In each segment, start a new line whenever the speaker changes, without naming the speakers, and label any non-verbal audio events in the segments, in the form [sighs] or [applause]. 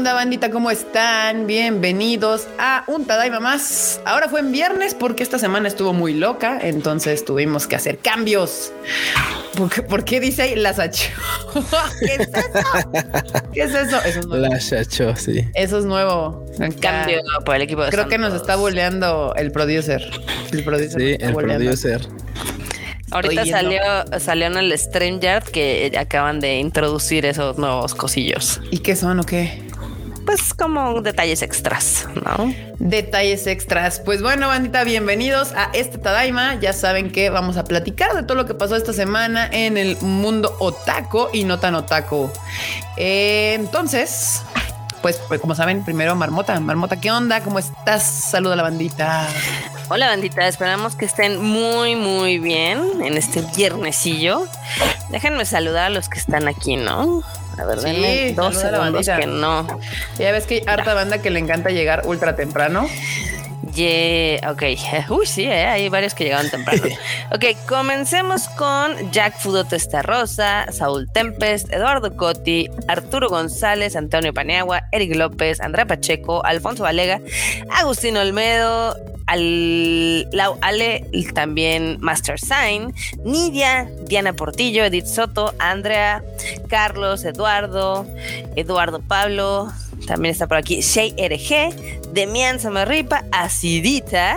onda, bandita? ¿Cómo están? Bienvenidos a un Tadaima más. Ahora fue en viernes porque esta semana estuvo muy loca, entonces tuvimos que hacer cambios. ¿Por qué, dice ahí las achó? [laughs] ¿Qué es eso? ¿Qué es eso? Eso es
nuevo. Achó, sí.
Eso es nuevo.
Cambio por el equipo de
Creo que nos está boleando el producer.
El producer. Sí, el producer.
Ahorita salió, salió en el StreamYard que acaban de introducir esos nuevos cosillos.
¿Y qué son o qué?
Pues como detalles extras, ¿no?
Detalles extras. Pues bueno, bandita, bienvenidos a este Tadaima. Ya saben que vamos a platicar de todo lo que pasó esta semana en el mundo otaku y no tan otaku. Eh, entonces, pues, pues, como saben, primero Marmota. Marmota, ¿qué onda? ¿Cómo estás? Saluda a la bandita.
Hola bandita, esperamos que estén muy muy bien en este viernesillo. Déjenme saludar a los que están aquí, ¿no? A ver, sí, dos segundos que no.
Ya ves que hay harta banda que le encanta llegar ultra temprano.
Yeah, ok. [laughs] Uy, sí, eh, hay varios que llegaron temprano. [laughs] ok, comencemos con Jack Fudo Rosa, Saúl Tempest, Eduardo Cotti, Arturo González, Antonio Paniagua, Eric López, Andrea Pacheco, Alfonso Valega, Agustín Olmedo, al Lau Ale, también Master Sign, Nidia, Diana Portillo, Edith Soto, Andrea, Carlos, Eduardo, Eduardo Pablo, también está por aquí Shay RG, Demian Samarripa, Acidita,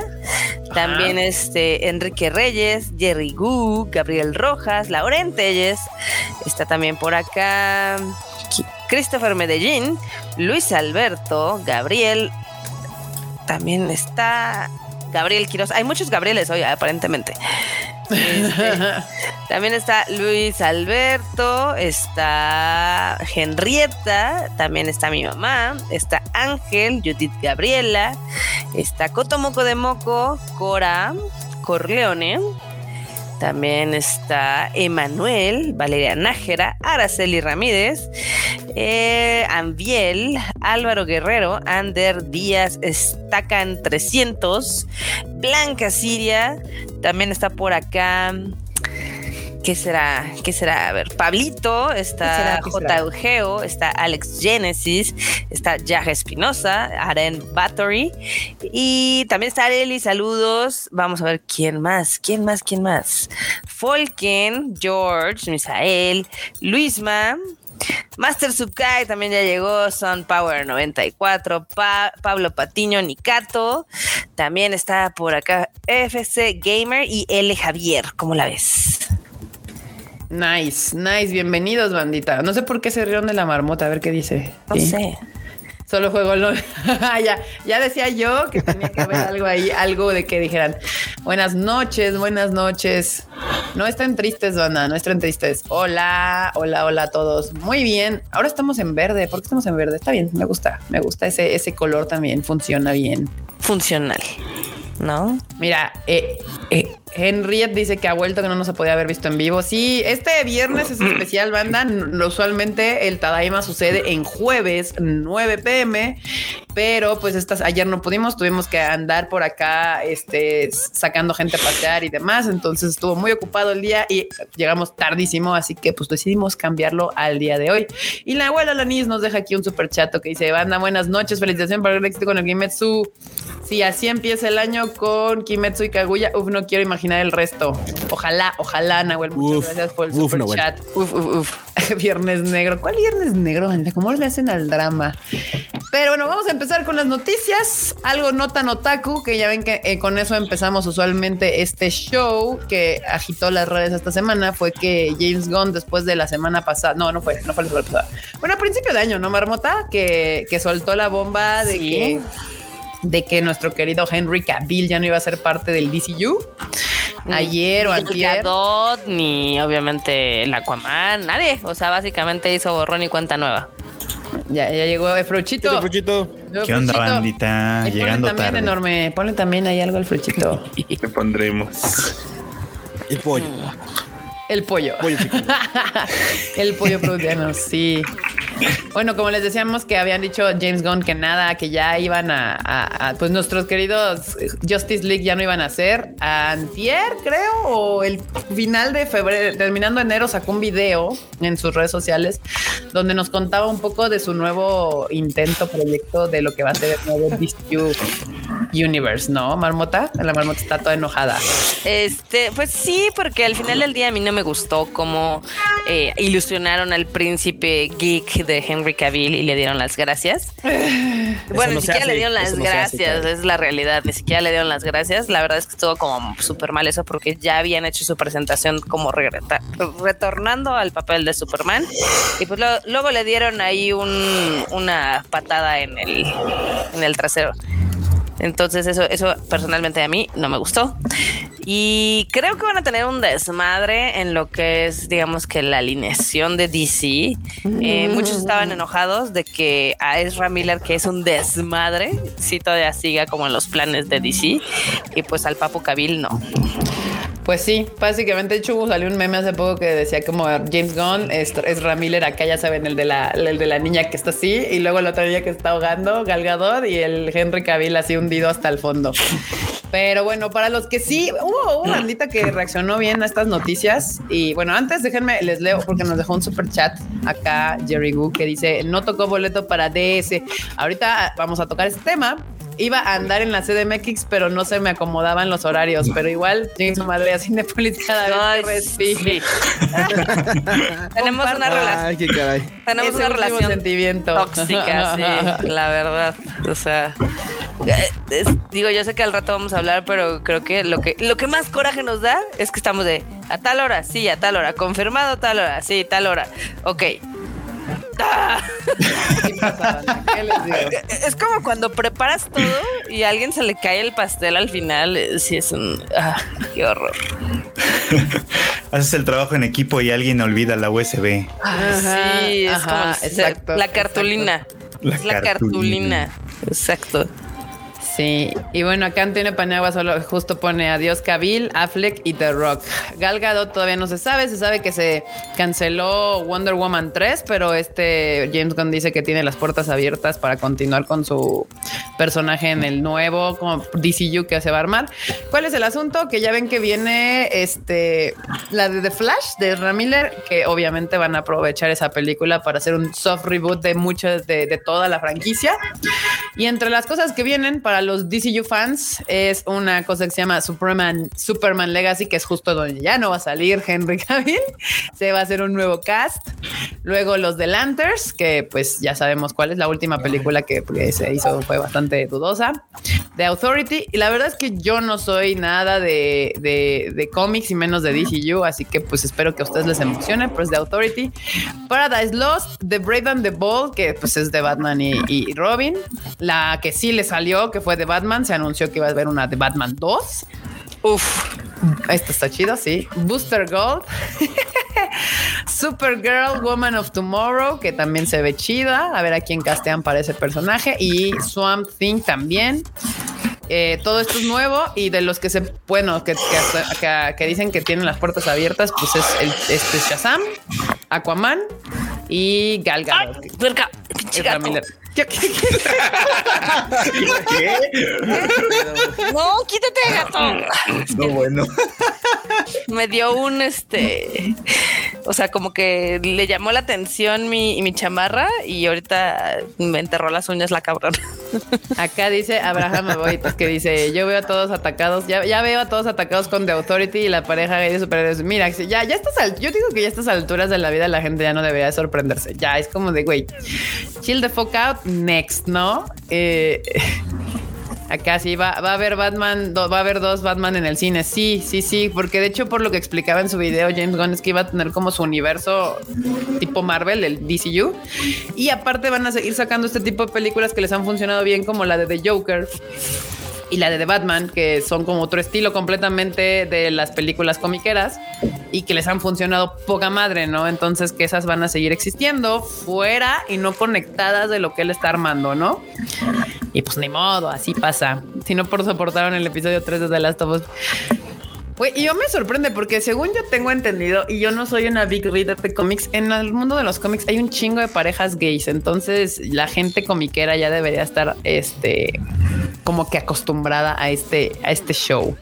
también este Enrique Reyes, Jerry Gu, Gabriel Rojas, Lauren Telles, está también por acá Christopher Medellín, Luis Alberto, Gabriel, también está Gabriel Quiroz. Hay muchos Gabrieles hoy, aparentemente. Este, [laughs] también está Luis Alberto, está Henrietta, también está mi mamá, está Ángel, Judith Gabriela, está Cotomoco de Moco, Cora, Corleone, también está Emanuel, Valeria Nájera, Araceli Ramírez, eh, Ambiel, Álvaro Guerrero, Ander Díaz, Estacan 300, Blanca Siria, también está por acá ¿Qué será? ¿Qué será? A ver, Pablito, está J. Eugeo, está Alex Genesis, está Jaja Espinosa, Aren Battery y también está Areli, saludos. Vamos a ver quién más, quién más, quién más. Folken, George, Misael, Luisma, Master Sukai también ya llegó, Sun Power 94, Pablo Patiño, Nicato, también está por acá FC Gamer y L Javier, ¿cómo la ves?
Nice, nice, bienvenidos, bandita. No sé por qué se rieron de la marmota, a ver qué dice.
No sé.
Solo juego lo [laughs] ya, ya decía yo que tenía que haber algo ahí, algo de que dijeran buenas noches, buenas noches. No estén tristes, banda, no estén tristes. Hola, hola, hola a todos. Muy bien. Ahora estamos en verde. ¿Por qué estamos en verde? Está bien, me gusta, me gusta ese, ese color también, funciona bien.
Funcional. ¿No?
Mira, eh, eh, Henriette dice que ha vuelto, que no nos podía haber visto en vivo. Sí, este viernes es [clears throat] especial, banda. Usualmente el Tadaima sucede en jueves, 9 pm, pero pues estas, ayer no pudimos, tuvimos que andar por acá este, sacando gente a pasear y demás. Entonces estuvo muy ocupado el día y llegamos tardísimo, así que pues decidimos cambiarlo al día de hoy. Y la abuela Lanis nos deja aquí un super chato que dice: Banda, buenas noches, felicitación por el éxito con el Kimetsu. Si así empieza el año con Kimetsu y Kaguya, uf, no quiero imaginar el resto. Ojalá, ojalá, Nahuel. Muchas gracias por el super chat. Uf, uf, uf. [laughs] viernes negro. ¿Cuál viernes negro? ¿Cómo le hacen al drama? Pero bueno, vamos a empezar con las noticias. Algo no tan otaku, que ya ven que eh, con eso empezamos usualmente este show que agitó las redes esta semana. Fue que James Gunn, después de la semana pasada, no, no fue, no fue la semana pasada. Bueno, a principio de año, ¿no, Marmota? Que, que soltó la bomba de que de que nuestro querido Henry Cavill ya no iba a ser parte del DCU. Ayer o antier.
ni obviamente el Aquaman, nadie. O sea, básicamente hizo borrón y cuenta nueva.
Ya, ya llegó el fruchito.
¿Qué onda, bandita? Llegando
también
tarde.
enorme. Ponle también ahí algo al fruchito. [laughs]
Le pondremos.
El pollo.
El pollo.
pollo [laughs]
el pollo prudiano, sí. Bueno, como les decíamos que habían dicho James Gunn que nada, que ya iban a, pues nuestros queridos Justice League ya no iban a ser. Antier, creo, o el final de febrero, terminando enero, sacó un video en sus redes sociales donde nos contaba un poco de su nuevo intento, proyecto de lo que va a ser el nuevo DCU Universe, ¿no? Marmota, la marmota está toda enojada.
Este, pues sí, porque al final del día a mí no me gustó cómo eh, ilusionaron al príncipe geek de Henry Cavill y le dieron las gracias. [sighs] bueno, ni siquiera le dieron las gracias, es la realidad, ni siquiera le dieron las gracias. La verdad es que estuvo como súper mal eso porque ya habían hecho su presentación como retornando al papel de Superman y pues luego le dieron ahí un, una patada en el, en el trasero. Entonces eso, eso personalmente a mí no me gustó. Y creo que van a tener un desmadre en lo que es, digamos que la alineación de DC. Eh, muchos estaban enojados de que a Ezra Miller, que es un desmadre, si todavía siga como en los planes de DC. Y pues al Papo Cabil no.
Pues sí, básicamente, hecho, salió un meme hace poco que decía como James Gunn, es, es Ramiller, acá ya saben, el de, la, el de la niña que está así, y luego la otra niña que está ahogando, Galgador, y el Henry Cavill así hundido hasta el fondo. [laughs] Pero bueno, para los que sí, hubo una bandita que reaccionó bien a estas noticias. Y bueno, antes déjenme, les leo porque nos dejó un super chat acá Jerry Gu que dice, no tocó boleto para DS. Ahorita vamos a tocar este tema, iba a andar en la CDMX, pero no se me acomodaban los horarios. Pero igual, llegué su madre a Cinepolis cada vez sí. [laughs]
Tenemos una relación. Tenemos una relación
sentimiento.
tóxica, sí, [laughs] la verdad. O sea, eh, digo, yo sé que al rato vamos a hablar, pero creo que lo que lo que más coraje nos da es que estamos de a tal hora, sí, a tal hora, confirmado tal hora, sí, tal hora. Ok, es como cuando preparas todo y a alguien se le cae el pastel al final. Eh, sí, es un. Ah, qué horror. [laughs]
Haces el trabajo en equipo y alguien olvida la USB.
sí, es como la cartulina. es la cartulina. Exacto.
Sí, y bueno, acá Antonio Paniagua solo justo pone adiós Cabil, Affleck y The Rock. Gal Gadot todavía no se sabe, se sabe que se canceló Wonder Woman 3, pero este James Gunn dice que tiene las puertas abiertas para continuar con su personaje en el nuevo como DCU que se va a armar. ¿Cuál es el asunto? Que ya ven que viene este la de The Flash de Ramiller, que obviamente van a aprovechar esa película para hacer un soft reboot de muchas de toda la franquicia. Y entre las cosas que vienen para los DCU fans es una cosa que se llama Superman, Superman Legacy, que es justo donde ya no va a salir Henry [laughs] Cavill. Se va a hacer un nuevo cast. Luego los The Lanterns, que pues ya sabemos cuál es la última película que se hizo, fue bastante dudosa. The Authority. Y la verdad es que yo no soy nada de, de, cómics y menos de DCU, así que pues espero que a ustedes les emocione. Pues The Authority. Paradise Lost, The Brave and the Bold, que pues es de Batman y, y Robin. La que sí le salió, que fue de Batman, se anunció que iba a haber una de Batman 2. Uf, esto está chido, sí. Booster Gold. [laughs] Supergirl, Woman of Tomorrow, que también se ve chida. A ver a quién castean para ese personaje. Y Swamp Thing también. Eh, todo esto es nuevo y de los que se, bueno, que, que, dicen que tienen las puertas abiertas, pues es el, este Shazam, Aquaman y Gal Gadot.
¿Qué? No, quítate, gato.
No, bueno.
Me dio un este. O sea, como que le llamó la atención mi, mi chamarra y ahorita me enterró las uñas la cabrón.
Acá dice Abraham Boitas que dice: Yo veo a todos atacados, ya, ya veo a todos atacados con The Authority y la pareja de superhéroes. Mira, ya, ya estás yo digo que ya a estas alturas de la vida la gente ya no debería sorprenderse. Ya es como de güey, chill the fuck out next, ¿no? Eh, [laughs] acá sí va, va a haber Batman, va a haber dos Batman en el cine. Sí, sí, sí, porque de hecho, por lo que explicaba en su video, James Gunn es que iba a tener como su universo tipo Marvel, el DCU. Y aparte van a seguir sacando este tipo de películas que les han funcionado bien, como la de The Joker y la de The Batman, que son como otro estilo completamente de las películas comiqueras y que les han funcionado poca madre, ¿no? Entonces que esas van a seguir existiendo fuera y no conectadas de lo que él está armando, ¿no? Y pues ni modo, así pasa. Si no por soportaron el episodio 3 de The Last of Us. Y yo me sorprende porque según yo tengo entendido, y yo no soy una big reader de cómics, en el mundo de los cómics hay un chingo de parejas gays, entonces la gente comiquera ya debería estar este como que acostumbrada a este, a este show.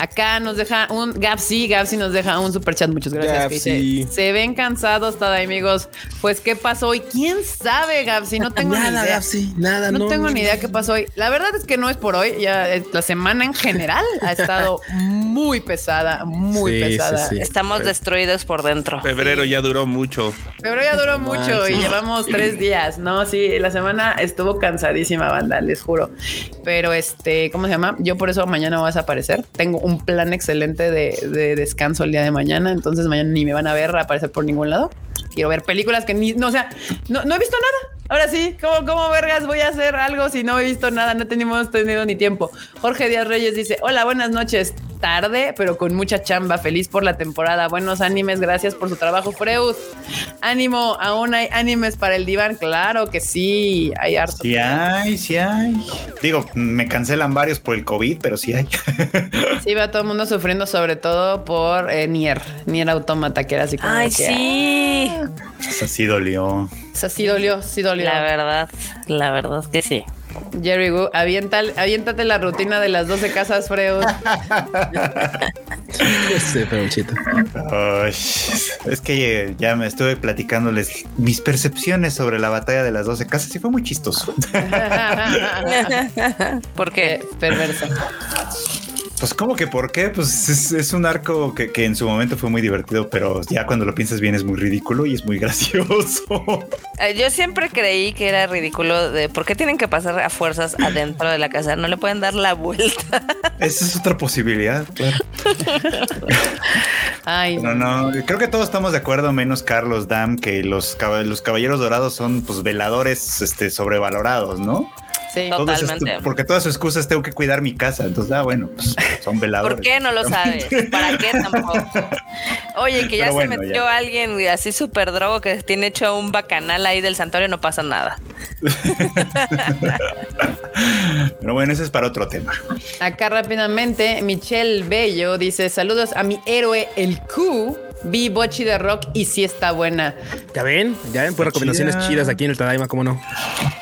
Acá nos deja un Gapsi, Gapsi nos deja un super chat. Muchas gracias. dice, se ven cansados, tada amigos. Pues qué pasó hoy. ¿Quién sabe, Gapsi? No tengo
nada,
ni idea.
Gapsi, nada.
No,
No,
tengo
no,
ni
no.
idea qué pasó hoy. La verdad es que no es por hoy. Ya eh, la semana en general ha [laughs] estado muy pesada, muy
Sí,
pesada.
sí.
Estamos destruidos por dentro.
Febrero ya duró mucho.
Pero ya duró mucho y llevamos tres días, ¿no? Sí, la semana estuvo cansadísima, banda, les juro. Pero este, ¿cómo se llama? Yo por eso mañana voy a desaparecer. Tengo un plan excelente de, de descanso el día de mañana, entonces mañana ni me van a ver aparecer por ningún lado. Quiero ver películas que ni, no, o sea, no, no he visto nada. Ahora sí, ¿cómo, ¿cómo vergas voy a hacer algo si no he visto nada? No tenemos tenido ni tiempo. Jorge Díaz Reyes dice, hola, buenas noches. Tarde, pero con mucha chamba. Feliz por la temporada. Buenos animes, gracias por su trabajo, Freud. Ánimo, aún hay animes para el diván. Claro que sí, hay harto.
Sí hay, sí hay. Digo, me cancelan varios por el COVID, pero sí hay. [laughs]
Sí, va todo el mundo sufriendo, sobre todo por eh, Nier, Nier Automata, que era así como.
Ay,
que,
sí.
Eso sí dolió.
O sea, sí dolió, sí dolió.
La verdad, la verdad que sí.
Jerry Wu, avienta, aviéntate la rutina de las 12 casas, Freud. [laughs]
Ese
es que eh, ya me estuve platicándoles mis percepciones sobre la batalla de las 12 casas y fue muy chistoso. [laughs]
¿Por qué?
Qué perverso.
Pues, ¿cómo que por qué? Pues es, es un arco que, que en su momento fue muy divertido, pero ya cuando lo piensas bien es muy ridículo y es muy [laughs] gracioso.
Eh, Yo siempre creí que era ridículo de por qué tienen que pasar a fuerzas adentro de la casa. No le pueden dar la vuelta. [laughs]
Esa es otra posibilidad, claro. [laughs]
Ay,
No, no, creo que todos estamos de acuerdo, menos Carlos Dam, que los, los caballeros dorados son pues veladores este, sobrevalorados, ¿no?
Sí.
Todos
Totalmente.
estu- porque toda su excusa es tengo que cuidar mi casa. Entonces, ah, bueno, pues son veladores.
¿Por qué no lo sabes? [laughs] ¿Para qué tampoco? Oye, que ya
Pero bueno,
se metió
ya.
alguien así súper drogo que tiene hecho un bacanal ahí del santuario, no pasa nada. [laughs]
Pero bueno, ese es para otro tema.
Acá rápidamente, Michelle Bello dice: Saludos a mi héroe, el Q. Vi Bochi de Rock y sí está buena.
Ya ven, ya ven, pues recomendaciones
chida.
chidas aquí en el Tadaima, ¿cómo no?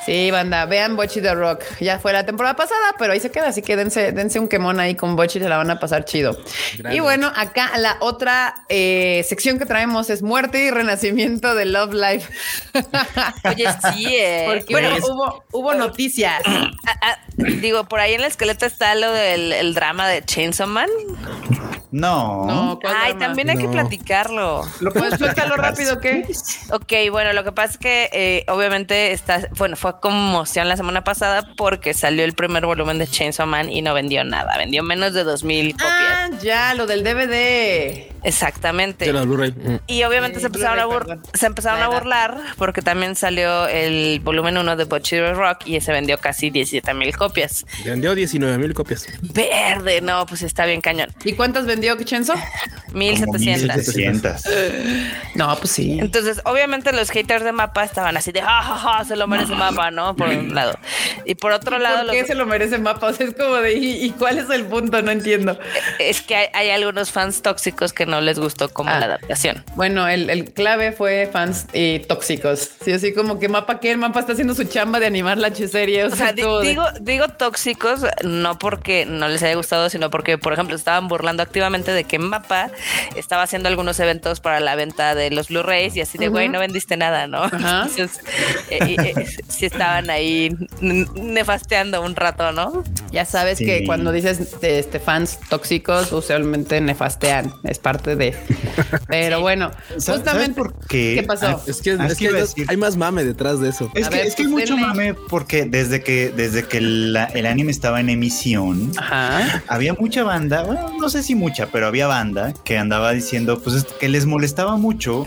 Sí, banda, vean Bochi de Rock. Ya fue la temporada pasada, pero ahí se queda, así que dense, dense un quemón ahí con Bochi, se la van a pasar chido.
Grande.
Y bueno, acá la otra eh, sección que traemos es muerte y renacimiento de Love Life. [laughs]
Oye, sí, eh.
Porque
bueno,
hubo, hubo, hubo noticias.
ah, ah, digo, por ahí en el esqueleto está lo del el drama de Chainsaw Man.
No.
No, ¿cuál
Ay,
drama?
también hay que
No.
Platicarlo.
Lo
Pues suéltalo rápido, ¿qué?
Ok, bueno, lo que pasa es que eh, obviamente está, bueno, fue conmoción la semana pasada porque salió el primer volumen de Chainsaw Man y no vendió nada, vendió menos de 2000 copias.
Ah, ya, lo del DVD.
Exactamente. Y obviamente
Sí,
se empezaron, a bur- se empezaron a burlar porque también salió el volumen 1 de Butcher Rock y ese vendió casi 17 mil copias.
Vendió 19 mil copias.
Verde, no, pues está bien cañón.
¿Y cuántas vendió Chenzo?
Como
1700.
1700.
No, pues sí.
Entonces, obviamente los haters de mapa estaban así de, ja, ja, ja, se lo merece mapa, ¿no? Por un lado. Y por otro lado,
¿Por qué
los-
se lo merece mapa? O sea, es como de, ¿y, y cuál es el punto? No entiendo.
es que hay, hay algunos fans tóxicos que no les gustó como
Ah.
la adaptación.
Bueno, el, el clave fue fans y tóxicos. Sí, así como que mapa que el mapa está haciendo su chamba de animar la serie.
O sea, di-
como de-
digo, digo tóxicos no porque no les haya gustado, sino porque, por ejemplo, estaban burlando activamente de que Mapa estaba haciendo algunos eventos para la venta de los Blu-rays y así de, güey, no vendiste nada, ¿no? Entonces, eh, eh, eh, estaban ahí nefasteando un rato, ¿no?
ya sabes
Sí.
que cuando dices este, fans tóxicos, usualmente nefastean. Es parte de. Pero
Sí.
bueno,
¿Sabes
justamente.
por qué?
¿Qué pasó?
Ah,
Es que, es hay,
decir-
hay más mame detrás de eso.
Es que,
ver,
es que hay mucho
denle.
mame porque desde que, desde que la- el anime estaba en emisión,
Ajá.
había mucha banda, bueno, no sé si mucha, pero había banda que andaba diciendo pues que les molestaba mucho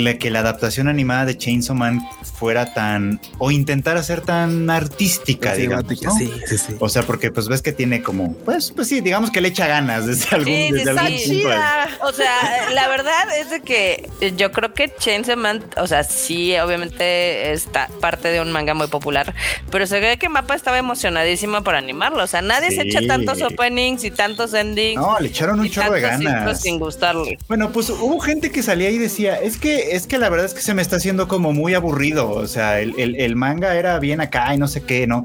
la, que la adaptación animada de Chainsaw Man fuera tan o intentara ser tan artística, digamos.
Cinemática,
¿no?
Sí, sí, sí.
O sea, porque pues ves que tiene como, pues, pues sí, digamos que le echa ganas desde algún,
Sí,
desde
está
algún punto.
O sea, la verdad es de que yo creo que Chainsaw Man, o sea, sí, obviamente está parte de un manga muy popular, pero se ve que Mapa estaba emocionadísimo por animarlo. O sea, nadie se
Sí.
echa tantos openings y tantos endings.
No, le echaron un chorro de ganas.
sin gustarle.
Bueno, pues hubo gente que salía y decía, es que, es que la verdad es que se me está haciendo como muy aburrido. O sea, el, el- el manga era bien acá y no sé qué, ¿no?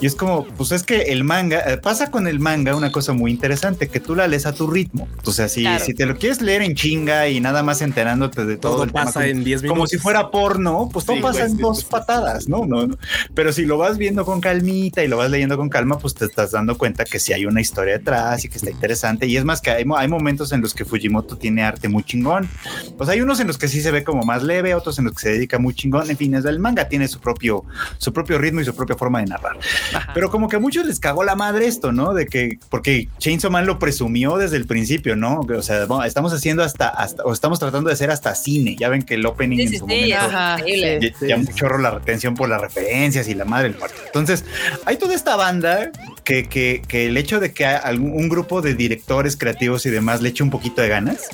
Y es como, pues es que el manga, eh, pasa con el manga una cosa muy interesante, que tú la lees a tu ritmo. O sea, si,
Claro.
si te lo quieres leer en chinga y nada más enterándote de todo,
Todo
el tema
pasa
como-
en 10 minutos.
Como si fuera porno, pues todo
Sí,
pasa
güey,
en
sí,
dos patadas, ¿no? ¿no? no. Pero si lo vas viendo con calmita y lo vas leyendo con calma, pues te estás dando cuenta que sí hay una historia detrás y que está interesante. Y es más que hay, hay momentos en los que Fujimoto tiene arte muy chingón. Pues hay unos en los que sí se ve como más leve, otros en los que se dedica muy chingón. En fin, es- el manga tiene su propio, su propio ritmo y su propia forma de narrar.
Ajá.
Pero como que a muchos les cagó la madre esto, ¿no? De que, porque Chainsaw Man lo presumió desde el principio, ¿no? O sea, bueno, estamos haciendo hasta, hasta, o estamos tratando de hacer hasta cine. Ya ven que el opening
Sí,
en su
sí,
momento
Ajá,
increíble.
sí.
ya, ya un chorro la retención por las referencias y la madre del muerto. Entonces, hay toda esta banda que, que, que el hecho de que un grupo de directores creativos y demás le eche un poquito de ganas,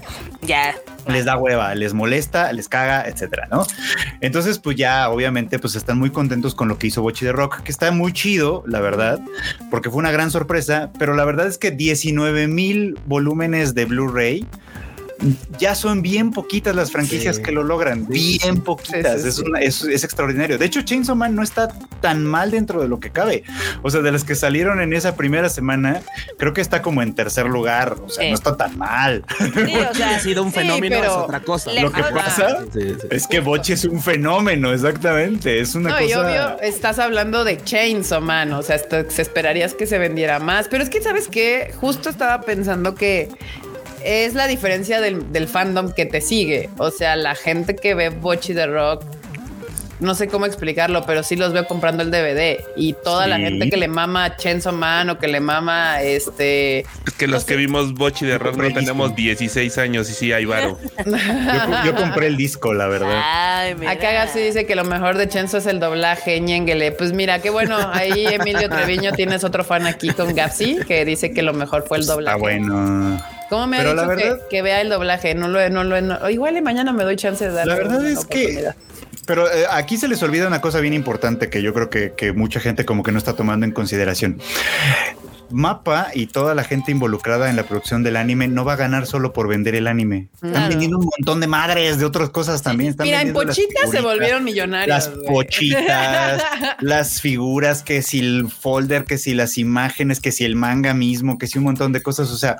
Ya.
les da hueva, les molesta, les caga, etcétera, ¿no? Entonces, pues ya obviamente, pues están muy contentos con lo que hizo Bochi de Rock, que está muy chido, la verdad, porque fue una gran sorpresa, pero la verdad es que 19 mil volúmenes de Blu-ray ya son bien poquitas las franquicias
Sí.
que lo logran, bien poquitas,
Sí, sí,
es,
sí.
una- es, es extraordinario. De hecho, Chainsaw Man no está tan mal dentro de lo que cabe. O sea, de las que salieron en esa primera semana, creo que está como en tercer lugar, o sea,
Sí.
no está tan mal.
Sí, o [laughs] sea,
ha sido un
sí,
fenómeno, es otra cosa.
Lo que pasa
Sí, sí.
es que Bochi es un fenómeno, exactamente. Es una
No,
cosa.
y obvio, estás hablando de Chainsaw Man, o sea, esto- se esperarías que se vendiera más, pero es que, ¿sabes qué? Justo estaba pensando que es la diferencia del, del fandom que te sigue, o sea, la gente que ve Bochi the Rock, no sé cómo explicarlo, pero sí los veo comprando el DVD y toda la gente que le mama Chainsaw Man o que le mama este...
Es que los que vimos Bochi de Rock no tenemos 16 años y sí hay varo. [laughs]
Yo, co- yo compré el disco, la verdad.
Ay, mira.
Acá Gapsi dice que lo mejor de Chenzo es el doblaje, ñenguele. Pues mira, qué bueno. Ahí Emilio Treviño tienes otro fan aquí con Gapsi que dice que lo mejor fue el doblaje.
bueno.
¿Cómo me ha dicho que-
verdad-
que, vea el doblaje? No lo he, no lo no- igual y mañana me doy chance de darle
La verdad es que. Pero eh, aquí se les olvida una cosa bien importante que yo creo que, que mucha gente como que no está tomando en consideración. Mapa y toda la gente involucrada en la producción del anime no va a ganar solo por vender el anime. Están
Claro.
vendiendo un montón de madres, de otras cosas también. Están
Mira, en pochitas se volvieron millonarios.
Las pochitas, [laughs] las figuras, que si el folder, que si las imágenes, que si el manga mismo, que si un montón de cosas. O sea,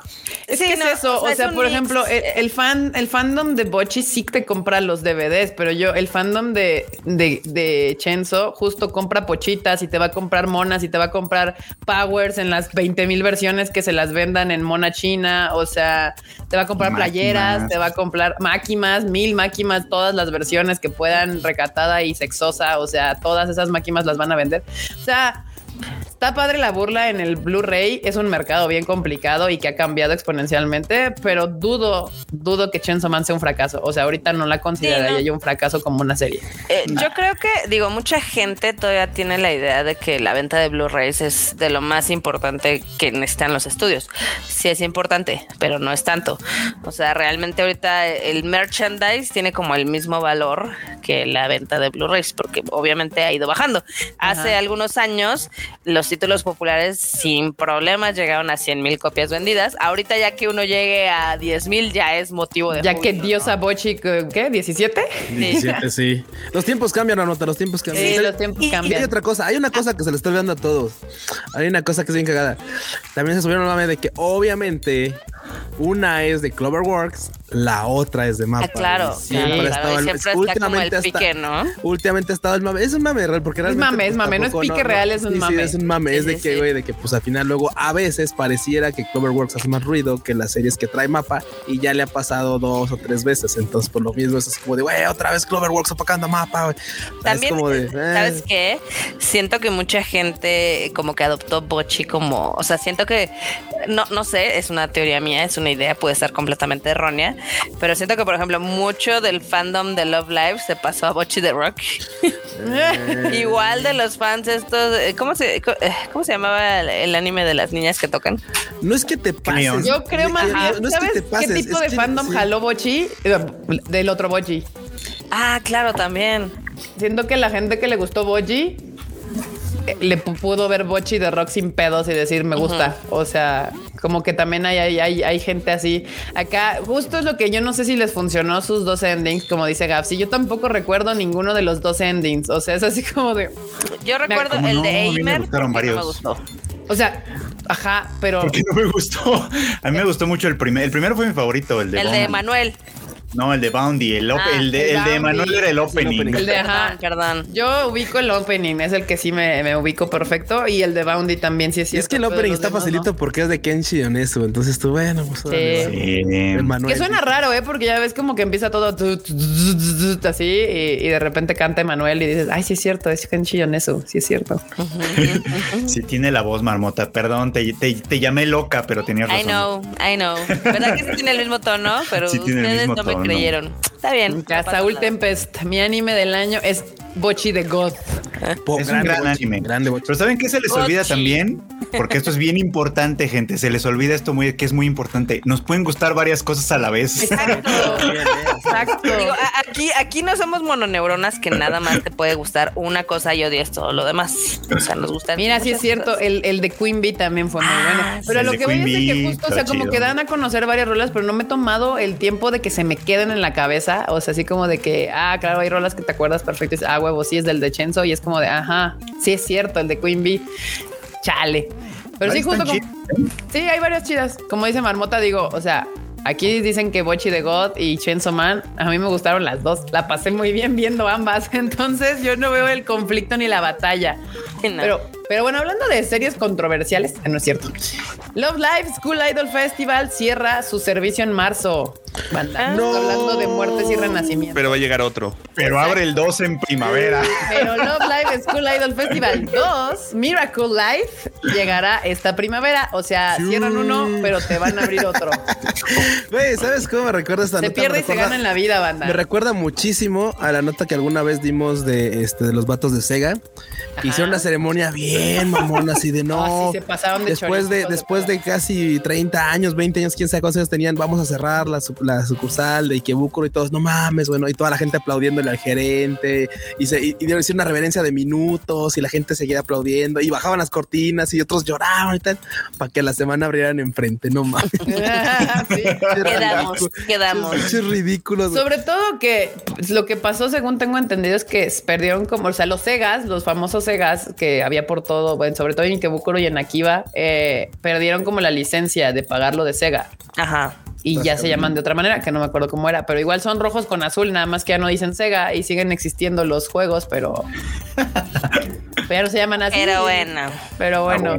Es
Sí,
que
no,
es eso, o sea, por
mix.
ejemplo, el, el fan, el fandom de Bochi sí te compra los DVDs, pero yo, el fandom de, de, de Chenzo justo compra pochitas y te va a comprar monas y te va a comprar powers en las 20 mil versiones que se las vendan en mona china, o sea, te va a comprar playeras, te va a comprar máquimas, mil máquimas, todas las versiones que puedan recatada y sexosa, o sea, todas esas máquinas las van a vender. O sea, Está padre la burla en el Blu-ray. Es un mercado bien complicado y que ha cambiado exponencialmente, pero dudo, dudo que Chainsaw Man sea un fracaso. O sea, ahorita no la consideraría
Sí, no.
yo un fracaso como una serie.
Eh, yo creo que, digo, mucha gente todavía tiene la idea de que la venta de Blu-rays es de lo más importante que necesitan los estudios. Sí es importante, pero no es tanto. O sea, realmente ahorita el merchandise tiene como el mismo valor que la venta de Blu-rays, porque obviamente ha ido bajando. Hace
Ajá.
algunos años los títulos populares sin problemas llegaron a 100 mil copias vendidas. Ahorita ya que uno llegue a 10 mil ya es motivo de...
Ya que Diosa
¿no?
Bochi, ¿qué? ¿17?
17, sí. Los tiempos cambian, Anota, los tiempos cambian.
Sí, los tiempos
y- Y
cambian.
hay otra cosa, hay una cosa que se le está olvidando a todos. Hay una cosa que es bien cagada. También se subieron la de que obviamente una es de Cloverworks, la otra es de Mapa.
Ah, claro,
siempre
claro,
ha estado el-
está como el
últimamente está-
pique, ¿no?
Últimamente ha estado el mame. Es un mame real, porque realmente.
mame, es mame, no es pique real, es un
sí, sí,
mame.
es un mame.
Sí,
es de que, güey, de que pues al final luego a veces pareciera que Cloverworks hace más ruido que las series que trae Mapa y ya le ha pasado dos o tres veces. Entonces, por lo mismo, es como de, güey, otra vez Cloverworks opacando Mapa, güey.
También,
es como de,
eh, [laughs] ¿sabes
eh,
qué? Siento que mucha gente como que adoptó Bochi como, o sea, siento que, no, no sé, es una teoría mía, es una idea, puede ser completamente errónea. Pero siento que, por ejemplo, mucho del fandom de Love Live se pasó a Bochi the Rock. [laughs] Igual de los fans estos, eh, ¿cómo se, eh, cómo se llamaba el, anime de las niñas que tocan?
No es que te pases.
Yo creo
de
más bien,
no es que
¿sabes
te pases,
qué tipo de
que-
fandom
sí.
jaló Bochi? Del otro Bochi.
Ah, claro, también.
Siento que la gente que le gustó Bochi le pu- pudo ver Bochi de rock sin pedos y decir me gusta. O sea, como que también hay, hay, hay, hay gente así. Acá, justo es lo que yo no sé si les funcionó sus dos endings, como dice Gapsi. Yo tampoco recuerdo ninguno de los dos endings. O sea, es así como de.
Yo recuerdo
¿cómo
el
no?
de
mí me
Aimer.
gustaron
porque no me
varios.
gustó.
O sea, ajá, pero.
Porque no me gustó. A mí me gustó mucho el primer. El primero fue mi favorito, el de
El de. Manuel.
No, el de Boundy. El, op-
Ah,
el de,
el
el de. Manuel era el opening.
opening.
El de ajá.
Perdón, perdón.
Yo ubico el opening, es el que sí me, me ubico perfecto. Y el de Boundy también, sí es cierto.
es que el opening está
demás
facilito
no.
porque es de Kenshi Onesu. Entonces tú, bueno, pues
Sí. Que suena raro, ¿eh? Porque ya ves como que empieza todo tu, tu, tu, tu, tu, así y, y de repente canta Emanuel y dices, ay, sí es cierto, es Kenshi Yonezu, sí es cierto.
Sí, tiene la voz marmota. Perdón, te, te, te llamé loca, pero tenías razón.
I know, I know. ¿Verdad que sí tiene el mismo tono? Pero
Sí tiene el
ustedes
mismo
no me
tono.
Creyeron. Está bien.
Ya,
no
Saúl. Tempest, mi anime del año es Bochi de God.
Po-
Es un gran
Bochi,
anime.
Grande Bochi.
Pero ¿saben qué se les olvida también? Porque esto es bien importante, gente. Se les olvida esto muy, que es muy importante. Nos pueden gustar varias cosas a la vez.
Exacto. [laughs] Exacto.
Digo, a- aquí, aquí no somos mononeuronas que nada más te puede gustar una cosa y odias todo lo demás. O sea, nos gusta.
Mira, sí es cierto, el, el de Queen Bee también fue muy
Ah,
bueno.
sí,
Pero
el
lo que voy es
Queen
de que justo, o sea, como
chido.
que dan a conocer varias rolas, pero no me he tomado el tiempo de que se me queden en la cabeza. O sea, así como de que, ah, claro, hay rolas que te acuerdas perfecto. Y dices, ah, huevo, sí es del de Chenzo. Y es como de, ajá, sí es cierto, el de Queen Bee. Chale. Pero sí, justo como. Sí, hay varias chidas. Como dice Marmota, digo, o sea, aquí dicen que Bochi de God y Chainsaw Man, a mí me gustaron las dos. La pasé muy bien viendo ambas. [laughs] Entonces yo no veo el conflicto ni la batalla. [laughs]
Sí, no.
Pero, pero bueno, hablando de series controversiales, ah, no es cierto. Love Live School Idol Festival cierra su servicio en marzo. Banda,
Ah.
Hablando de muertes y renacimiento.
Pero va a llegar otro.
Pero abre el 2 en primavera.
Pero Love Live School Idol Festival 2, Miracle Life, llegará esta primavera. O sea, cierran uno, pero te van a abrir otro.
Güey, ¿sabes cómo me recuerda esta
Se
nota?
pierde
Me
y se gana en la vida, banda.
Me recuerda muchísimo a la nota que alguna vez dimos de este de los vatos de Sega.
Ajá.
Hicieron una ceremonia bien mamona, así de [laughs] no.
Se pasaron de
después de después de casi 30 años, 20 años, quién sabe cuántos años tenían, vamos a cerrar la, su- la sucursal de Ikebukuro y todos, no mames, bueno, y toda la gente aplaudiéndole al gerente y se y, y dieron una reverencia de minutos y la gente seguía aplaudiendo y bajaban las cortinas y otros lloraban y tal para que la semana abrieran enfrente, no mames. [laughs]
Sí.
Quedamos, quedamos.
Pinches ridículos. güey.
Sobre todo que pues, lo que pasó, según tengo entendido, es que perdieron como, o sea, los Segas, los famosos Segas que había por todo, bueno, sobre todo en Ikebukuro y en Akiba, eh, perdieron como la licencia de pagarlo de Sega.
Ajá.
Y ya se llaman de otra manera, que no me acuerdo cómo era, pero igual son rojos con azul, nada más que ya no dicen Sega y siguen existiendo los juegos, pero, [laughs] pero ya no se llaman así.
Pero bueno.
Pero bueno.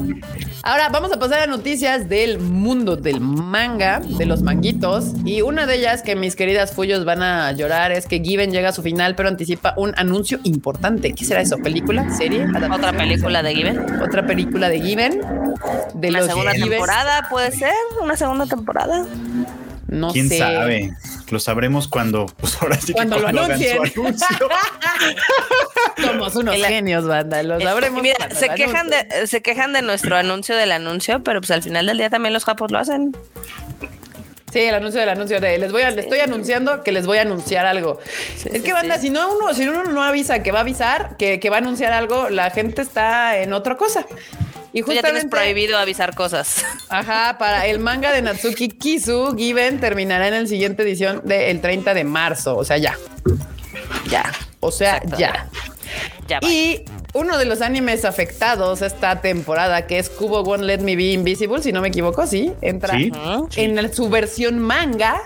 Ahora vamos a pasar a noticias del mundo del manga, de los manguitos. Y una de ellas que mis queridas Fuyos van a llorar es que Given llega a su final, pero anticipa un anuncio importante. ¿Qué será eso? ¿Película? ¿Serie?
Otra película de Given.
Otra película de Given. De
Una
los
segunda
Given.
temporada, puede ser. Una segunda temporada.
No
¿Quién
sé.
sabe? Lo sabremos cuando, pues ahora sí que
Cuando lo
hagan
anuncien.
su anuncio. [laughs]
Somos unos
la-
genios, banda. Lo sabremos.
Mira,
cuando
se quejan de, se quejan de nuestro anuncio del anuncio, pero pues al final del día también los japos lo hacen.
Sí, el anuncio del anuncio de les voy a, les estoy anunciando que les voy a anunciar algo. es que banda, si no uno, si uno no avisa que va a avisar, que, que va a anunciar algo, la gente está en otra cosa. Y
Tú ya tienes
justamente,
prohibido avisar cosas. [laughs]
ajá, para el manga de Natsuki Kisu, Given terminará en la siguiente edición del 30 de marzo. O sea, ya.
ya.
O sea,
Exacto.
ya.
Ya va.
Y uno de los animes afectados esta temporada, que es Kubo Won't Let Me Be Invisible, si no me equivoco, sí, entra
Sí.
En el- su versión manga.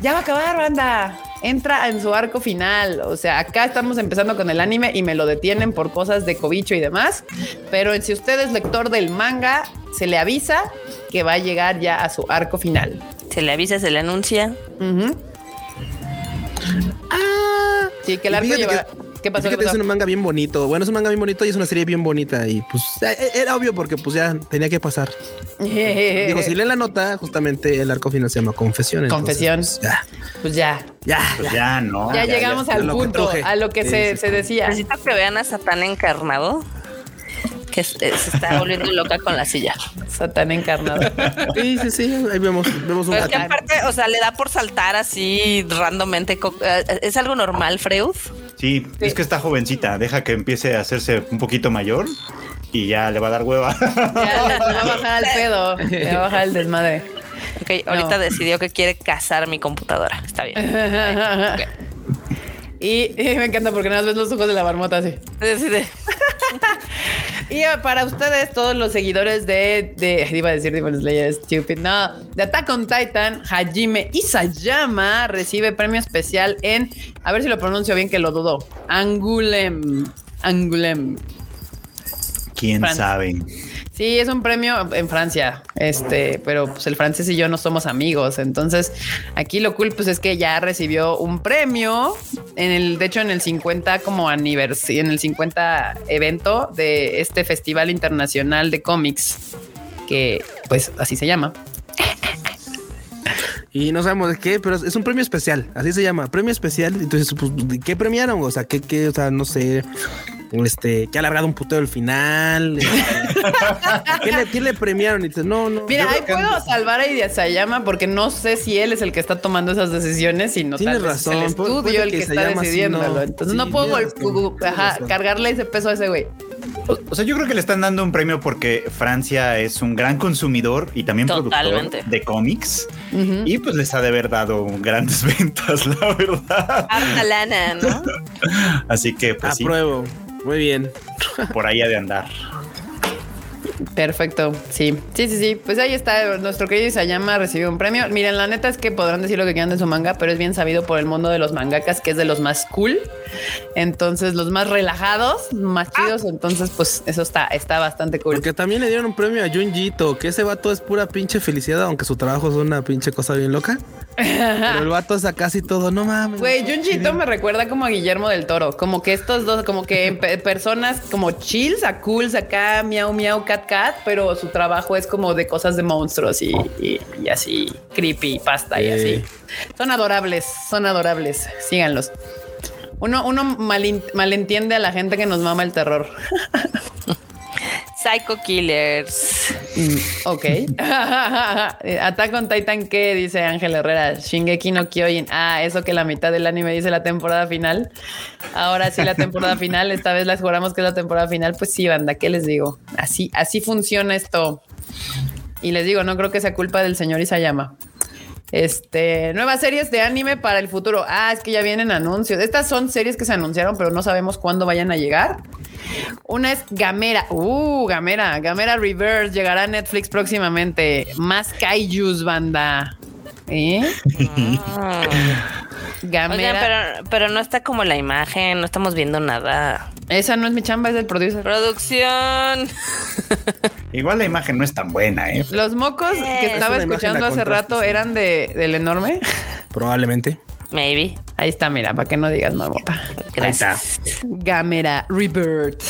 Ya va a acabar, banda. Entra en su arco final. O sea, acá estamos empezando con el anime y me lo detienen por cosas de cobicho y demás. Pero si usted es lector del manga, se le avisa que va a llegar ya a su arco final.
Se le avisa, se le anuncia.
Ah,
Sí, que el arco lleva. ¿Qué pasó?
Fíjate,
¿Qué
es un manga bien bonito. Bueno, es un manga bien bonito y es una serie bien bonita. Y pues eh, era obvio porque pues ya tenía que pasar. [laughs] Digo, si leen la nota, justamente el arco final se llama Confesión. entonces,
Confesión.
pues, ya,
Pues ya,
ya,
Pues
ya.
ya, ¿no?
ya, llegamos
ya,
al
lo
punto, a lo que
Sí,
se,
sí,
se decía.
Necesito que vean a Satán encarnado, que eh, se está volviendo loca con la silla.
Satán encarnado. [laughs]
Sí, sí, sí. Ahí vemos, vemos un
Pero es que aparte, o sea, le da por saltar así randommente. eh, ¿Es algo normal, Freud?
Sí, es que está jovencita, deja que empiece a hacerse un poquito mayor y ya le va a dar hueva.
Ya le va a bajar al [laughs] pedo, le va a bajar el desmadre.
Ok, ahorita decidió que quiere cazar mi computadora. Está bien. [laughs]
Y, [laughs] me encanta porque nada más ves los ojos de la marmota así.
Decide. [laughs]
Y eh, para ustedes, todos los seguidores de, de iba a decir Demon Slayer Stupid, no, de Attack on Titan, Hajime Isayama recibe premio especial en, a ver si lo pronuncio bien que lo dudo, Angulem, Angulem.
¿Quién
Fran.
sabe?
Sí, es un premio en Francia, este, pero pues el francés y yo no somos amigos, entonces aquí lo cool pues es que ya recibió un premio en el, de hecho en el 50 como aniversario, en el 50 evento de este Festival Internacional de Cómics, que pues así se llama.
Y no sabemos de qué, pero es un premio especial, así se llama, premio especial. Entonces, pues, ¿de ¿qué premiaron? O sea, ¿qué, qué? O sea, no sé, este, que ha alargado un puteo el final. [laughs] ¿qué, le, qué le premiaron? Y dices, no, no.
Mira, ahí puedo salvar a Isayama porque no sé si él es el que está tomando esas decisiones, sino
Tienes
tal vez es
razón,
el estudio
puede
el
que
que está decidiéndolo.
no.
Entonces
Sí,
no puedo
tienes
gol-
razón, tienes
ajá,
razón.
cargarle ese peso a ese güey.
O, o sea, yo creo que le están dando un premio porque Francia es un gran consumidor y también
Totalmente.
productor de cómics y pues les ha de haber dado grandes [laughs] ventas, la verdad.
Harta lana, ¿no?
Así que pues sí,
Apruebo. Muy bien.
por ahí ha de andar.
Perfecto, sí, sí, sí, sí. Pues ahí está, nuestro querido Isayama recibió un premio. Miren, la neta es que podrán decir lo que quieran de su manga, pero es bien sabido por el mundo de los mangakas que es de los más cool. Entonces, los más relajados, más chidos. Entonces, pues eso está, está bastante cool.
Porque también le dieron un premio a Junjito, que ese vato es pura pinche felicidad, aunque su trabajo es una pinche cosa bien loca. Pero el vato es a casi todo, no mames.
Güey, Junjito me recuerda como a Guillermo del Toro, como que estos dos, como que pe- personas como chills, a cools, acá, miau, miau, cat, cat, pero su trabajo es como de cosas de monstruos y, y- y así, creepy, pasta y
Sí.
así. Son adorables, son adorables, síganlos. Uno, uno malentiende a la gente que nos mama el terror. [laughs]
Psycho Killers.
Mm, ok. [laughs] Attack on Titan, ¿qué? Dice Ángel Herrera. Shingeki no Kyojin. Ah, eso que la mitad del anime dice la temporada final. Ahora sí, la temporada [laughs] final. Esta vez las juramos que es la temporada final. Pues sí, banda, ¿qué les digo? Así, así funciona esto. Y les digo, no creo que sea culpa del señor Isayama. Este, nuevas series de anime para el futuro. Ah, es que ya vienen anuncios. Estas son series que se anunciaron, pero no sabemos cuándo vayan a llegar. Una es Gamera. Uh, Gamera. Gamera Reverse llegará a Netflix próximamente. Más Kaijus, banda. ¿Eh?
Oigan, [laughs]
Gamera.
pero, pero no está como la imagen, no estamos viendo nada.
Esa no es mi chamba, es del producer.
Producción. [laughs]
Igual la imagen no es tan buena, ¿eh?
Los mocos que
Es
estaba escuchando hace rato eran de, del enorme.
Probablemente.
Maybe.
Ahí está, mira, para que no digas mamota.
Gracias.
Gamera Rebirth.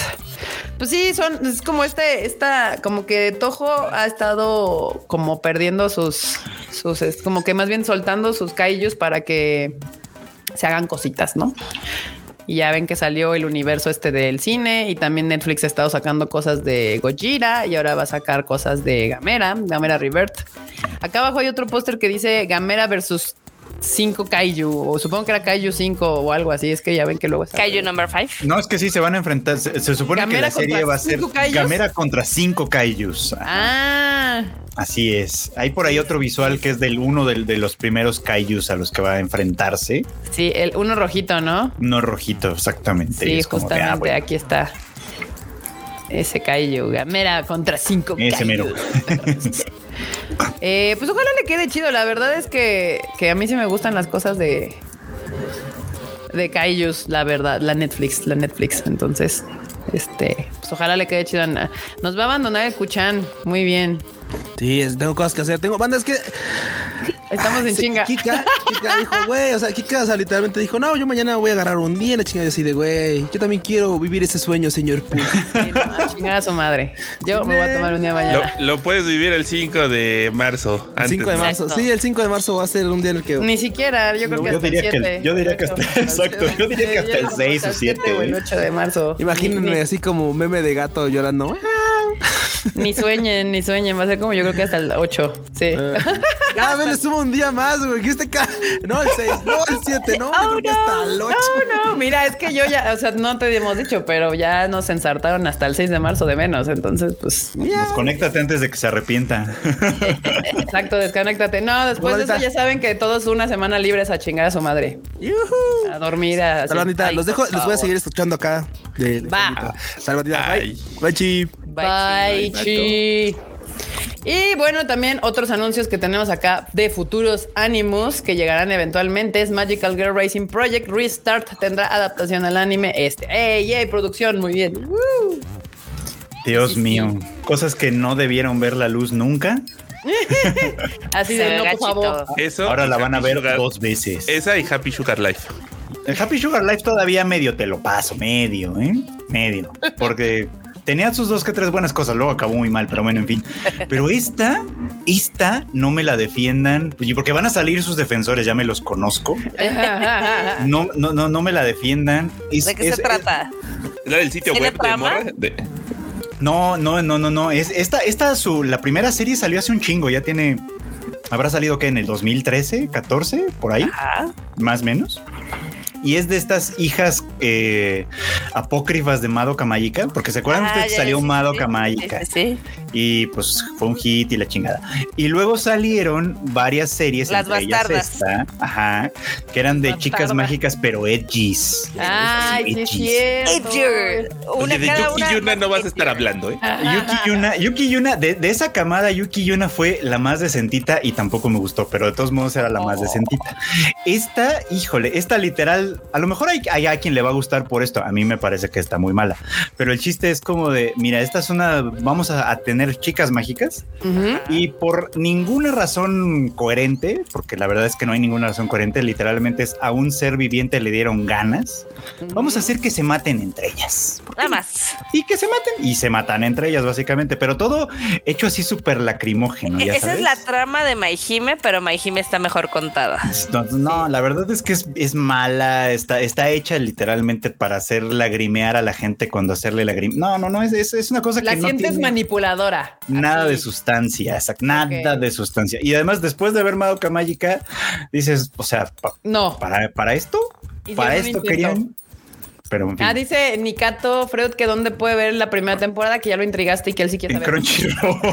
Pues sí, son, es como este, esta, como que Toho ha estado como perdiendo sus, sus, es como que más bien soltando sus kaijus para que se hagan cositas, ¿no? Y ya ven que salió el universo este del cine y también Netflix ha estado sacando cosas de Gojira y ahora va a sacar cosas de Gamera, Gamera Rebirth. Acá abajo hay otro póster que dice Gamera versus 5 Kaiju, o supongo que era Kaiju 5 o algo así, es que ya ven que luego está.
Kaiju number five.
No, es que sí se van a enfrentar. Se, se supone
Gamera
que la serie va a ser
kaijus.
Gamera contra cinco kaijus.
Ah,
Así es. Hay por ahí otro visual que es del uno del- de los primeros kaijus a los que va a enfrentarse.
sí, el uno rojito, ¿no?
No rojito, exactamente.
Sí,
Es como de,
justamente
ah, bueno,
aquí está. Ese Kaiju, Gamera contra 5
Ese mero. [laughs]
Eh, pues ojalá le quede chido. La verdad es que, que a mí sí me gustan las cosas de de Kaijus, la verdad, la Netflix, la Netflix. Entonces, este, pues ojalá le quede chido. Nos va a abandonar el Kuchan. Muy bien.
Sí, tengo cosas que hacer. Tengo bandas que [laughs]
Estamos en
Sí,
chinga.
Kika, Kika dijo, [laughs] güey, o sea, Kika o sea, literalmente dijo, no, yo mañana voy a agarrar un día, la chingada así de, güey, yo también quiero vivir ese sueño, señor Pug.
Sí, no, a chingar a su madre. Yo me voy a tomar un día
Lo,
mañana.
lo puedes vivir el 5 de marzo.
El 5 de
antes.
marzo.
Exacto.
Sí, el 5 de marzo va a ser un día en el que...
Ni siquiera, yo creo que
Yo
hasta
diría
el
que el-
7.
yo diría que hasta- exacto, yo diría que hasta el 6 o 7,
o el
¿eh?
8 de marzo.
Imagínense así como meme de gato llorando. [laughs]
Ni sueñen, ni sueñen. Va a ser como yo creo que hasta el 8. Sí.
Eh, Cada vez le sumo un día más, güey. que este ca- No, el 6, no, el 7, no, yo creo que hasta el 8.
No, no, mira, es que yo ya, o sea, no te hemos dicho, pero ya nos ensartaron hasta el 6 de marzo de menos. Entonces, pues,
Pues conéctate antes de que se arrepienta. [laughs]
exacto, desconéctate. No, después de eso ya saben que todos una semana libres a chingar a su madre. A dormir. A,
los dejo, les voy a seguir escuchando acá. De, de
Va.
Hasta la bandita, bye. Bye, chi.
Bye, chi. Y bueno, también otros anuncios que tenemos acá de futuros Animus que llegarán eventualmente es Magical Girl Racing Project Restart tendrá adaptación al anime este. ¡Ey, ey! Producción, muy bien. Woo.
Dios
Sí, sí.
mío. Cosas que no debieron ver la luz nunca. [laughs]
Así de no, por favor.
Eso.
Ahora la van a ver
Sugar-
dos veces.
Esa y Happy Sugar Life.
El Happy Sugar Life todavía medio te lo paso, medio, ¿eh? Medio. Porque tenía sus dos que tres buenas cosas, luego acabó muy mal, pero bueno, en fin. Pero esta, esta no me la defiendan, y porque van a salir sus defensores, ya me los conozco. No, no, no, no me la defiendan. Es-
¿De qué
es-
se trata?
¿La del sitio
¿Tiene
web de morra? De-
No, no, no, no, no. Es esta, esta su la primera serie salió hace un chingo. Ya tiene, habrá salido que en el 2013, 14, por ahí,
Ajá.
más o menos. Y es de estas hijas eh, apócrifas de Madoka Mágica, porque se acuerdan
Ah,
ustedes que salió
sí,
Madoka
sí,
Mágica
Sí, sí,
y pues fue un hit y la chingada. Y luego salieron varias series,
Las
entre ellas esta, ajá, que eran de chicas mágicas pero edgys.
Ay, sí.
Edger. Una
Oye, de Yuki
una
Yuna no vas a estar hablando, ¿eh?
Yuki Yuna, Yuki Yuna, de, de esa camada, Yuki Yuna fue la más decentita y tampoco me gustó, pero de todos modos era la más decentita. Esta, híjole, esta literal, a lo mejor hay, hay a quien le va a gustar por esto. A mí me parece que está muy mala, pero el chiste es como de, mira, esta es una, vamos a, a tener chicas mágicas y por ninguna razón coherente, porque la verdad es que no hay ninguna razón coherente, literalmente es a un ser viviente le dieron ganas. Vamos a hacer que se maten entre ellas
Nada más.
y que se maten y se matan entre ellas básicamente, pero todo hecho así súper lacrimógeno. ¿ya
E-, Esa
sabes?
es la trama de Maihime, pero Maihime está mejor contada.
No, no, la verdad es que es, es mala, está, está hecha literalmente para hacer lagrimear a la gente cuando hacerle lagrim. No, no, no, es, es, es una cosa
La
que no
sientes
tiene
manipuladora.
nada
Así.
de sustancia, exact- nada de sustancia. Y además, después de ver Madoka Mágica, dices, o sea, pa-
No.
para, para esto, para esto querían. Pero en fin,
Ah, dice Nikato Freud que dónde puede ver la primera temporada, que ya lo intrigaste y que él sí quiere
en. Crunchyroll. [laughs]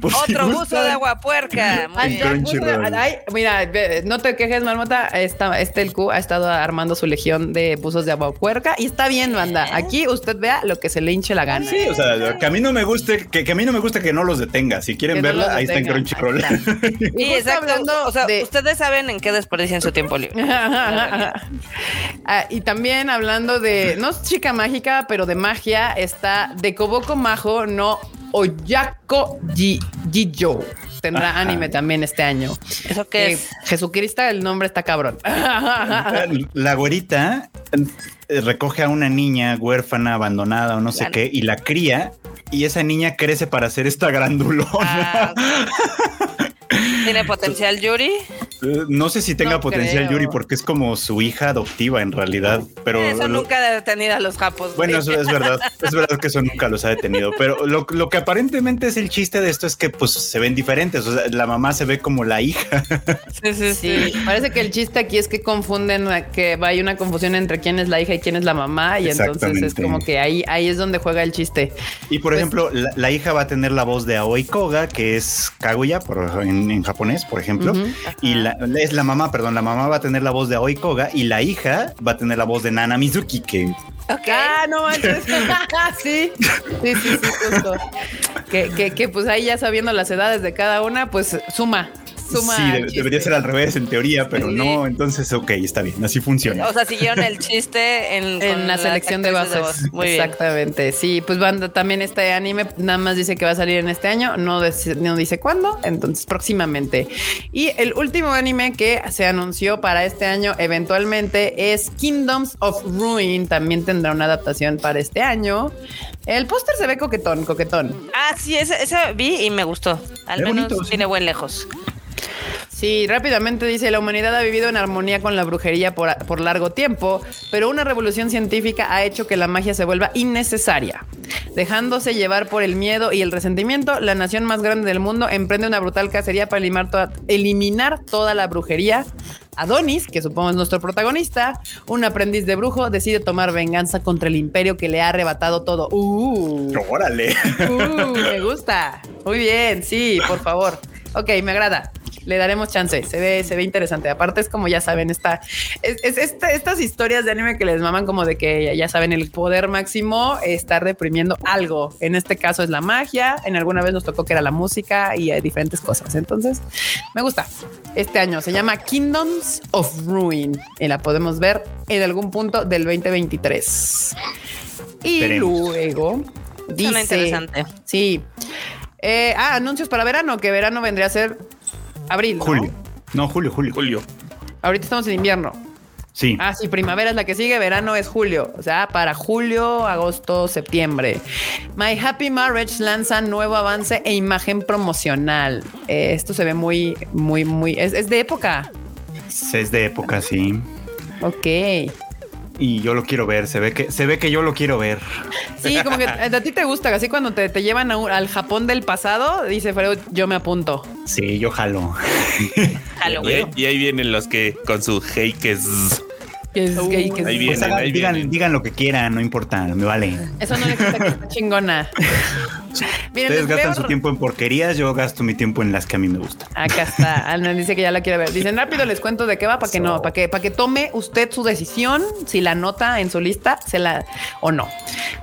Pues, si
Otro buzo de agua puerca.
Crunchyroll.
ay, mira, no te quejes, Marmota. Esta, este el Q ha estado armando su legión de buzos de agua puerca y está bien, banda. Aquí usted vea lo que se le hinche la gana.
Sí, o sea, que a mí no me guste, que, que a mí no me gusta que no los detenga. Si quieren
Que
verla, ahí está en. Crunchyroll.
Está. [laughs] Y
exacto.
hablando
o sea,
de-
ustedes saben en qué desperdician su tiempo libre. [laughs]
Ah, y también hablando de, no es chica mágica, pero de magia, está de Koboko Majo no Oyako Jijo. Tendrá
Ajá.
anime también este año.
¿Eso qué
Eh,
es?
Jesucristo, el nombre está cabrón. [laughs]
La güerita eh, recoge a una niña huérfana, abandonada o no sé
La-
qué, y la cría, y esa niña crece para ser esta grandulona.
Ah, [laughs] ¿Tiene potencial Yuri?
Eh, No sé si tenga
No
potencial
creo.
Yuri porque es como su hija adoptiva en realidad, pero
Eso
lo-
nunca ha detenido a los japos.
bueno,
güey.
eso es verdad, es verdad que eso nunca los ha detenido, pero lo, lo que aparentemente es el chiste de esto es que pues se ven diferentes, o sea, la mamá se ve como la hija.
Sí, sí, sí.
Parece que el chiste aquí es que confunden, que hay una confusión entre quién es la hija y quién es la mamá, y entonces es como que ahí, ahí es donde juega el chiste.
Y por
Pues-
ejemplo, la, la hija va a tener la voz de Aoi Koga, que es Kaguya por, en, en japonés, por ejemplo.
Ujú.
Y la, es la mamá, perdón, la mamá va a tener la voz de Aoi Koga y la hija va a tener la voz de Nana Mizuki, que.
Ah, no manches. [laughs] sí, sí, sí, sí, justo. Que, que, que, pues ahí ya sabiendo las edades de cada una, pues suma. Suma
sí, de- debería ser al revés en teoría, pero
Sí.
no. Entonces, ok, está bien, así funciona.
O sea, siguieron el chiste en, [laughs]
la selección de.
Muy bien.
Exactamente. Sí, pues banda, también este anime nada más dice que va a salir en este año, no, no dice cuándo, entonces próximamente. Y el último anime que se anunció para este año eventualmente es Kingdoms of Ruin. También tendrá una adaptación para este año. El póster se ve coquetón, coquetón.
Ah, sí, ese, ese vi y me gustó. Al menos
bonito, sí.
tiene buen lejos.
Sí, rápidamente dice, la humanidad ha vivido en armonía con la brujería por, por largo tiempo, pero una revolución científica ha hecho que la magia se vuelva innecesaria. Dejándose llevar por el miedo y el resentimiento, la nación más grande del mundo emprende una brutal cacería para eliminar toda, eliminar toda la brujería. Adonis, que supongo es nuestro protagonista, un aprendiz de brujo, decide tomar venganza contra el imperio que le ha arrebatado todo. Uh.
Órale.
Uh, me gusta. Muy bien, sí, por favor. Ok, me agrada. Le daremos chance. Se ve, se ve interesante. Aparte, es como ya saben, esta, es, es esta- estas historias de anime que les maman como de que ya saben, el poder máximo está reprimiendo algo. En este caso es la magia. En alguna vez nos tocó que era la música y hay diferentes cosas. Entonces, me gusta. Este año se llama Kingdoms of Ruin y la podemos ver en algún punto del 2023. Y
Esperemos.
luego
Suena
dice
interesante.
Sí. Eh, ah, anuncios para verano, que verano vendría a ser abril. ¿no?
Julio. No, julio, julio.
Julio.
Ahorita estamos en invierno.
Sí.
Ah, sí, primavera es la que sigue, verano es julio. O sea, para julio, agosto, septiembre. My Happy Marriage lanza nuevo avance e imagen promocional. Eh, esto se ve muy, muy, muy. Es, es de época.
Es de época, sí.
Ok.
Y yo lo quiero ver. Se ve que, se ve que yo lo quiero ver.
Sí, como que a ti te gusta, así cuando te, te llevan a un- al Japón del pasado, dice Freud, yo me apunto.
Sí, yo jalo.
Y
Halloween.
ahí, y ahí vienen los que con su heikes.
Que es gay, que es-
Ahí
Pues
vienen,
hagan-
ahí
digan,
vienen.
digan lo que quieran, no importa, me vale.
Eso no le quita que [laughs] está chingona. [laughs] Miren,
Ustedes gastan su tiempo en porquerías, yo gasto mi tiempo en las que a mí me gustan.
Acá está. [laughs] Ana dice que ya la quiere ver. Dicen rápido, les cuento de qué va para que no, para que, para que tome usted su decisión, si la nota en su lista, se la o no.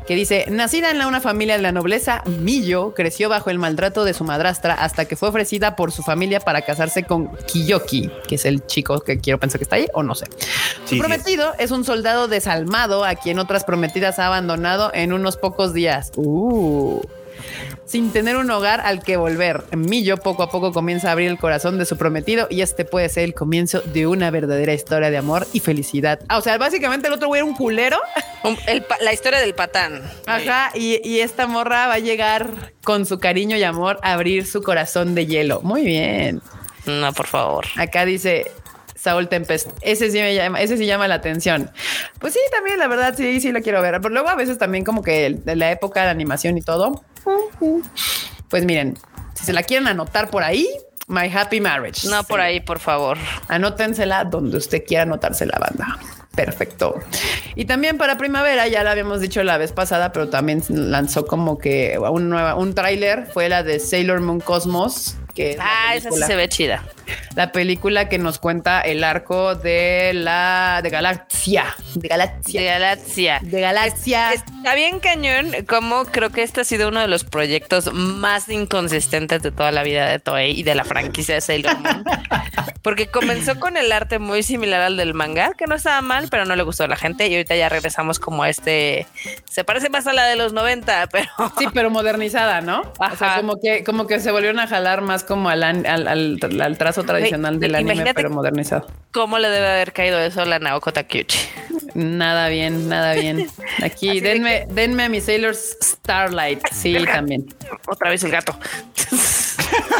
Que dice: Nacida en la- una familia de la nobleza, Millo creció bajo el maltrato de su madrastra hasta que fue ofrecida por su familia para casarse con Kiyoki, que es el chico que quiero pensar que está ahí, o no sé. Su
sí.
prometido es un soldado desalmado a quien otras prometidas ha abandonado en unos pocos días. Uh. Sin tener un hogar al que volver, Millo poco a poco comienza a abrir el corazón de su prometido y este puede ser el comienzo de una verdadera historia de amor y felicidad. Ah, o sea, básicamente el otro güey era un culero.
El la historia del patán.
Ajá, y, y esta morra va a llegar con su cariño y amor a abrir su corazón de hielo. Muy bien.
No, por favor.
Acá dice Saúl Tempest. Ese sí me llama, ese sí llama la atención. Pues sí, también la verdad sí, sí la quiero ver. Pero luego a veces también como que de la época de animación y todo. Pues miren, si se la quieren anotar por ahí, My Happy Marriage.
No por ahí, por favor.
Anótensela donde usted quiera anotarse la banda. Perfecto. Y también para primavera, ya la habíamos dicho la vez pasada, pero también lanzó como que un, nueva, un tráiler, fue la de Sailor Moon Cosmos. Que es la
Ah, esa sí se ve chida.
la película que nos cuenta el arco de la de Galaxia, de
De
Galaxia,
Galaxia.
de Galaxia.
Está bien cañón, como creo que este ha sido uno de los proyectos más inconsistentes de toda la vida de Toei y de la franquicia de Sailor Moon. [laughs] Porque comenzó con el arte muy similar al del manga, que no estaba mal, pero no le gustó a la gente. Y ahorita ya regresamos como a este. Se parece más a la de los 90, pero.
Sí, pero modernizada, ¿no? O sea,
Ajá.
como que, como que se volvieron a jalar más como al, an- al, al- al trazo tradicional del anime,
imagínate-
pero modernizado.
¿Cómo le debe haber caído eso a la Naoko Takeuchi?
Nada bien, nada bien. [laughs] Aquí,
Así
denme, denme a mis Sailors Starlight. Sí, también.
Otra vez el gato.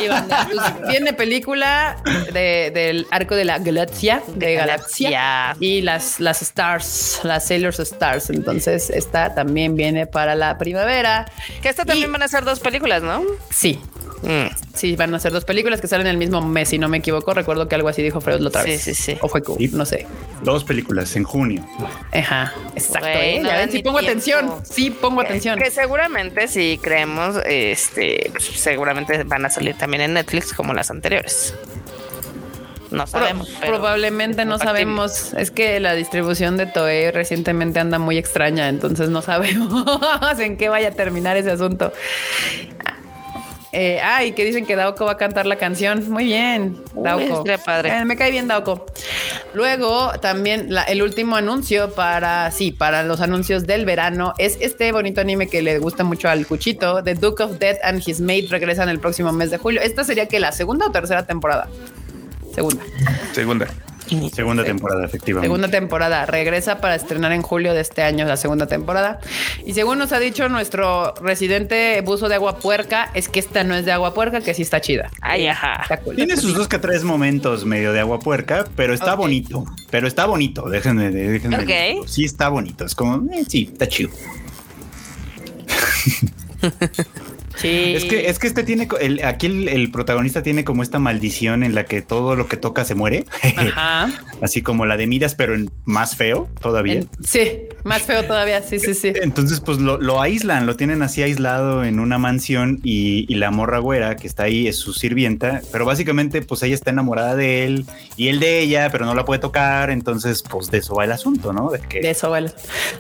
Banda. Pues, viene película de- del arco de la Galaxia, de,
De
Galaxia.
Galaxia.
Y las, las Stars, las Sailors Stars. Entonces, esta también viene para la primavera.
Que esta también
Y-
van a ser dos películas, ¿no?
Sí,
Mm.
sí, van a ser dos películas que salen el mismo mes, si no me equivoco. Recuerdo que algo así dijo Freud la otra
Sí,
vez.
sí, sí.
O fue Q,
Sí.
no sé.
Dos películas en junio.
Ajá, exacto.
Güey,
¿eh?
no
Ya
da
ven, sí pongo
tiempo.
atención. Sí, pongo atención.
Que seguramente si creemos, este, pues, seguramente van a salir también en Netflix como las anteriores. No sabemos. pero
probablemente no sabemos. Es que la distribución de Toei recientemente anda muy extraña, entonces no sabemos [laughs] en qué vaya a terminar ese asunto. Eh, ah, y que dicen que Daoko va a cantar la canción. Muy bien, Daoko.
estaría padre.
Eh, me cae bien Daoko. Luego también la- el último anuncio para, sí, para los anuncios del verano es este bonito anime que le gusta mucho al Cuchito, The Duke of Death and His Mate regresan el próximo mes de julio. Esta sería que la segunda o tercera temporada. Segunda.
Segunda.
Segunda temporada, efectivamente.
Segunda temporada. Regresa para estrenar en julio de este año la segunda temporada. Y según nos ha dicho nuestro residente buzo de agua puerca, es que esta no es de agua puerca, que sí está chida.
Ay, ajá.
Está cool.
Tiene sus dos que tres momentos medio de agua puerca, pero está bonito. Pero está bonito, déjenme, déjenme.
Ok.
decirlo. Sí, está bonito. Es como, eh, sí, está chido. [laughs]
Sí.
Es que, es que este tiene, el, aquí el, el protagonista tiene como esta maldición en la que todo lo que toca se muere.
Ajá. [laughs]
Así como la de Midas, pero en más feo todavía.
En- sí, más feo todavía. Sí, sí, sí.
Entonces, pues lo, lo aíslan, lo tienen así aislado en una mansión y, y la morra güera que está ahí es su sirvienta, pero básicamente pues ella está enamorada de él y él de ella, pero no la puede tocar, entonces pues de eso va el asunto, ¿no? De que
De eso vale.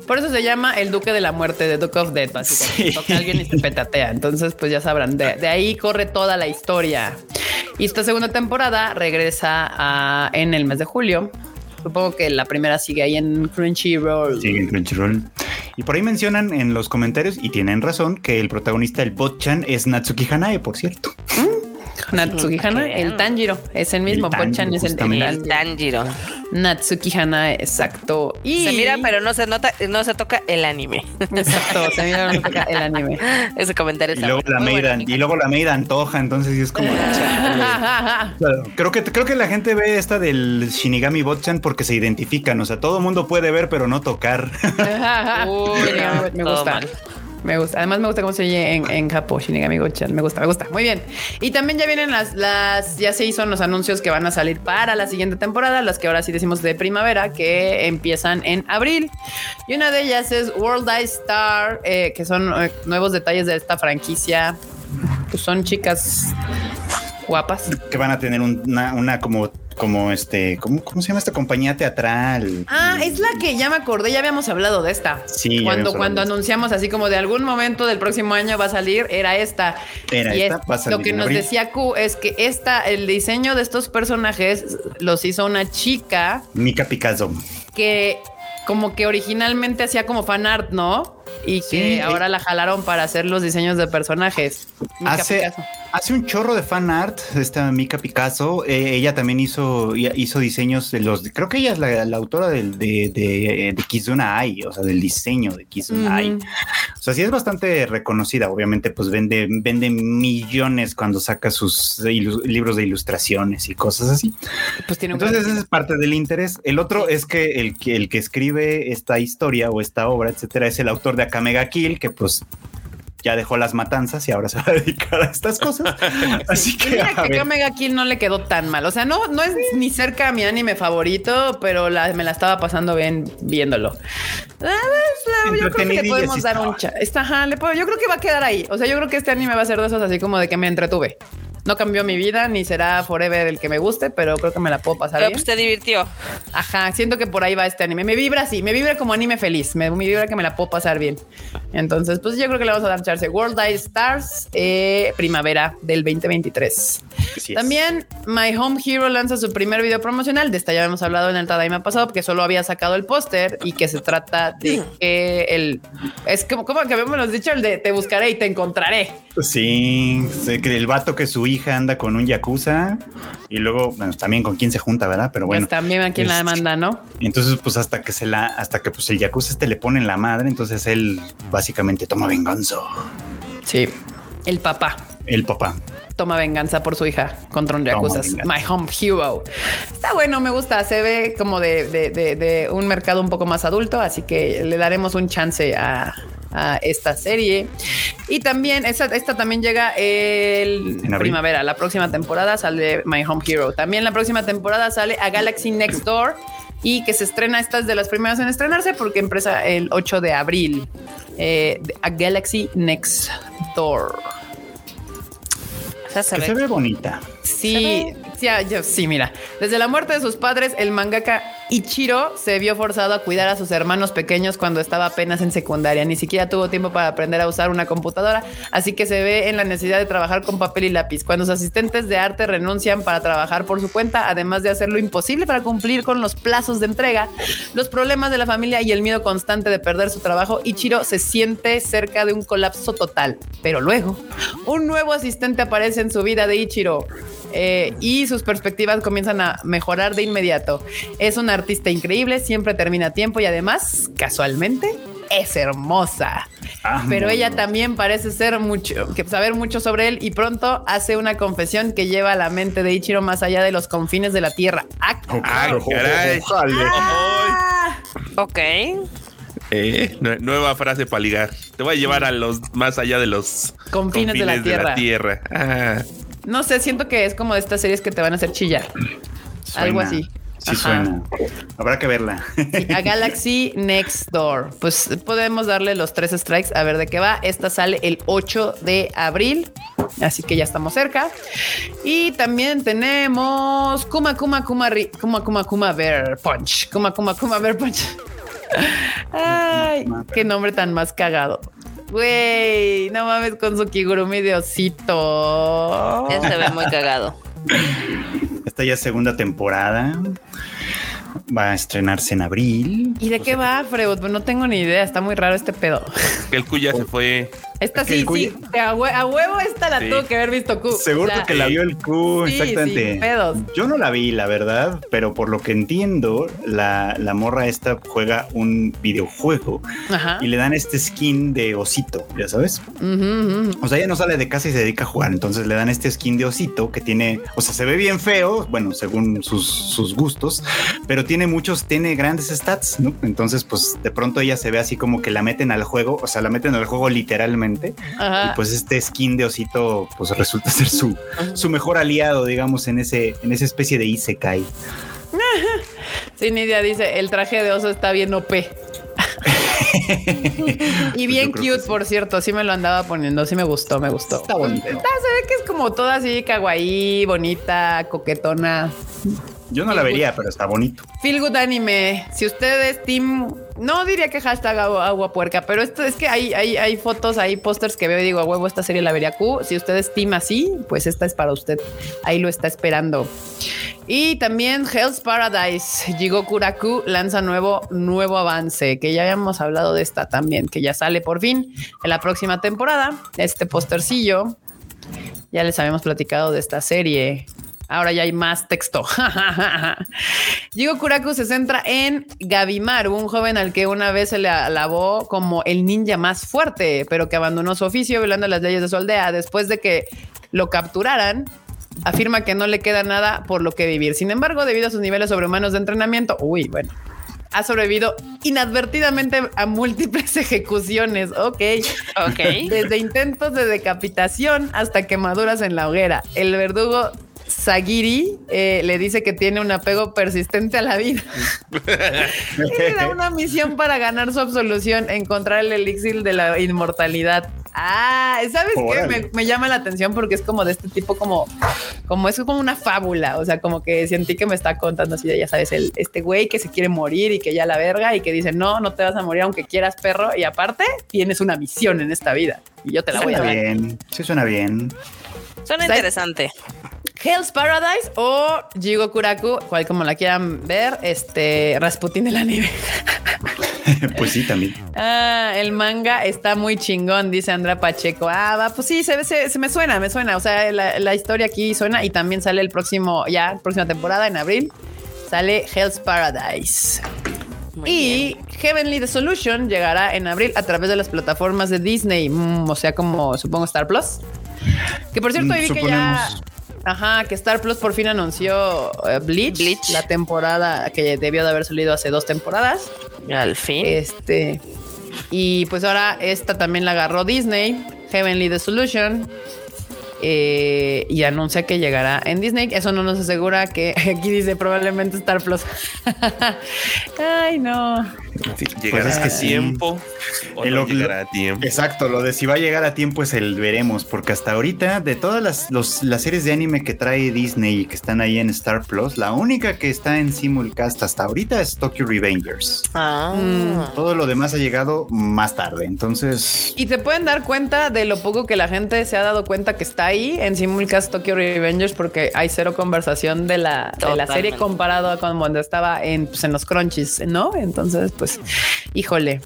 Por eso se llama el Duque de la Muerte, de Duke of Death, básicamente.
Sí.
Toca a alguien y se petatea. Entonces, pues ya sabrán, de, de ahí corre toda la historia. Y esta segunda temporada regresa a- en el mes de julio. Supongo que la primera sigue ahí en Crunchyroll.
sigue en Crunchyroll. Y por ahí mencionan en los comentarios, y tienen razón, que el protagonista, el Botchan, es Natsuki Hanae, por cierto.
Natsuki Hana,
Ok.
el Tanjiro, es el mismo. Bochan es el, el
El Tanjiro.
Natsuki Hana, exacto. Y
Se mira, pero no se nota, no se toca el anime.
exacto, se mira no toca el anime. [laughs]
Ese comentario
Y luego, la y luego la Maid antoja, entonces es como... [laughs] Creo que, creo que la gente ve esta del Shinigami Botchan porque se identifican. O sea, todo mundo puede ver, pero no tocar. [laughs]
Uy,
me
todo
gusta. Me gusta. Además, me gusta cómo se oye en, en Japón, Shinigami Go-chan. Me gusta, me gusta. Muy bien. Y también ya vienen las, las, ya se hizo los anuncios que van a salir para la siguiente temporada, las que ahora sí decimos de primavera, que empiezan en abril. Y una de ellas es World Eye Star, eh, que son eh, nuevos detalles de esta franquicia. Pues son chicas guapas.
que van a tener un- una, una como, como este, ¿cómo, ¿cómo se llama esta compañía teatral?
Ah, es la que ya me acordé, ya habíamos hablado de esta.
Sí,
cuando, cuando anunciamos así como de algún momento del próximo año va a salir, era esta.
Era
y
esta,
es-
va a salir
lo que nos
abril.
decía Q es que esta, el diseño de estos personajes los hizo una chica
Mika Picasso.
que como que originalmente hacía como fan art, ¿no? Y
Sí,
que
eh.
ahora la jalaron para hacer los diseños de personajes. Mika
Hace,
Picasso.
Hace un chorro de fan art, esta Mika Picasso. Eh, ella también hizo, hizo diseños de los. Creo que ella es la, la autora del, de, de, de Kizuna Ai, o sea, del diseño de Kizuna Ai. O sea, sí es bastante reconocida. Obviamente, pues vende, vende millones cuando saca sus libros de ilustraciones y cosas así.
Pues tiene
Entonces, ese es parte del interés. El otro es que el, que el que escribe esta historia o esta obra, etcétera, es el autor de Akame ga Kill, que pues ya dejó las matanzas y ahora se va a dedicar a estas cosas. [laughs] Así que,
mira
a
que Kill no le quedó tan mal. O sea, no, no es ni cerca a mi anime favorito, pero la- me la estaba pasando bien viéndolo. Ah, pues, la- yo creo que le podemos dar un
estaba.
cha- está, ajá, le puedo- yo creo que va a quedar ahí. O sea, yo creo que este anime va a ser de esos así como de que me entretuve. No cambió mi vida, ni será forever el que me guste, pero creo que me la puedo pasar
Pero
bien.
pues te divirtió.
Ajá, siento que por ahí va este anime. Me vibra así, me vibra como anime feliz. Me, me vibra que me la puedo pasar bien. Entonces, pues yo creo que le vamos a dar chance. World Eye Stars, eh, primavera del 2023.
así es.
También My Home Hero lanza su primer video promocional. De esta ya habíamos hablado en el Tadaima pasado, porque solo había sacado el póster y que se trata de que el. Es como, como que habíamos dicho el de te buscaré y te encontraré.
Sí, sé que el vato que su hija anda con un yakuza y luego bueno, también con quién se junta, ¿verdad? Pero bueno.
Pues también a quien la
este,
manda, ¿no?
Entonces, pues hasta que se la, hasta que pues el yakuza este le pone en la madre, entonces él básicamente toma venganza.
Sí. El papá.
El papá.
toma venganza por su hija contra un Yakuza. My Home Hero. Está bueno, me gusta. Se ve como de, de- de- de un mercado un poco más adulto, así que le daremos un chance a, a esta serie. Y también, esta, esta también llega el primavera. La próxima temporada sale My Home Hero. También la próxima temporada sale a Galaxy Next Door. Y que se estrena, esta es de las primeras en estrenarse porque empieza el 8 de abril. Eh, a Galaxy Next Door.
O sea, se
Que
ve-
se ve bonita.
Sí, sí, yo- sí, mira. Desde la muerte de sus padres, el mangaka Ichiro se vio forzado a cuidar a sus hermanos pequeños cuando estaba apenas en secundaria. Ni siquiera tuvo tiempo para aprender a usar una computadora, así que se ve en la necesidad de trabajar con papel y lápiz. Cuando sus asistentes de arte renuncian para trabajar por su cuenta, además de hacer lo imposible para cumplir con los plazos de entrega, los problemas de la familia y el miedo constante de perder su trabajo, Ichiro se siente cerca de un colapso total. Pero luego, un nuevo asistente aparece en su vida de Ichiro. eh, y sus perspectivas comienzan a mejorar de inmediato. Es una artista increíble, siempre termina a tiempo y además, casualmente, es hermosa.
Ah,
Pero ella también parece ser mucho, que saber mucho sobre él y pronto hace una confesión que lleva a la mente de Ichiro más allá de los confines de la tierra. Ah,
Ay, caray.
Ojale.
ah.
Ok.
Eh, nue- nueva frase para ligar. Te voy a llevar a los más allá de los
Confines de la tierra.
tierra. Ah,
No sé, siento que es como de estas series que te van a hacer chillar. Algo
Suena.
así.
Sí
Ajá.
suena. Habrá que verla.
Sí, a Galaxy Next Door. Pues podemos darle los tres strikes a ver de qué va. Esta sale el 8 de abril, así que ya estamos cerca. Y también tenemos Kuma Kuma Kuma Ri- Kuma Kuma Kuma Bear Punch. Kuma Kuma Kuma Bear Punch. [laughs] Ay, qué nombre tan más cagado. Güey, no mames con su Kigurumi de osito.
Ese se ve muy cagado.
Esta ya es segunda temporada. Va a estrenarse en abril.
¿Y de qué va, Freud? Pues no tengo ni idea. Está muy raro este pedo.
que el cuya se fue.
Esta sí, sí. A, hue- a huevo esta la
Sí.
tuvo que haber visto Q.
Seguro que la vio el Q,
sí,
exactamente.
pedos.
Yo no la vi, la verdad, pero por lo que entiendo, la, la morra esta juega un videojuego
Ajá.
y le dan este skin de osito, ya sabes. O sea, ella no sale de casa y se dedica a jugar, entonces le dan este skin de osito que tiene, o sea, se ve bien feo, bueno, según sus, sus gustos, pero tiene muchos, tiene grandes stats, ¿no? Entonces, pues de pronto ella se ve así como que la meten al juego, o sea, la meten al juego literalmente,
Ajá.
y pues este skin de osito, pues resulta ser su, su mejor aliado, digamos, en ese, en esa especie de Isekai. [laughs]
Sí, Nidia dice, el traje de oso está bien OP. [laughs] y bien
Pues creo
cute,
sí.
por cierto. Sí me lo andaba poniendo. Sí me gustó, me gustó.
Está bonito.
Está- se ve que es como toda así, kawaii, bonita, coquetona.
Yo no la vería, pero está bonito.
Feel Good Anime. Si usted es team, no diría que hashtag agua, agua puerca, pero esto es que hay, hay, hay fotos, hay pósters que veo y digo, a huevo, esta serie la vería Q. Si usted es team así, pues esta es para usted. Ahí lo está esperando. Y también Hell's Paradise, Jigoku Raku lanza nuevo, nuevo avance, que ya habíamos hablado de esta también, que ya sale por fin en la próxima temporada. Este postercillo, ya les habíamos platicado de esta serie. Ahora ya hay más texto. [laughs] Jigo Kuraku se centra en Gabimaru, un joven al que una vez se le alabó como el ninja más fuerte, pero que abandonó su oficio violando las leyes de su aldea. Después de que lo capturaran, afirma que no le queda nada por lo que vivir. Sin embargo, debido a sus niveles sobrehumanos de entrenamiento, uy, bueno, ha sobrevivido inadvertidamente a múltiples [laughs] ejecuciones. Ok.
Ok.
Desde intentos de decapitación hasta quemaduras en la hoguera. El verdugo Sagiri eh, le dice que tiene un apego persistente a la vida. y le da una misión para ganar su absolución, encontrar el elixir de la inmortalidad. Ah, ¿sabes qué?
Órale.
Me, me llama la atención porque es como de este tipo, como, como es como una fábula. O sea, como que sentí que me está contando así de, ya sabes, el, este güey que se quiere morir y que ya la verga y que dice, no, no te vas a morir aunque quieras, perro. Y aparte, tienes una misión en esta vida y yo te la voy a
Suena
dar.
bien, sí suena bien.
Suena
¿Sabes?
interesante.
Hell's Paradise o Jigo Kuraku, cual como la quieran ver, este Rasputin de la nieve. [laughs]
pues sí, también.
Ah, el manga está muy chingón, dice Andrea Pacheco. Ah, va, pues sí, se, se, se me suena, me suena. O sea, la, la historia aquí suena y también sale el próximo, ya, próxima temporada en abril. Sale Hell's Paradise.
Muy
y
bien.
Heavenly The Solution llegará en abril a través de las plataformas de Disney, mm, o sea, como supongo Star Plus. Que por cierto,
Mm,
ahí vi que ya. Ajá, que Star Plus por fin anunció Bleach,
Bleach.
la temporada que debió de haber salido hace dos temporadas.
Al fin.
Este. Y pues ahora esta también la agarró Disney, Heavenly The Solution. eh, y anuncia que llegará en Disney. Eso no nos asegura que [laughs] aquí dice probablemente Star Plus. [laughs] Ay, no.
Sí, ¿Llegará
Pues es que
a
sí.
tiempo o
El
no llegará a tiempo?
Exacto, lo de si va a llegar a tiempo es el veremos, porque hasta ahorita de todas las, los- las series de anime que trae Disney y que están ahí en Star Plus, la única que está en simulcast hasta ahorita es Tokyo Revengers.
Ah.
Mm.
Todo lo demás ha llegado más tarde, entonces
Y te pueden dar cuenta de lo poco que la gente se ha dado cuenta que está ahí en Simulcast Tokyo Revengers porque hay cero conversación de la, de la serie comparado a cuando estaba en, pues, en los crunchies, ¿no? Entonces, pues, híjole.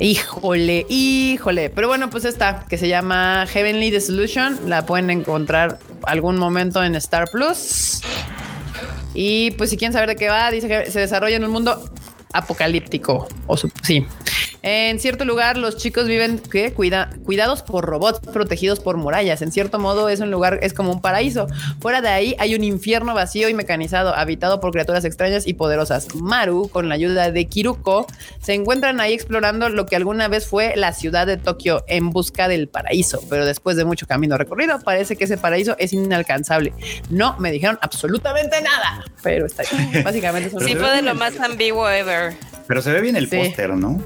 Híjole, híjole. Pero bueno, pues esta que se llama Heavenly Dissolution. La pueden encontrar algún momento en Star Plus. Y pues si quieren saber de qué va, dice que se desarrolla en un mundo apocalíptico. O sí. En cierto lugar, los chicos viven ¿qué? Cuida- cuidados por robots protegidos por murallas. En cierto modo, es un lugar, es como un paraíso. Fuera de ahí hay un infierno vacío y mecanizado, habitado por criaturas extrañas y poderosas. Maru, con la ayuda de Kiruko, se encuentran ahí explorando lo que alguna vez fue la ciudad de Tokio en busca del paraíso. Pero después de mucho camino recorrido, parece que ese paraíso es inalcanzable. No me dijeron absolutamente nada, pero está ahí. [laughs] Básicamente
Sí, fue de lo más ambiguo ever.
Pero se ve bien el
Sí.
póster, ¿no?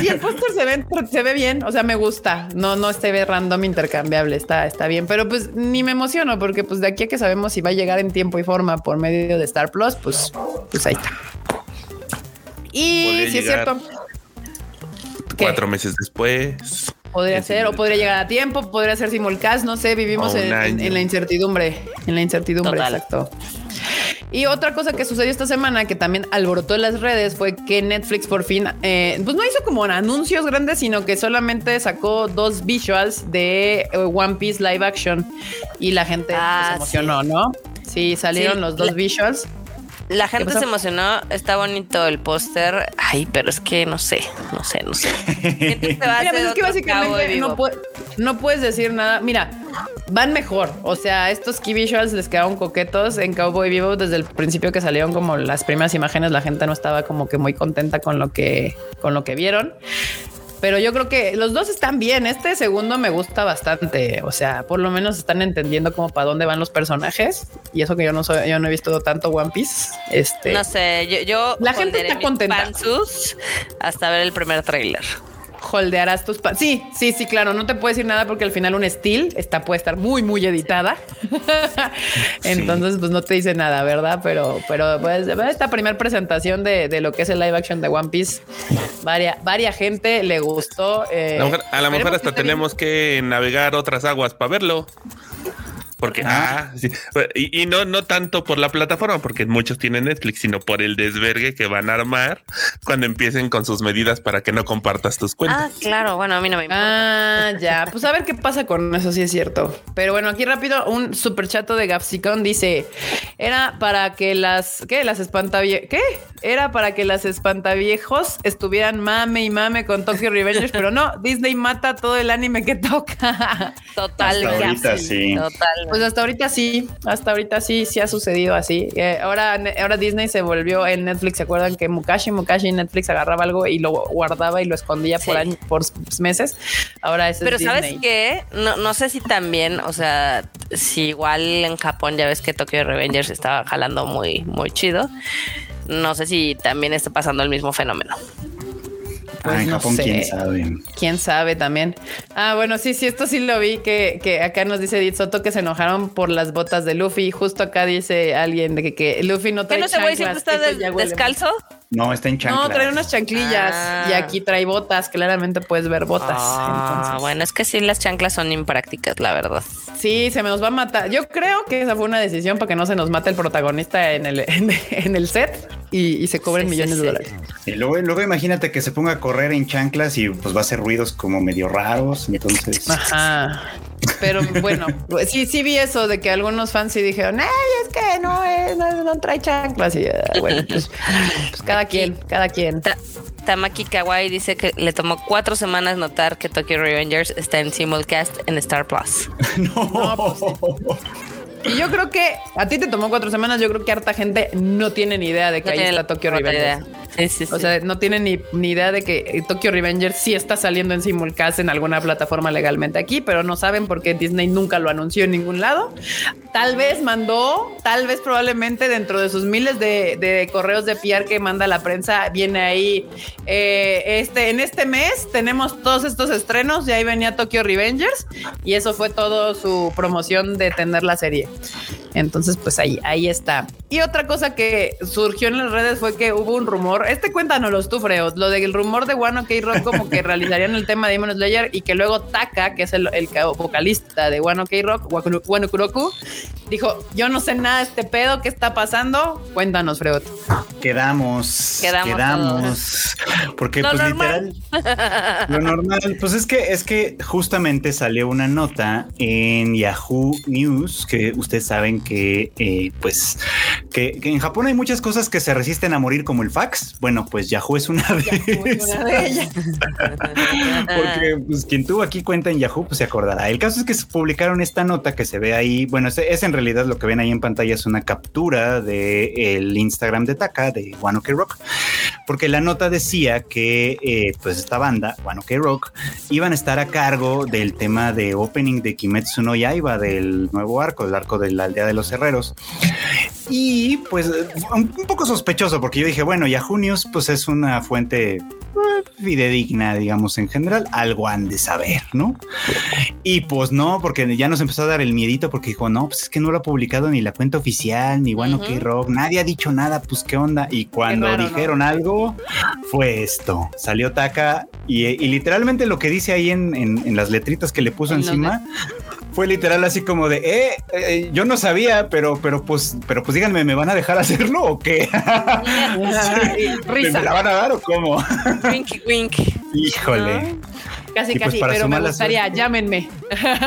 Sí, el póster se ve, se ve bien, o sea, me gusta. No, no se ve random intercambiable, está, está bien. Pero pues ni me emociono porque pues de aquí a que sabemos si va a llegar en tiempo y forma por medio de Star Plus, pues, pues ahí está. Y si es cierto. ¿Qué?
Cuatro meses después.
Podría ser, o podría llegar a tiempo, podría ser simulcast, no sé, vivimos en la incertidumbre, en la incertidumbre,
Total.
exacto. Y otra cosa que sucedió esta semana que también alborotó las redes fue que Netflix por fin, eh, pues no hizo como anuncios grandes, sino que solamente sacó dos visuals de eh, One Piece live action y la gente pues,
Ah,
se emocionó, ¿no? Sí, salieron
Sí,
los dos
la-
visuals.
La gente se emocionó, está bonito el póster. Ay, pero es que no sé, no sé, no sé. [laughs]
Mira, pues es que básicamente no,
Bebop.
No puedes decir nada. Mira, van mejor. O sea, estos key visuals les quedaron coquetos en Cowboy Vivo desde el principio que salieron como las primeras imágenes. La gente no estaba como que muy contenta con lo que, con lo que vieron. Pero yo creo que los dos están bien. Este segundo me gusta bastante. O sea, por lo menos están entendiendo como para dónde van los personajes. Y eso que yo no soy, yo no he visto tanto One Piece. Este,
No sé, yo, yo
La gente está contenta.
hasta ver el primer tráiler.
Holdearás tus pa- Sí, sí, sí, claro. No te puedo decir nada porque al final un steel está puede estar muy, muy editada. [laughs] Entonces, pues no te dice nada, ¿verdad? Pero, pero pues esta primera presentación de, de lo que es el live action de One Piece, varia, varia gente le gustó. eh,
A lo mejor, a lo mejor
esperemos
hasta
bien.
tenemos que navegar otras aguas para verlo. Porque, ah, sí. Y, y no, no tanto por la plataforma, porque muchos tienen Netflix, sino por el desvergue que van a armar cuando empiecen con sus medidas para que no compartas tus
Ah,
cuentas.
claro, bueno, a mí no me importa.
Ah, ya. Pues a ver qué pasa con eso, sí es cierto. Pero bueno, aquí rápido, un super chato de Gapsicon dice: Era para que las. ¿Qué? Las espantavie. ¿Qué? Era para que las espantaviejos estuvieran mame y mame con Tokyo Revengers, pero no, Disney mata todo el anime que toca.
Total,
Hasta ahorita sí.
Total.
Pues hasta ahorita sí, hasta ahorita sí, sí ha sucedido así. Eh, ahora, ahora Disney se volvió en Netflix. ¿Se acuerdan que Mukashi, Mukashi Netflix agarraba algo y lo guardaba y lo escondía por, años, por meses? Ahora es
Pero
Disney.
¿sabes qué? No, no sé si también, o sea, si igual en Japón ya ves que Tokyo Revengers estaba jalando muy, muy chido. No sé si también está pasando el mismo fenómeno.
Pues
ah, en
no
Japón,
sé.
quién sabe.
Quién sabe también. Ah, bueno, sí, sí, esto sí lo vi, que, que acá nos dice Edith Soto que se enojaron por las botas de Luffy. Justo acá dice alguien de que, que Luffy no
¿Qué
trae
no se güey siempre está
huele
descalzo?
No, está en chanclas.
No, trae unas chanclillas
Ah.
y aquí trae botas. Claramente puedes ver botas.
Ah,
Entonces,
bueno, es que sí, las chanclas son imprácticas, la verdad.
Sí, se me nos va a matar. Yo creo que esa fue una decisión para que no se nos mate el protagonista en el, en, [laughs] en el set y, y se cobren
Sí,
millones
sí.
de dólares.
Y luego, luego imagínate que se ponga a correr en chanclas y pues va a hacer ruidos como medio raros. Entonces,
Ajá. Pero bueno, sí, sí vi eso de que algunos fans sí dijeron, ay, es que no, es, no, no trae chanclas. Y ah, bueno, pues, pues [laughs] cada quien, cada quien.
Ta- Tamaki Kawaii dice que le tomó cuatro semanas notar que Tokyo Revengers está en simulcast en Star Plus. [laughs]
no.
Y yo creo que a ti te tomó cuatro semanas. Yo creo que harta gente no tiene ni idea de que
No
ahí
tiene
está
la
Tokyo Revengers.
Sí, sí.
O sea, no tienen ni, ni idea de que Tokyo Revengers sí está saliendo en simulcast en alguna plataforma legalmente aquí, pero no saben por qué Disney nunca lo anunció en ningún lado. Tal vez mandó, tal vez probablemente dentro de sus miles de, de correos de PR que manda la prensa, viene ahí, eh, este, en este mes tenemos todos estos estrenos y ahí venía Tokyo Revengers y eso fue todo su promoción de tener la serie. Entonces, pues ahí, ahí está. Y otra cosa que surgió en las redes fue que hubo un rumor. Este cuéntanos tú, Freud. Lo del rumor de One OK Rock, como que realizarían el tema de Demon Slayer y que luego Taka, que es el, el vocalista de One OK Rock, Wano Kuroku, dijo: Yo no sé nada de este pedo, ¿qué está pasando? Cuéntanos, Freud.
Quedamos,
Quedamos
quedamos, porque
Lo
pues
normal.
literal, lo normal, pues es que es que justamente salió una nota en Yahoo News que ustedes saben que eh, pues que, que en Japón hay muchas cosas que se resisten a morir como el fax. Bueno, pues Yahoo es una de esas.
Una de ellas. [laughs]
Porque pues, quien tuvo aquí cuenta en Yahoo pues se acordará. El caso es que se publicaron esta nota que se ve ahí. Bueno, es, es en realidad lo que ven ahí en pantalla es una captura del el Instagram de Taka de One Ok Rock, porque la nota decía que eh, pues esta banda One Ok Rock iban a estar a cargo del tema de opening de Kimetsu no Yaiba del nuevo arco, el arco de la aldea de los herreros. Y pues un, un poco sospechoso porque yo dije, bueno, Yahoo News pues es una fuente eh, fidedigna, digamos, en general, algo han de saber, ¿no? Y pues no, porque ya nos empezó a dar el miedito porque dijo, no, pues es que no lo ha publicado ni la cuenta oficial, ni One OK
Ujú.
Rock, nadie ha dicho nada, pues qué onda. Y cuando
raro, ¿no?
dijeron algo, fue esto. Salió Taka y, y literalmente lo que dice ahí en, en- en las letritas que le puso
En los
encima. Fue literal así como de, eh, eh, yo no sabía, pero, pero pues, pero pues díganme, ¿me van a dejar [laughs] hacerlo o qué? [laughs] ¿Me
Risa.
la van a dar o cómo?
Winky, wink.
Híjole.
Casi,
pues
casi,
para
pero
su
me
mala
gustaría,
suerte.
llámenme.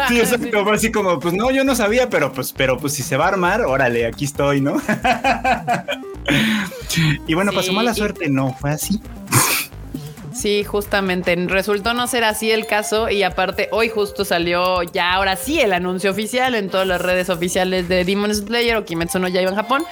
Sí, exacto. fue Así como, pues no, yo no sabía, pero pues, pero pues si se va a armar, órale, aquí estoy, ¿no? [laughs] y bueno, para su
Sí,
mala
y-
suerte, no fue así.
Sí, justamente. Resultó no ser así el caso y aparte hoy justo salió ya ahora sí el anuncio oficial en todas las redes oficiales de Demon Slayer o Kimetsu no Yaiba en Japón,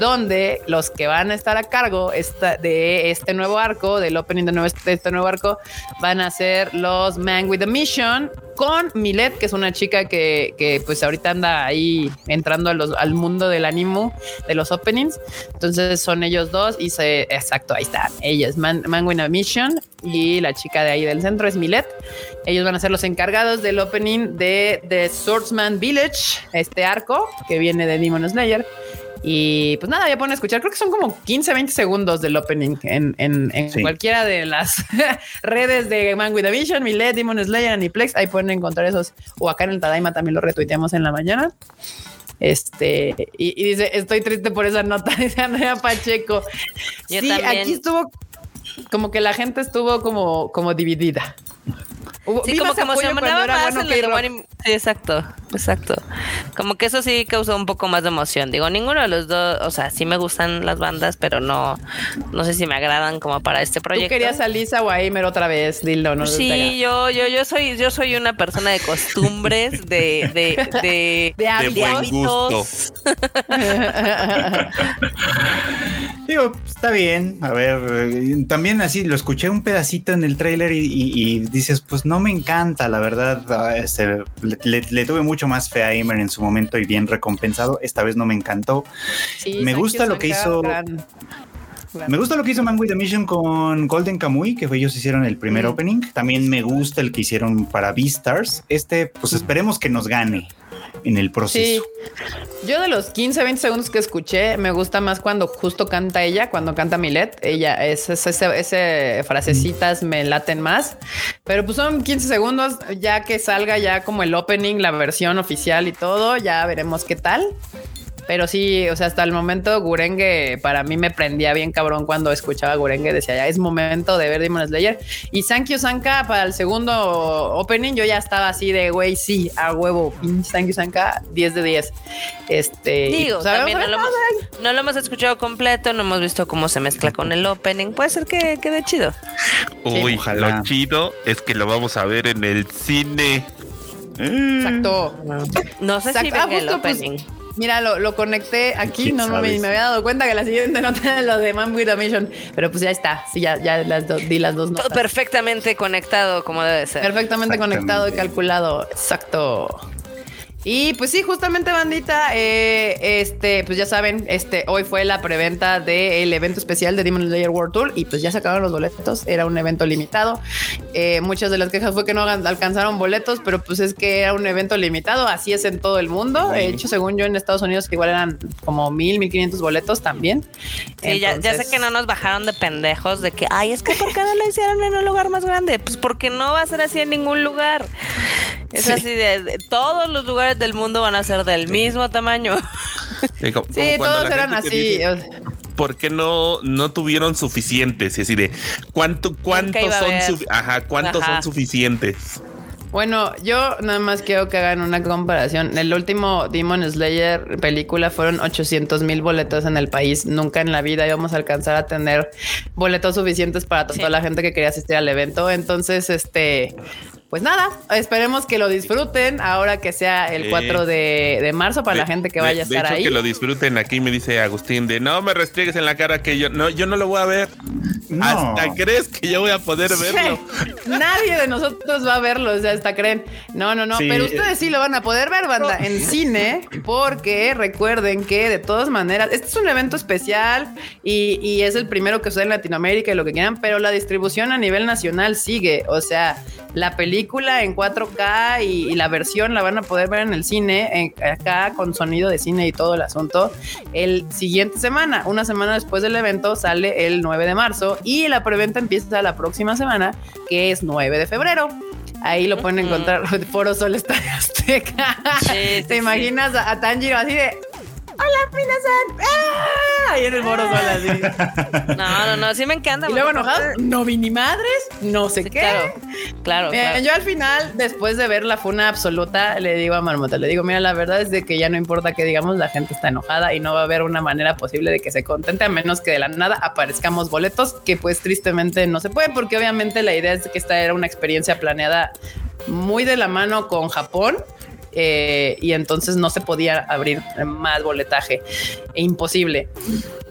donde los que van a estar a cargo esta- de este nuevo arco, del opening de, nuevo- de este nuevo arco, van a ser los Man with a Mission con Milet, que es una chica que, que, pues ahorita anda ahí entrando a al mundo del anime, de los openings. Entonces son ellos dos y se, exacto, ahí están. Ellos, Man, Man with a Mission y la chica de ahí del centro es Milet. Ellos van a ser los encargados del opening de The Swordsman Village, este arco que viene de Demon Slayer. Y pues nada, ya pueden escuchar. Creo que son como 15, 20 segundos del opening en, en- en
Sí.
cualquiera de las [laughs] redes de Man with a Vision, Milet, Demon Slayer, Aniplex. Ahí pueden encontrar esos. O acá en el Tadaima también lo retuiteamos en la mañana. Este, y, y dice: Estoy triste por esa nota, [laughs] dice Andrea Pacheco.
Yo
sí,
también.
aquí estuvo como que la gente estuvo como, como dividida. Hubo-
Sí, como que emocionaba más
Bueno
el. One- Sí, exacto, exacto. Como que eso sí causó un poco más de emoción. Digo, ninguno de los dos, o sea, sí me gustan las bandas, pero no, no sé si me agradan como para este
Tú
proyecto.
querías a Lisa Weimer otra vez, dilo, no
Sí, yo, yo, yo soy, yo soy una persona de costumbres, de, de, de, [laughs]
De hábitos. [laughs]
Digo, está bien. A ver, eh, también así lo escuché un pedacito en el tráiler y, y- y dices, pues no me encanta, la verdad. ah, este, le, le- le tuve mucho más fe a Aimer en su momento y bien recompensado. Esta vez no me encantó.
Sí,
Me gusta lo que hizo-
gran- gran-
Me gusta lo que hizo Man with a Mission con Golden Kamuy, que fue ellos hicieron el primer
Mm.
opening. También me gusta el que hicieron para Beastars. Este, pues esperemos que nos gane en el
Sí,
proceso.
yo de los 15, 20 segundos que escuché, me gusta más cuando justo canta ella, cuando canta Milet. Ella, ese, ese, ese frasecitas me laten más. Pero pues son 15 segundos, ya que salga ya como el opening, la versión oficial y todo, ya veremos qué tal. Pero sí, o sea, hasta el momento Gurenge para mí me prendía bien cabrón cuando escuchaba Gurenge, decía ya es momento de ver Demon Slayer. Y Sankyo Sanka para el segundo opening yo ya estaba así de güey, sí, a huevo, pinche Sankyo Sanka 10 de 10. Este,
Digo,
pues,
también
a
no
ver,
lo, hemos, no lo hemos escuchado completo, no hemos visto cómo se mezcla con el opening. Puede ser que quede chido.
Uy,
ojalá.
lo chido es que lo vamos a ver en el cine.
Exacto.
No sé si
Exacto. Ah,
venga el
justo, pues,
opening.
Mira, lo, lo conecté aquí,
¿Quién
no me, había dado cuenta que la siguiente [laughs] nota era lo de Man with a Mission, pero pues ya está, sí, ya, ya las do- di las dos
Todo
notas.
perfectamente conectado como debe ser.
Perfectamente conectado y calculado. Exacto. Y pues sí, justamente bandita, eh, este, pues ya saben, este, hoy fue la preventa del evento especial de Demon Slayer World Tour y pues ya se acabaron los boletos, era un evento limitado. Eh, muchas de las quejas fue que no alcanzaron boletos, pero pues es que era un evento limitado, así es en todo el mundo. De hecho, según yo en Estados Unidos que igual eran como mil, mil quinientos boletos también.
Sí, ya, ya sé que no nos bajaron de pendejos de que, ay, es que ¿por qué no lo hicieron en un lugar más grande? Pues porque no va a ser así en ningún lugar. Es
Sí.
así de, de- todos los lugares del mundo van a ser del mismo tamaño.
Sí, como- [laughs]
Sí,
como cuando
todos eran así.
dice, ¿Por qué no, no tuvieron suficientes? Y así de ¿cuánto, cuántos son ajá, cuántos
Ajá.
son suficientes?
Bueno, yo nada más quiero que hagan una comparación. El último Demon Slayer película fueron 800 mil boletos en el país. Nunca en la vida íbamos a alcanzar a tener boletos suficientes para toda
Sí.
la gente que quería asistir al evento. Entonces, este, pues nada, esperemos que lo disfruten ahora que sea el
Sí.
4 de, de marzo para la
De-
gente que
de-
vaya a
de
estar
hecho,
ahí.
que lo disfruten aquí me dice Agustín de no me restriegues en la cara que yo no yo no lo voy a ver
No.
hasta crees que yo voy a poder verlo [laughs]
Nadie de nosotros va a verlo, o sea, hasta creen. No, no, no,
Sí.
pero ustedes sí lo van a poder ver, banda, en cine, porque recuerden que de todas maneras, este es un evento especial y, y es el primero que sucede en Latinoamérica y lo que quieran, pero la distribución a nivel nacional sigue, o sea, la película en 4K y, y la versión la van a poder ver en el cine, en- acá con sonido de cine y todo el asunto, el siguiente semana, una semana después del evento, sale el 9 de marzo y la preventa empieza la próxima semana, que es 9 de febrero. Ahí lo pueden encontrar, [laughs] Foro Sol Estadio Azteca.
Sí, [laughs] sí,
¿Te imaginas a, a Tanjiro así de Hola, Minasan? ¡Ah! Ahí en el Foro Sol así. [laughs]
No, no, no, sí me encanta.
Y luego enojado, no vi ni madres, no sé
Sí,
qué.
claro, claro,
Mira,
claro.
yo al final, después de ver la funa absoluta, le digo a Marmota, le digo, mira, la verdad es de que ya no importa que digamos, la gente está enojada y no va a haber una manera posible de que se contente a menos que de la nada aparezcamos boletos, que pues tristemente no se puede, porque obviamente la idea es que esta era una experiencia planeada muy de la mano con Japón. Eh, y entonces no se podía abrir más boletaje. Imposible.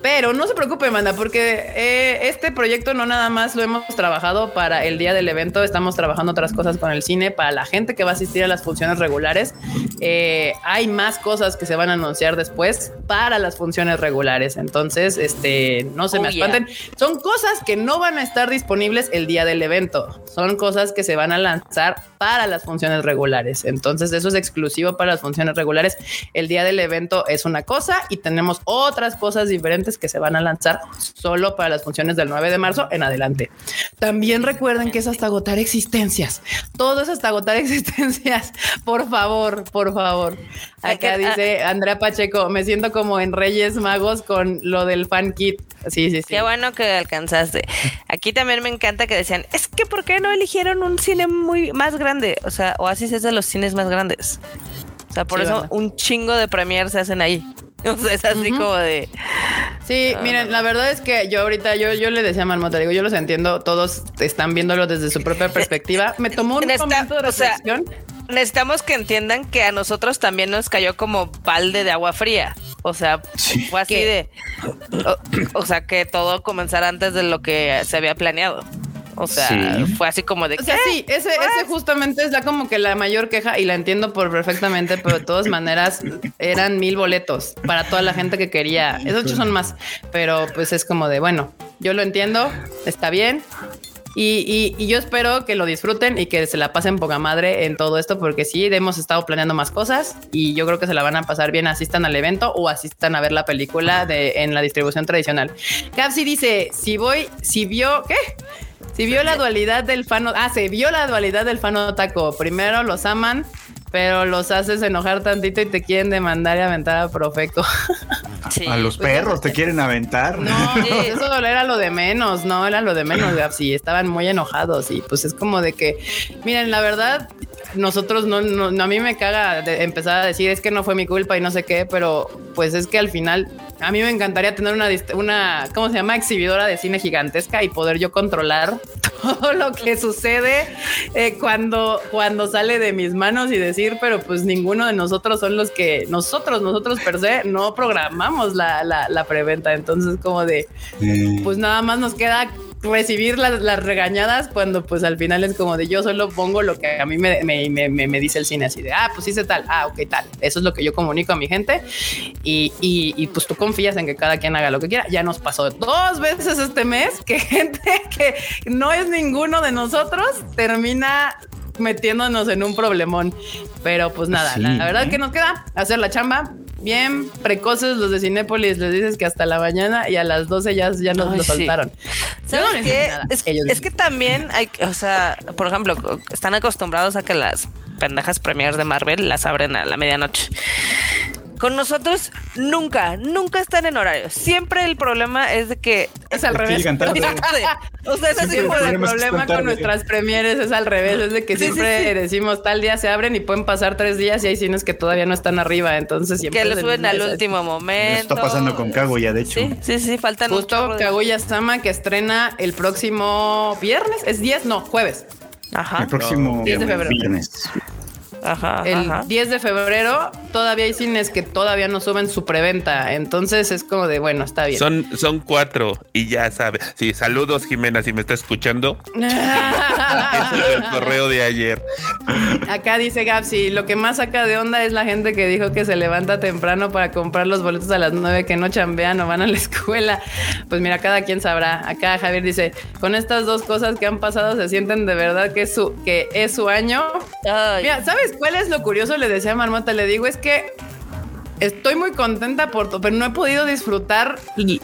Pero no se preocupe, manda, porque eh, este proyecto no nada más lo hemos trabajado para el día del evento, estamos trabajando otras cosas con el cine, para la gente que va a asistir a las funciones regulares. Eh, hay más cosas que se van a anunciar después para las funciones regulares. Entonces, este, no se me
Oh, yeah.
espanten. Son cosas que no van a estar disponibles el día del evento. Son cosas que se van a lanzar para las funciones regulares. Entonces, eso es exclusivo para las funciones regulares. El día del evento es una cosa y tenemos otras cosas diferentes que se van a lanzar solo para las funciones del 9 de marzo en adelante. También recuerden que es hasta agotar existencias. Todo es hasta agotar [laughs] existencias. Por favor, por favor. Acá
que-
dice Andrea Pacheco, me siento como en Reyes Magos con lo del fan kit. Sí, sí, sí.
Qué bueno que alcanzaste. Aquí también me encanta que decían, es que ¿por qué no eligieron un cine muy más grande? O sea, Oasis es de los cines más grandes. O sea, por
Sí,
eso
¿verdad?
un chingo de premiers se hacen ahí. [laughs] O sea, es así como de...
Sí,
Ah,
miren,
no.
la verdad es que yo ahorita, yo, yo le decía a Marmota, digo, yo los entiendo, todos están viéndolo desde su propia [laughs] perspectiva. Me tomó un
Esta-
momento de
o sea,
reflexión.
Necesitamos que entiendan que a nosotros también nos cayó como balde de agua fría. O sea,
Sí.
fue así
¿Qué?
de... O, o sea, que todo comenzara antes de lo que se había planeado. O sea,
Sí.
fue así como de...
O sea,
¿qué?
sí, ese, ese justamente es la como que la mayor queja y la entiendo por perfectamente, pero de todas maneras eran mil boletos para toda la gente que quería. Esos ocho son más, pero pues es como de, bueno, yo lo entiendo, está bien. Y, y- y yo espero que lo disfruten y que se la pasen poca madre en todo esto, porque sí, hemos estado planeando más cosas y yo creo que se la van a pasar bien, asistan al evento o asistan a ver la película de, en la distribución tradicional. Capsi dice, si voy, si vio, ¿qué? Si vio la dualidad del fan, ah, se vio la dualidad del fan otaku. Primero los aman, pero los haces enojar tantito y te quieren demandar y aventar a Profeco. [laughs]
Sí.
A los
Pues,
perros te quieren aventar.
No, [laughs]
Sí.
eso era lo de menos, no era lo de menos, Gapsi. Estaban muy enojados y pues es como de que, miren, la verdad, nosotros no, no, no, a mí me caga de empezar a decir es que no fue mi culpa y no sé qué, pero pues es que al final a mí me encantaría tener una, una ¿cómo se llama? Exhibidora de cine gigantesca y poder yo controlar [laughs] todo lo que sucede eh, cuando, cuando sale de mis manos y decir, pero pues ninguno de nosotros son los que nosotros, nosotros per se no programamos la, la, la preventa. Entonces, como de, pues nada más nos queda recibir las, regañadas cuando pues al final es como de yo solo pongo lo que a mí me, me, me, me dice el cine así de, ah, pues hice tal, ah, ok, tal. Eso es lo que yo comunico a mi gente y, y, y, pues tú confías en que cada quien haga lo que quiera. Ya nos pasó dos veces este mes que [laughs] gente que no es ninguno de nosotros termina metiéndonos en un problemón. Pero pues nada, sí, la, verdad ¿eh? que nos queda hacer la chamba. Bien precoces los de Cinépolis, les dices que hasta la mañana y a las 12 ya, ya nos Ay, lo soltaron.
Sí. ¿Sabes no qué? Es, es, que también hay, o sea, por ejemplo, están acostumbrados a que las pendejas premiers de Marvel las abren a la medianoche. Con nosotros nunca, nunca están en horario. Siempre el problema es de que
es al revés. o sea, ese tipo de problema con nuestras premieres es al revés. Es de que sí, siempre sí, sí. decimos tal día se abren y pueden pasar tres días y hay cines que todavía no están arriba. Entonces siempre
que lo suben al último momento.
Está pasando con Kaguya, de hecho.
Sí, sí, sí, faltan
justo Kaguya Sama que estrena el próximo viernes. Es 10, no, jueves.
Ajá.
El próximo
no, 10 de febrero.
viernes.
Ajá,
el
ajá.
10 de febrero todavía hay cines que todavía no suben su preventa. Entonces es como de bueno, está bien.
Son, son cuatro y ya sabe. Sí, saludos, Jimena, si me está escuchando. [laughs] Es el correo de ayer.
Acá dice Gapsi, lo que más saca de onda es la gente que dijo que se levanta temprano para comprar los boletos a las 9 que no chambean o van a la escuela. Pues mira, cada quien sabrá. Acá Javier dice, con estas dos cosas que han pasado se sienten de verdad que es su, que es su año.
Ay.
Mira, ¿sabes cuál es lo curioso? Le decía a Marmota, le digo, es que estoy muy contenta por todo, pero no he podido disfrutar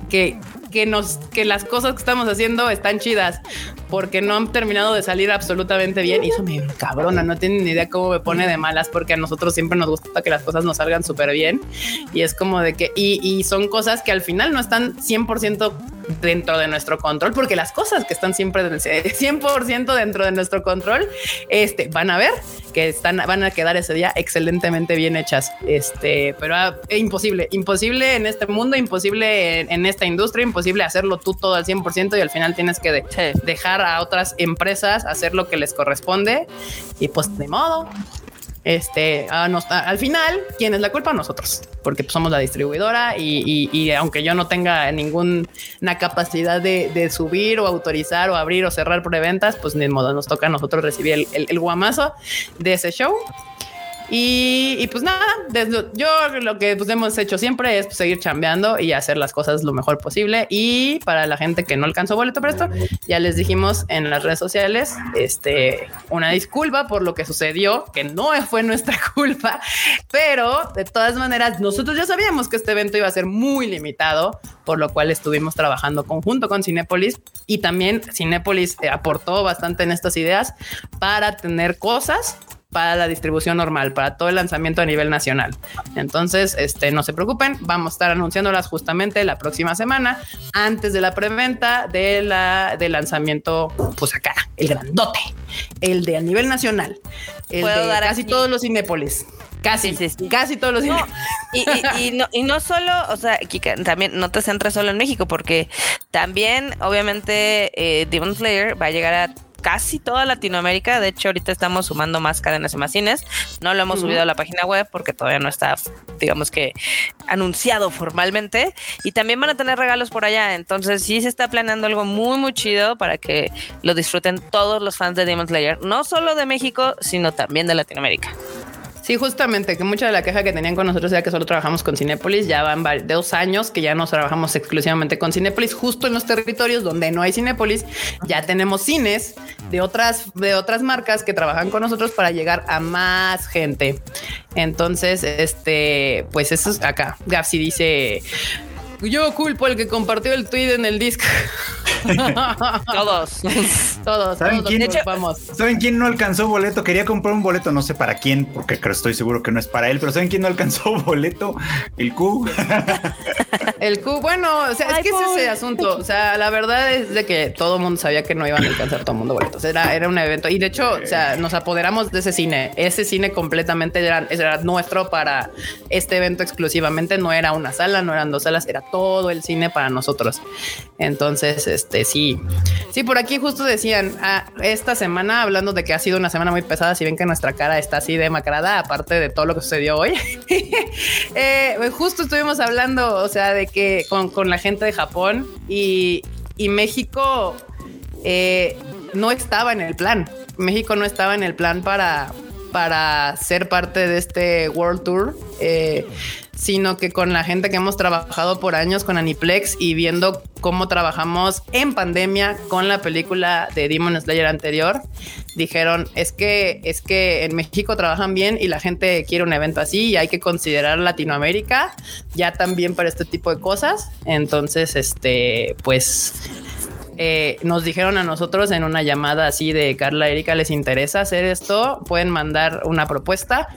que, que, nos, que las cosas que estamos haciendo están chidas porque no han terminado de salir absolutamente bien y eso me cabrona, no tienen ni idea cómo me pone de malas porque a nosotros siempre nos gusta que las cosas nos salgan súper bien y es como de que y, son cosas que al final no están 100% dentro de nuestro control porque las cosas que están siempre 100% [laughs] dentro de nuestro control este van a ver que están van a quedar ese día excelentemente bien hechas. Este pero ah, es imposible imposible en este mundo imposible en, en, esta industria imposible hacerlo tú todo al 100% y al final tienes que de, dejar a otras empresas hacer lo que les corresponde y pues de modo este, al final, ¿quién es la culpa? Nosotros, porque pues, somos la distribuidora y, y, y, aunque yo no tenga ninguna capacidad de, subir o autorizar o abrir o cerrar preventas, pues de modo nos toca a nosotros recibir el, el, el guamazo de ese show. Y, y, pues nada, desde, yo lo que pues, hemos hecho siempre es pues, seguir chambeando y hacer las cosas lo mejor posible. Y para la gente que no alcanzó boleto para esto, ya les dijimos en las redes sociales este, una disculpa por lo que sucedió, que no fue nuestra [laughs] culpa, pero de todas maneras nosotros ya sabíamos que este evento iba a ser muy limitado, por lo cual estuvimos trabajando conjunto con Cinépolis y también Cinépolis eh, aportó bastante en estas ideas para tener cosas para la distribución normal, para todo el lanzamiento a nivel nacional. Entonces, este, no se preocupen, vamos a estar anunciándolas justamente la próxima semana, antes de la preventa de la, del lanzamiento, pues acá, el grandote, el de a nivel nacional, el de casi aquí? todos los Cinépolis. Casi, sí, sí, sí. casi todos los
no, y, y, y, no, y no solo, o sea, Kika, también no te centres solo en México, porque también, obviamente, eh, Demon Slayer va a llegar a casi toda Latinoamérica. De hecho, ahorita estamos sumando más cadenas y más cines. No lo hemos uh -huh. subido a la página web porque todavía no está, digamos que, anunciado formalmente. Y también van a tener regalos por allá. Entonces, sí se está planeando algo muy, muy chido para que lo disfruten todos los fans de Demon Slayer. No solo de México, sino también de Latinoamérica.
Sí, justamente, que mucha de la queja que tenían con nosotros era que solo trabajamos con Cinépolis. Ya van dos años que ya no trabajamos exclusivamente con Cinépolis, justo en los territorios donde no hay Cinépolis. Ya tenemos cines de otras, de otras marcas que trabajan con nosotros para llegar a más gente. Entonces, este, pues eso es acá. Gapsi dice: Yo culpo al que compartió el tweet en el disco. [laughs]
todos, [laughs]
todos,
¿Saben
todos
quién,
hecho, vamos.
¿Saben quién no alcanzó boleto? Quería comprar un boleto, no sé para quién, porque estoy seguro que no es para él, pero ¿saben quién no alcanzó [laughs] boleto? El Q.
el Q, bueno, o sea, Ay, es que es ese asunto. O sea, la verdad es de que todo el mundo sabía que no iban a alcanzar todo el mundo boletos. Era, era un evento. Y de hecho, o sea, nos apoderamos de ese cine. Ese cine completamente era, era nuestro para este evento exclusivamente. No era una sala, no eran dos salas, era todo el cine para nosotros. Entonces, este sí, sí, por aquí justo decían ah, esta semana, hablando de que ha sido una semana muy pesada, si ven que nuestra cara está así demacrada, aparte de todo lo que sucedió hoy, [laughs] eh, justo estuvimos hablando, o sea, de que con, con la gente de Japón y, y México eh, no estaba en el plan. México no estaba en el plan para, para ser parte de este World Tour, eh, sino que con la gente que hemos trabajado por años con Aniplex y viendo cómo trabajamos en pandemia con la película de Demon Slayer anterior, dijeron es que es que en México trabajan bien y la gente quiere un evento así y hay que considerar Latinoamérica ya también para este tipo de cosas. Entonces, este, pues eh, nos dijeron a nosotros en una llamada así de Carla Erika, ¿les interesa hacer esto? Pueden mandar una propuesta.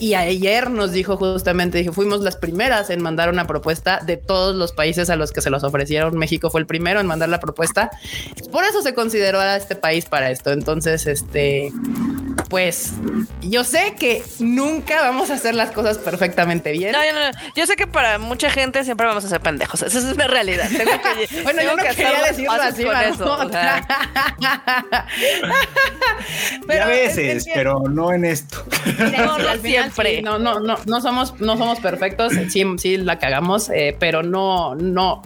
Y ayer nos dijo justamente, dije, fuimos las primeras en mandar una propuesta de todos los países a los que se los ofrecieron. México fue el primero en mandar la propuesta. Por eso se consideró a este país para esto. Entonces, este, pues yo sé que nunca vamos a hacer las cosas perfectamente bien.
No, no, no. Yo sé que para mucha gente siempre vamos a ser pendejos. Esa es una realidad. Tengo que, [laughs]
bueno, yo no
que
quería decirlo así,
con eso. o [laughs] sea. [laughs]
pero, a veces, pero no en esto.
No, no siempre.
Sí, no, no, no, no somos, no somos perfectos. Sí, sí la cagamos, eh, pero no, no.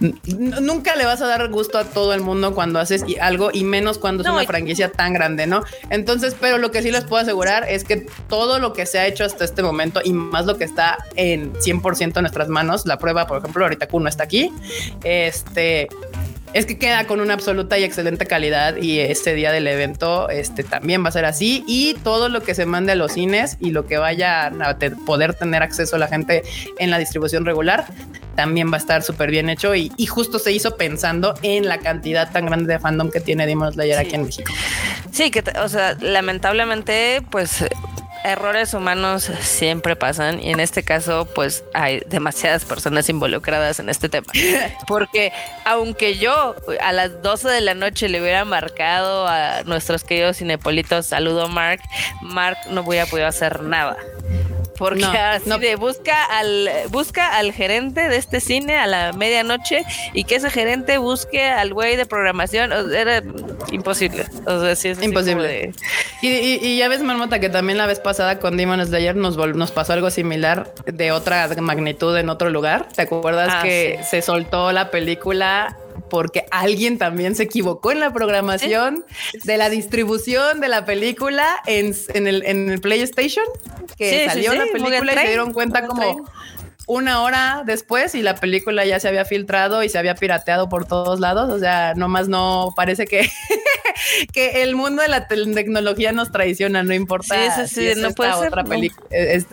Nunca le vas a dar gusto a todo el mundo cuando haces algo y menos cuando es una franquicia tan grande, ¿no? Entonces, pero lo que sí les puedo asegurar es que todo lo que se ha hecho hasta este momento y más lo que está en 100% en nuestras manos, la prueba, por ejemplo, ahorita Kuno está aquí, este es que queda con una absoluta y excelente calidad y este día del evento este también va a ser así y todo lo que se mande a los cines y lo que vaya a poder tener acceso a la gente en la distribución regular también va a estar súper bien hecho y, y, justo se hizo pensando en la cantidad tan grande de fandom que tiene Demon Slayer sí. aquí en México.
Sí, que o sea, lamentablemente pues errores humanos siempre pasan y en este caso pues hay demasiadas personas involucradas en este tema. [laughs] Porque aunque yo a las 12 de la noche le hubiera marcado a nuestros queridos cinepolitos, saludo Mark, Mark no voy a poder hacer nada. Porque no, así no. de busca al busca al gerente de este cine a la medianoche y que ese gerente busque al güey de programación o era imposible. O sea, sí es
imposible. De... Y, y, y, ya ves, Marmota, que también la vez pasada con Demon Slayer nos, nos pasó algo similar de otra magnitud en otro lugar. ¿Te acuerdas ah, que sí. se soltó la película porque alguien también se equivocó en la programación ¿Sí? de la distribución de la película en, en, el, en el, PlayStation, que sí, salió sí, la película y se dieron cuenta como una hora después y la película ya se había filtrado y se había pirateado por todos lados. O sea, nomás no parece que, [laughs] que el mundo de la tecnología nos traiciona, no importa.
Sí, sí, sí,
si es
no puede ser.
Otra película.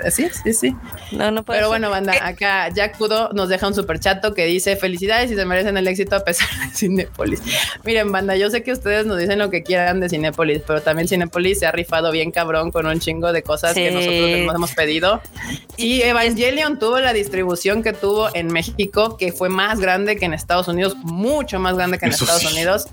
Sí, sí, sí.
No, no puede
Pero
ser.
bueno, banda, acá Jack Kudo nos deja un super chato que dice felicidades y se merecen el éxito a pesar de Cinepolis. Miren, banda, yo sé que ustedes nos dicen lo que quieran de Cinepolis, pero también Cinepolis se ha rifado bien cabrón con un chingo de cosas sí. que nosotros nos hemos pedido. Y Evangelion tuvo la distribución que tuvo en México, que fue más grande que en Estados Unidos, mucho más grande que en Eso Estados sí. Unidos,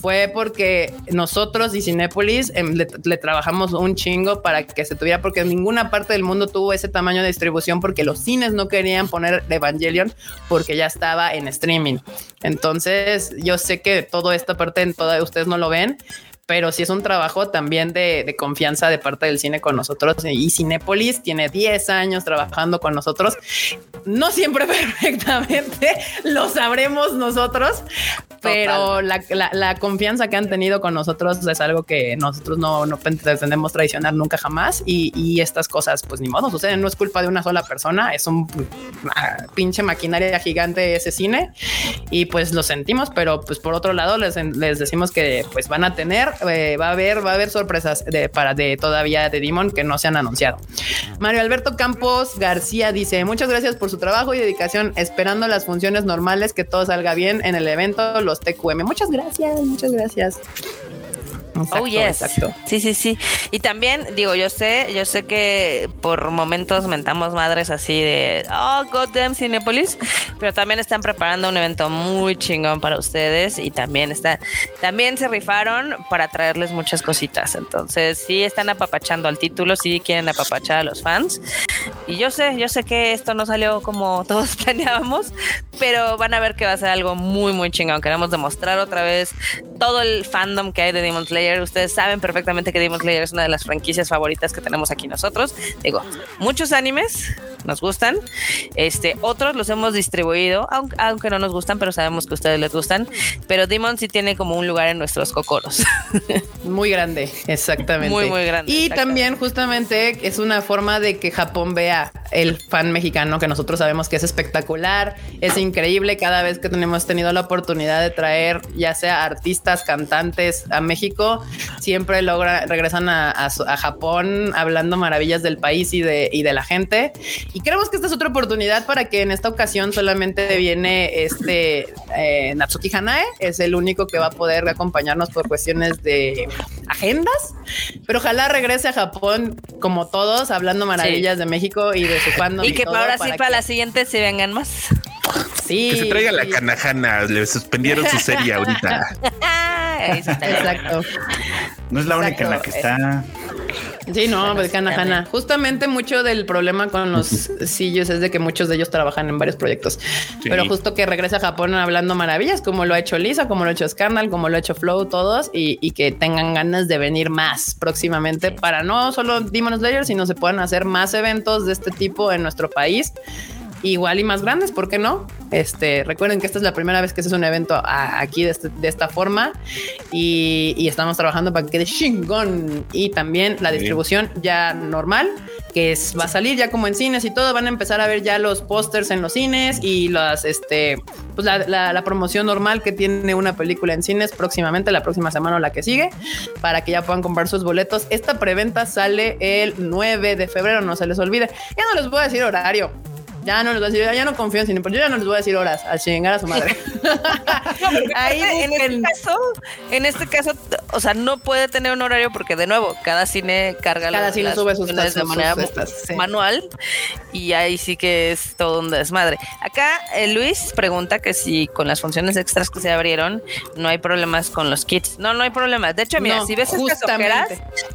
fue porque nosotros y Cinépolis eh, le, le, trabajamos un chingo para que se tuviera, porque en ninguna parte del mundo tuvo ese tamaño de distribución, porque los cines no querían poner Evangelion porque ya estaba en streaming. Entonces, yo sé que toda esta parte en toda ustedes no lo ven, pero sí es un trabajo también de, de, confianza de parte del cine con nosotros. Y Cinépolis tiene 10 años trabajando con nosotros. No siempre [laughs] perfectamente lo sabremos nosotros, pero la, la, la, confianza que han tenido con nosotros es algo que nosotros no, no pretendemos traicionar nunca jamás. Y, y, estas cosas, pues ni modo, suceden. No es culpa de una sola persona, es un una pinche maquinaria gigante ese cine. Y pues lo sentimos, pero pues por otro lado les, les decimos que pues van a tener eh, va a haber, va a haber sorpresas para de todavía de Demon que no se han anunciado. Mario Alberto Campos García dice: Muchas gracias por su trabajo y dedicación, esperando las funciones normales, que todo salga bien en el evento, los TQM. Muchas gracias, muchas gracias.
Exacto, oh, yes. Exacto. Sí, sí, sí. Y también, digo, yo sé, yo sé que por momentos mentamos madres así de, oh, goddamn Cinepolis, pero también están preparando un evento muy chingón para ustedes y también está, también se rifaron para traerles muchas cositas. Entonces, sí están apapachando al título, sí quieren apapachar a los fans. Y yo sé, yo sé que esto no salió como [laughs] todos planeábamos, pero van a ver que va a ser algo muy, muy chingón. Queremos demostrar otra vez todo el fandom que hay de Demon Slayer. Ustedes saben perfectamente que Demon Slayer es una de las franquicias favoritas que tenemos aquí nosotros. Digo, muchos animes nos gustan. Este, otros los hemos distribuido, aunque, aunque no nos gustan, pero sabemos que a ustedes les gustan. Pero Demon sí tiene como un lugar en nuestros cocoros. [laughs]
Muy grande, exactamente.
Muy, muy grande,
Y también justamente es una forma de que Japón vea el fan mexicano que nosotros sabemos que es espectacular, es increíble cada vez que tenemos tenido la oportunidad de traer ya sea artistas, cantantes a México, siempre logra, regresan a, a Japón hablando maravillas del país y de, y de la gente. Y creemos que esta es otra oportunidad para que en esta ocasión solamente viene este eh, Natsuki Hanae, es el único que va a poder acompañarnos por cuestiones de agendas, pero ojalá regrese a Japón como todos, hablando maravillas de México y de su fandom.
Y que
todo
para ahora sí, para
que-
la siguiente se vengan más.
Sí,
Que se traiga la canajana. Le suspendieron su serie ahorita. [laughs]
Exacto.
No es la única en la que está.
Sí, no,
Bueno,
pues. Hana. Justamente mucho del problema con los sillos es de que muchos de ellos trabajan en varios proyectos. Pero justo que regresa a Japón hablando maravillas, como lo ha hecho Lisa, como lo ha hecho Scandal, como lo ha hecho Flow, todos, y, y que tengan ganas de venir más próximamente para no solo Demon Slayer, sino se puedan hacer más eventos de este tipo en nuestro país. Igual y más grandes, ¿por qué no? Este, recuerden que esta es la primera vez que se hace un evento a- aquí de, este- de esta forma y, y estamos trabajando para que quede chingón y también la distribución ya normal que es, va a salir ya como en cines y todo, van a empezar a ver ya los pósters en los cines y las, este, pues la, la- la promoción normal que tiene una película en cines próximamente, la próxima semana o la que sigue, para que ya puedan comprar sus boletos. Esta preventa sale el 9 de febrero, no se les olvide. Ya no les voy a decir horario. Ya no les voy a decir, ya no confío en cine, pero yo ya no les voy a decir horas, a chingar a su madre. [laughs] [laughs] Ahí
en este caso, en este caso, o sea, no puede tener un horario porque de nuevo, cada cine carga
Cada
las-
cine sube sus
funciones de
sus-
manera
sus estas, sí.
manual y ahí sí que es todo un desmadre. Acá eh, Luis pregunta que si con las funciones extras que se abrieron no hay problemas con los kits. No, no hay problemas. De hecho, mira,
No,
si ves estas ojeras,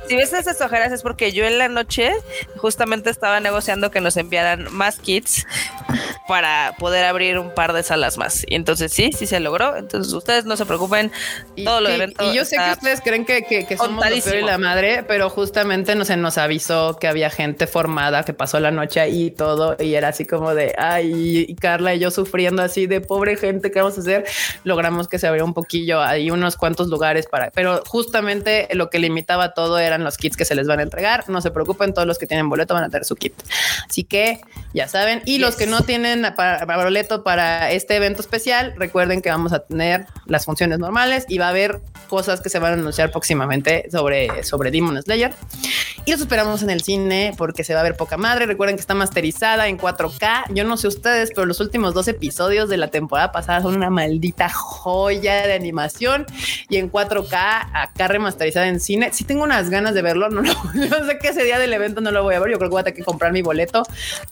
si ves esas ojeras es porque yo en la noche justamente estaba negociando que nos enviaran más kits para poder abrir un par de salas más. Y entonces sí, sí se logró. Entonces ustedes no se preocupen.
Y,
todo lo
sí,
evento
y yo sé que ustedes creen que, que, que somos lo peor y la madre, pero justamente no se nos avisó que había gente formada que pasó la noche ahí y todo, y era así como de ay, y Carla y yo sufriendo así de pobre gente, ¿qué vamos a hacer? Logramos que se abriera un poquillo, hay unos cuantos lugares para, pero justamente lo que limitaba todo eran los kits que se les van a entregar. No se preocupen, todos los que tienen boleto van a tener su kit. Así que ya saben, y los
Yes.
que no tienen para, para boleto para este evento especial, recuerden que vamos a tener las funciones normales y va a haber cosas que se van a anunciar próximamente sobre, sobre Demon Slayer. Y los esperamos en el cine porque se va a ver poca madre. Recuerden que está masterizada en 4K. Yo no sé ustedes, pero los últimos dos episodios de la temporada pasada son una maldita joya de animación y en 4K acá remasterizada en cine. Si tengo unas ganas de verlo, no, lo- [laughs] yo sé que ese día del evento no lo voy a ver. Yo creo que voy a tener que comprar mi boleto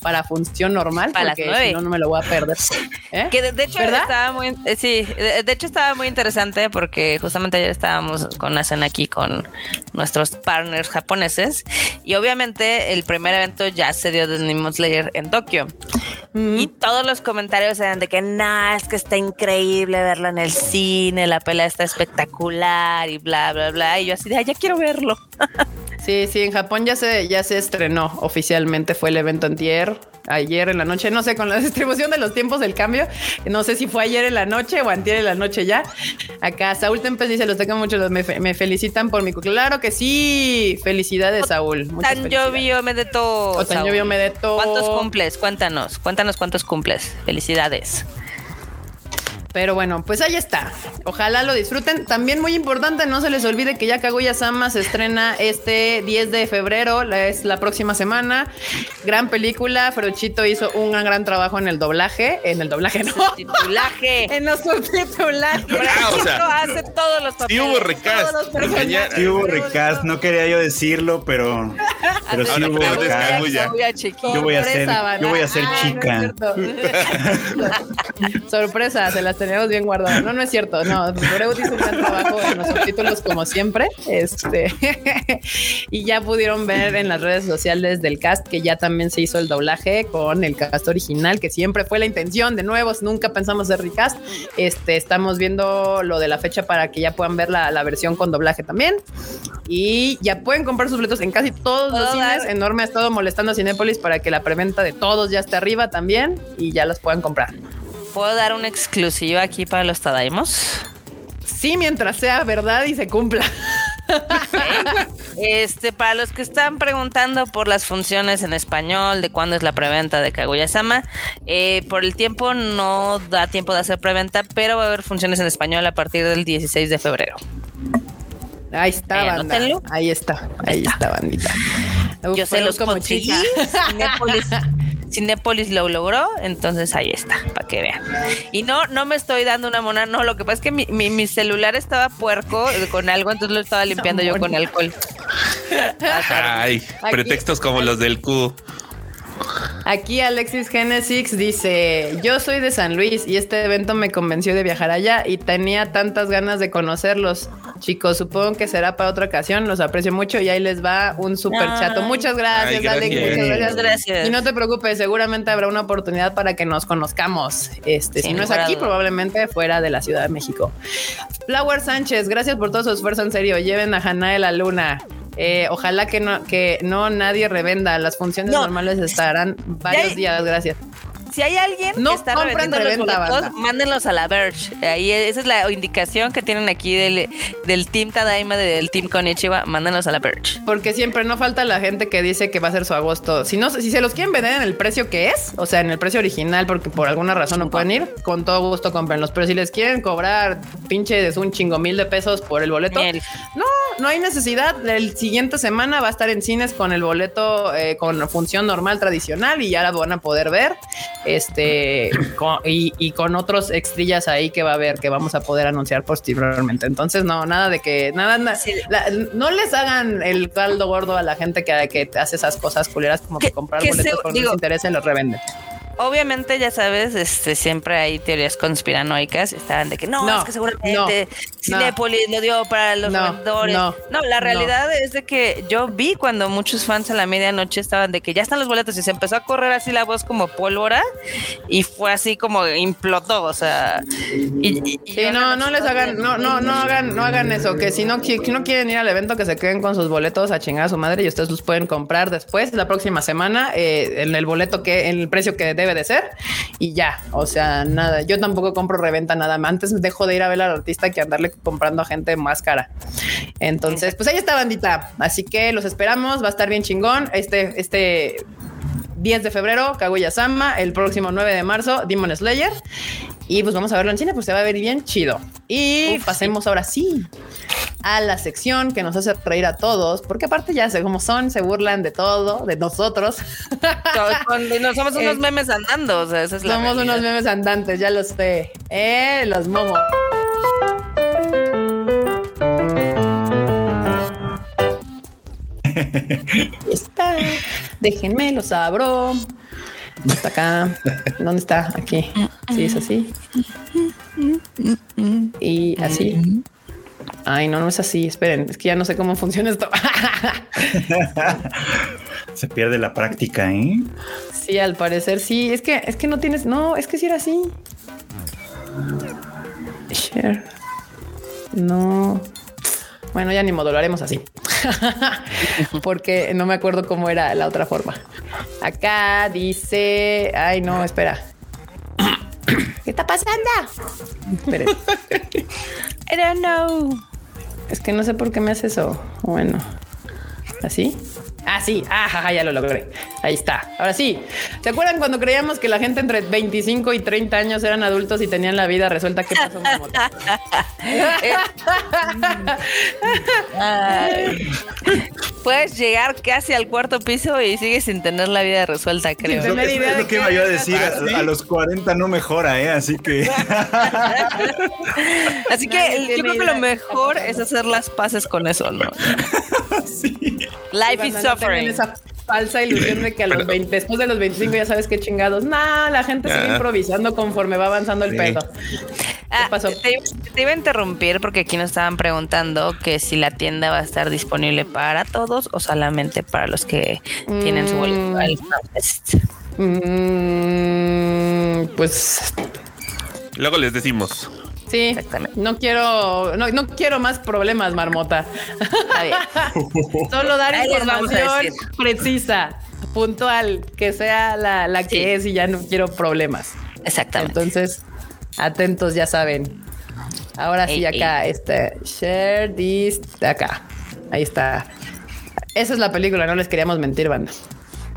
para función normal
Para
porque si no, no me lo voy a perder. ¿Eh?
Que de, de hecho
¿Verdad?
estaba muy, eh, sí, de, de hecho estaba muy interesante porque justamente ayer estábamos con una cena aquí con nuestros partners japoneses y obviamente el primer evento ya se dio de Demon Slayer en Tokio. Y todos los comentarios eran de que no, es que está increíble verlo en el cine, la pelea está espectacular y bla bla bla y yo así de "Ay, ya quiero verlo. [laughs]
Sí, sí, en Japón ya se, ya se estrenó oficialmente, fue el evento antier, ayer en la noche, no sé, con la [laughs] distribución de los tiempos del cambio, no sé si fue ayer en la noche o antier en la noche ya. Acá Saúl Tempes dice, los tengo mucho, los- me, fe- me felicitan por mi... Claro que sí, felicidades Saúl. muchas
Tan llovio Medeto.
O tan llovio Medeto.
¿Cuántos cumples? Cuéntanos, cuéntanos cuántos cumples. Felicidades.
Pero bueno, pues ahí está. Ojalá lo disfruten. También muy importante, no se les olvide que ya Kaguya Sama se estrena este 10 de febrero, es la próxima semana. Gran película. Ferochito hizo un gran, gran trabajo en el doblaje. En el doblaje, no.
Titulaje. [laughs]
en los subtitulajes. [laughs]
Ah, o sea,
hace todos los
Sí
papeles.
hubo recast.
Sí hubo recast, no quería yo decirlo, pero, pero sí hubo recast. Yo voy a ser- yo voy a ser
Ah,
chica.
cierto. [laughs] Sorpresa, se las teníamos bien guardadas. No, no es cierto. No, Freud hizo un gran trabajo en los subtítulos como siempre. Este [laughs] y ya pudieron ver en las redes sociales del cast que ya también se hizo el doblaje con el cast original, que siempre fue la intención. De nuevo, nunca pensamos hacer recast. Este estamos viendo lo de la fecha para que ya puedan ver la, la versión con doblaje también. Y ya pueden comprar sus boletos en casi todos los
¿Puedo
cines. Enorme ha estado molestando a Cinépolis para que la preventa de todos ya esté arriba también y ya las puedan comprar.
¿Puedo dar una exclusiva aquí para los Tadaimos?
Sí, mientras sea verdad y se cumpla.
Este, para los que están preguntando por las funciones en español, de cuándo es la preventa de Kaguya-sama, eh, por el tiempo no da tiempo de hacer preventa, pero va a haber funciones en español a partir del 16 de febrero.
Ahí está,
Ahí,
banda.
anótenlo.
Ahí está, ahí está, bandita. Uf,
Yo se los
como
conseguí. [laughs] [laughs] Cinépolis, lo logró, entonces ahí está, para que vean. Y no, no me estoy dando una mona, no, lo que pasa es que mi, mi- mi celular estaba puerco con algo, entonces lo estaba limpiando yo con alcohol.
Ay,
Aquí-
pretextos como los del Q.
Aquí Alexis Genesis dice, yo soy de San Luis y este evento me convenció de viajar allá y tenía tantas ganas de conocerlos. Chicos, supongo que será para otra ocasión, los aprecio mucho y ahí les va un super chato. Muchas gracias,
Ay,
Alex, muchas gracias. Y no te preocupes, seguramente habrá una oportunidad para que nos conozcamos. Este, si no es aquí, probablemente fuera de la Ciudad de México. Flower Sánchez, gracias por todo su esfuerzo, en serio. Lleven a Hanae la luna. Eh, ojalá que no, que no nadie revenda. Las funciones
No.
normales estarán varios días, gracias.
Si hay alguien
No
que está revendiendo los
reventa,
boletos,
banda.
mándenlos a la Verge. Ahí esa es la indicación que tienen aquí del, del Team Tadaima, del Team Konichiwa. Mándenlos a la Verge.
Porque siempre no falta la gente que dice que va a ser su agosto. Si no, si se los quieren vender en el precio que es, o sea, en el precio original, porque por alguna razón no pueden ir, con todo gusto comprenlos. Pero si les quieren cobrar pinches un chingo mil de pesos por el boleto,
Miel.
no, no hay necesidad. El siguiente semana va a estar en cines con el boleto eh, con función normal tradicional y ya la van a poder ver. Este con- y, y con otros extrillas ahí que va a haber que vamos a poder anunciar posteriormente. Entonces, no, nada de que nada, na- la- no les hagan el caldo gordo a la gente que, que hace esas cosas culeras como que,
Que-
comprar
que
boletos
se-
por
digo-
les interesa y los revenden.
Obviamente, ya sabes, este, siempre hay teorías conspiranoicas. Estaban de que no,
No,
es que seguramente Cinépolis lo dio para los
No,
vendedores.
no,
No, la
no.
realidad es de que yo vi cuando muchos fans a la medianoche estaban de que ya están los boletos y se empezó a correr así la voz como pólvora y fue así como implotó. O sea, y,
Sí, no, no les hagan, no, no, no hagan, no hagan eso. Que si no, qui- si no quieren ir al evento, que se queden con sus boletos a chingar a su madre y ustedes los pueden comprar después, la próxima semana, eh, en el boleto que, en el precio que debe de ser y ya. O sea, nada. Yo tampoco compro reventa nada más. Antes dejo de ir a ver al artista que andarle comprando a gente más cara. Entonces, pues ahí está, bandita. Así que los esperamos. Va a estar bien chingón. Este, este 10 de febrero, Kaguya-sama. El próximo 9 de marzo, Demon Slayer. Y pues vamos a verlo en cine, pues se va a ver bien chido. Y
Uf,
pasemos ahora sí a la sección que nos hace reír a todos, porque aparte ya sé cómo son, se burlan de todo, de nosotros. [laughs]
No, somos unos
Eh,
memes andando. O sea, esa es la
Somos
realidad.
unos memes andantes, ya lo sé. Eh, los momos. [laughs] Ahí está. Déjenme, los abro. Está acá. ¿Dónde está? Aquí. Sí, es así. Y así. Ay, no, no es así. Esperen, es que ya no sé cómo funciona esto. [laughs]
Se pierde la práctica, ¿eh?
sí, al parecer sí. Es que, es que no tienes. No, es que sí era así. Share. No. Bueno, ya ni modo, lo haremos así. [laughs] Porque no me acuerdo cómo era la otra forma. Acá dice. Ay, no, espera. [coughs] ¿Qué está pasando? Esperen.
I don't know.
Es que no sé por qué me hace eso. Bueno, así. Ah, sí. Ah, jaja, ya lo logré. Ahí está. Ahora sí. ¿Se acuerdan cuando creíamos que la gente entre 25 y 30 años eran adultos y tenían la vida resuelta? ¿Qué pasó? [laughs]
Puedes llegar casi al cuarto piso y sigues sin tener la vida resuelta, creo.
Sin tener
Es-
idea
es
de
lo que iba yo a decir.
hacer.
A, a los 40 no mejora, ¿eh? Así que [laughs]
Así que yo creo que lo mejor es hacer las paces con eso, ¿no? [laughs]
sí.
Life is
no tengan esa- falsa ilusión de que a los 20, después de los 25 ya sabes qué chingados. Nah, la gente sigue
Ah.
improvisando conforme va avanzando el
Sí.
pedo.
Ah,
pasó?
Te, iba- te iba a interrumpir porque aquí nos estaban preguntando que si la tienda va a estar disponible para todos o solamente para los que tienen su boleto
Mm.
al.
Mm, pues
Luego les decimos.
Sí,
Exactamente.
no quiero, no, no quiero más problemas, marmota.
Está bien. [laughs]
Solo dar
Ahí
información precisa, puntual, que sea la, la que
Sí.
es y ya no quiero problemas.
Exactamente.
Entonces, atentos, ya saben. Ahora sí,
Ey,
acá, este, share this, de acá. Ahí está. Esa es la película, no les queríamos mentir, banda.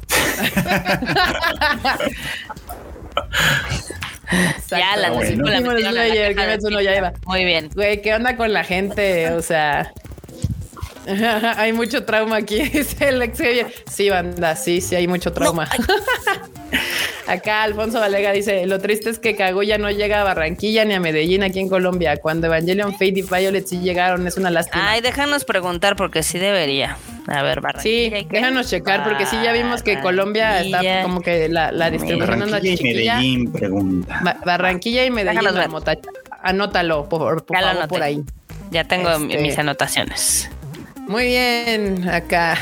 [laughs]
ya la metieron a la
Slayer,
caja de
Kimetsu no Yaiba.
Muy bien.
Güey, ¿qué onda con la gente? [laughs] O sea, [laughs] hay mucho trauma aquí. [laughs] Dice el ex Sí, banda, sí, sí, hay mucho trauma. Acá Alfonso Valega dice: Lo triste es que Kaguya no llega a Barranquilla ni a Medellín aquí en Colombia. Cuando Evangelion Fate y Violet sí llegaron, es una lástima.
Ay, déjanos preguntar porque sí debería. A ver, Barranquilla.
Sí, déjanos checar porque sí ya vimos que Colombia está como que la, la distribución anda
Barranquilla y
chiquilla.
Medellín pregunta.
Ba- Barranquilla y Medellín. Anótalo, por, por favor, ahí.
Ya tengo
Este-
mis anotaciones.
Muy bien, acá.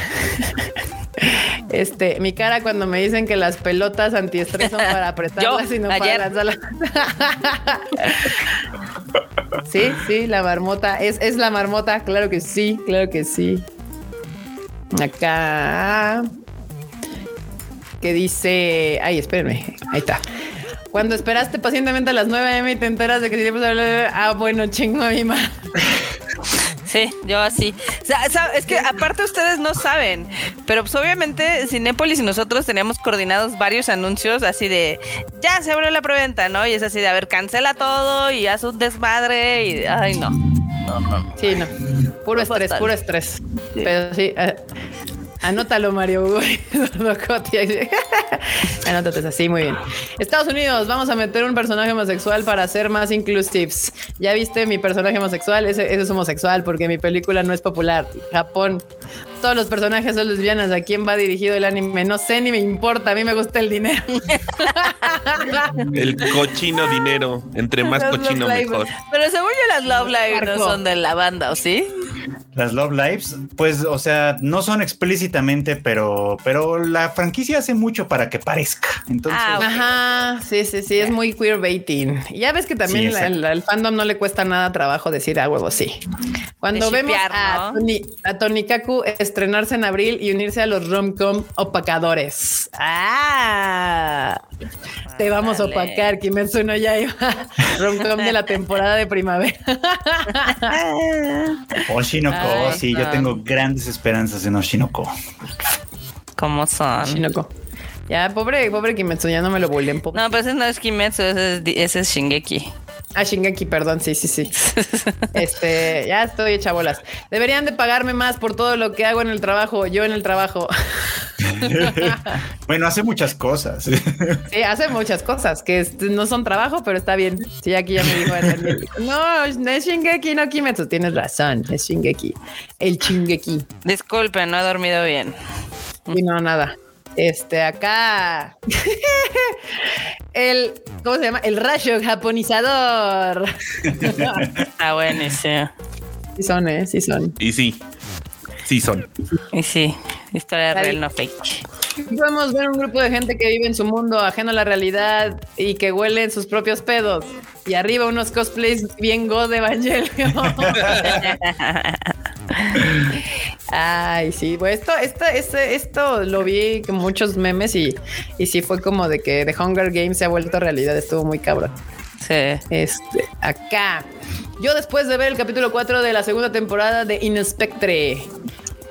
Este, mi cara cuando me dicen que las pelotas antiestrés son para [laughs] apretarlas y no para lanzarlas. [laughs] sí, sí, la marmota. Es, es la marmota, claro que sí, claro que sí. Acá. Que dice. Ay, espérenme. Ahí está. Cuando esperaste pacientemente a las 9 am y te enteras de que si Ah, bueno, chingo a mi madre. [laughs]
Sí, yo así. O sea, es que aparte ustedes no saben, pero pues obviamente Cinépolis y nosotros teníamos coordinados varios anuncios así de ya se abrió la preventa, ¿no? Y es así de a ver, cancela todo y haz un desmadre y ay no.
Sí, no. Puro
No
estrés,
fatal.
puro estrés. Pero sí, eh, anótalo, Mario Hugo. [laughs] [laughs] Anótate así, muy bien. Estados Unidos, vamos a meter un personaje homosexual para ser más inclusives. Ya viste mi personaje homosexual, ese, ese es homosexual porque mi película no es popular. Japón, todos los personajes son lesbianas. ¿A quién va dirigido el anime? No sé ni me importa. A mí me gusta el dinero.
El cochino dinero. Entre más
Los
cochino, mejor.
Pero según yo las Love Live no son de la banda, ¿o sí?
Las Love Lives, pues, o sea, no son explícitamente, pero, pero la franquicia hace mucho para que parezca. Entonces,
Ah.
Ajá, sí, sí, sí, es muy queerbaiting. Y ya ves que también
Sí,
la- el fandom no le cuesta nada trabajo decir a huevo, sí. Cuando
De
vemos
shippear,
a,
¿no?
Toni, a Tonikaku estrenarse en abril y unirse a los romcom opacadores. Ah, te vamos a opacar, Kimetsu no Yaiba. [laughs] romcom de la temporada de primavera. [laughs]
Oshinoko,
Ay,
sí, yo tengo grandes esperanzas en Oshinoko.
¿Cómo son?
Shinoko. Ya, pobre, pobre Kimetsu, ya no me lo bullen.
No, pero ese no es Kimetsu, ese es, di- ese es Shingeki.
Ah, Shingeki, perdón, sí, sí, sí. Este, ya estoy hecha bolas. Deberían de pagarme más por todo lo que hago en el trabajo, yo en el trabajo. [laughs]
Bueno, hace muchas cosas.
Sí, hace muchas cosas que no son trabajo, pero está bien. Sí, aquí ya me dijo. No, no es Shingeki, no Kimetsu. Tienes razón, es Shingeki. El Shingeki.
Disculpen, no he dormido bien.
Y no, nada. Este, acá. El, ¿cómo se llama? El rayo japonizador.
Está buenísimo.
Sí son, ¿eh? Sí son.
Y sí. Sí son.
Y sí, historia
Ahí.
real, no fake.
Podemos ver un grupo de gente que vive en su mundo ajeno a la realidad y que huele en sus propios pedos. Y arriba unos cosplays bien go de Evangelio. [laughs] [laughs] Ay, sí, bueno, esto, esto, este- esto lo vi con muchos memes y, y sí fue como de que The Hunger Games se ha vuelto realidad. Estuvo muy cabrón.
Sí.
Este, acá. Yo después de ver el capítulo 4 de la segunda temporada de Inspectre.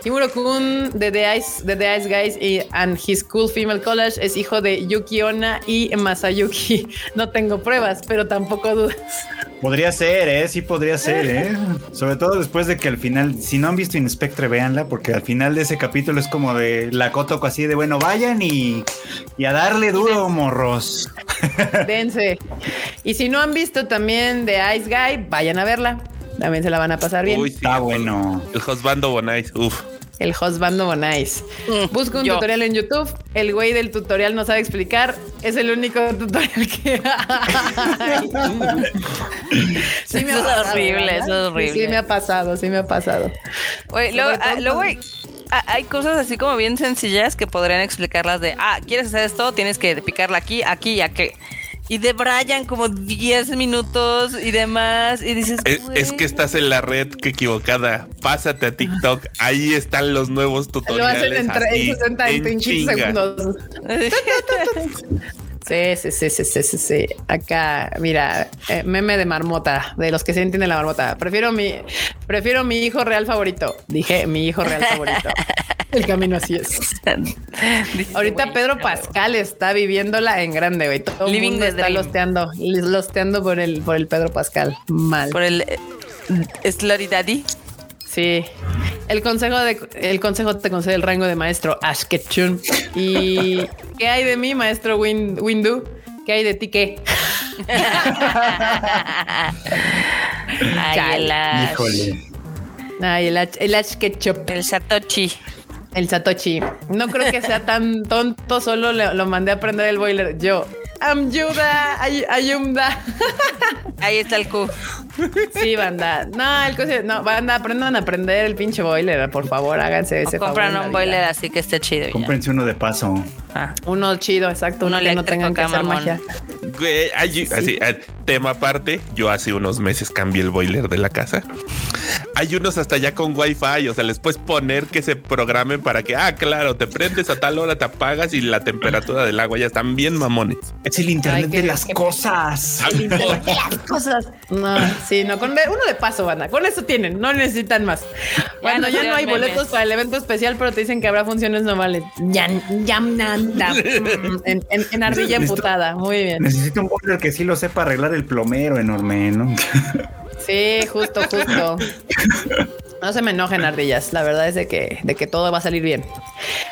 Kimuro Kun de The Ice, de The Ice Guys y and His Cool Female College es hijo de Yuki Onna y Masayuki. [laughs] No tengo pruebas, pero tampoco dudas.
Podría ser, ¿eh? Sí podría ser, ¿eh? [laughs] Sobre todo después de que al final, si no han visto Inspectre, véanla, porque al final de ese capítulo es como de la Cotoco así de, bueno, vayan y, y a darle duro, morros. [laughs]
Dense. Y si no han visto también The Ice Guy, vayan a verla. También se la van a pasar bien.
Uy.
Está bueno.
El Josbando Bonais. Uf.
El husbando Bonais.
Mm,
Busca un
yo.
tutorial en YouTube. El güey del tutorial no sabe explicar. Es el único tutorial que hay. Sí me ha
Eso es
pasado,
horrible,
¿verdad?
eso es
Sí,
horrible.
Sí, me ha pasado, sí me ha pasado.
Luego, ah, hay, ah, hay cosas así como bien sencillas que podrían explicarlas de, ah, ¿quieres hacer esto? Tienes que picarla aquí, aquí y aquí. Y de Brian como 10 minutos y demás. Y dices,
Es, es que estás en la red que equivocada. Pásate a TikTok. Ahí están los nuevos
Lo
tutoriales.
hacen en, tre-
así,
en 60
en chinga.
segundos. [laughs] Sí, sí, sí, sí, sí, sí, sí. Acá, mira, eh, meme de marmota, de los que se entienden la marmota. Prefiero mi, prefiero mi hijo real favorito. Dije mi hijo real favorito. [laughs] El camino así es. Ahorita
"Güey,
Pedro
no".
Pascal está viviéndola en grande, güey. Todo el mundo está
dream.
losteando, losteando por el, por el Pedro Pascal. Mal.
Por el eh, Slutty Daddy.
Sí. El consejo de el consejo te concede el rango de maestro Ash Ketchum. ¿Y [laughs] qué hay de mí, maestro Win, Windu? ¿Qué hay de ti qué? [laughs]
Ay, el, Ash.
Híjole.
Ay, el Ash, el Ash Ketchup,
el Satoshi.
el Satoshi. No creo que sea tan tonto, solo le- lo mandé a aprender el boiler. Yo, ayuda, ay- ayuda.
Ahí está el Q.
Sí, banda. No, el cosa- no, banda, aprendan a aprender el pinche boiler, por favor, háganse ese
O
favor.
compran un boiler así que esté chido.
Cómprense uno de paso.
Ah.
Uno chido, exacto, uno,
Uno
que no tengan que hacer magia.
Güey, hay- así, eh, tema aparte, yo hace unos meses cambié el boiler de la casa. Hay unos hasta ya con wifi, o sea, les puedes poner que se programen para que, ah, claro, te prendes a tal hora, te apagas y la temperatura del agua ya están bien mamones.
Es el internet
Ay, qué-
de las cosas.
cosas. No, sí, no, con de- uno de paso, banda. Con eso tienen, no necesitan más. Cuando
no
ya no hay
memes.
boletos para el evento especial, pero te dicen que habrá funciones normales. Ya, ya, nada. Mm, [laughs] En, en, en ardilla emputada. Muy bien.
Necesito un boiler que sí lo sepa arreglar el plomero enorme, ¿no? [laughs]
Sí, justo, justo. No se me enojen ardillas. La verdad es de que, de que todo va a salir bien.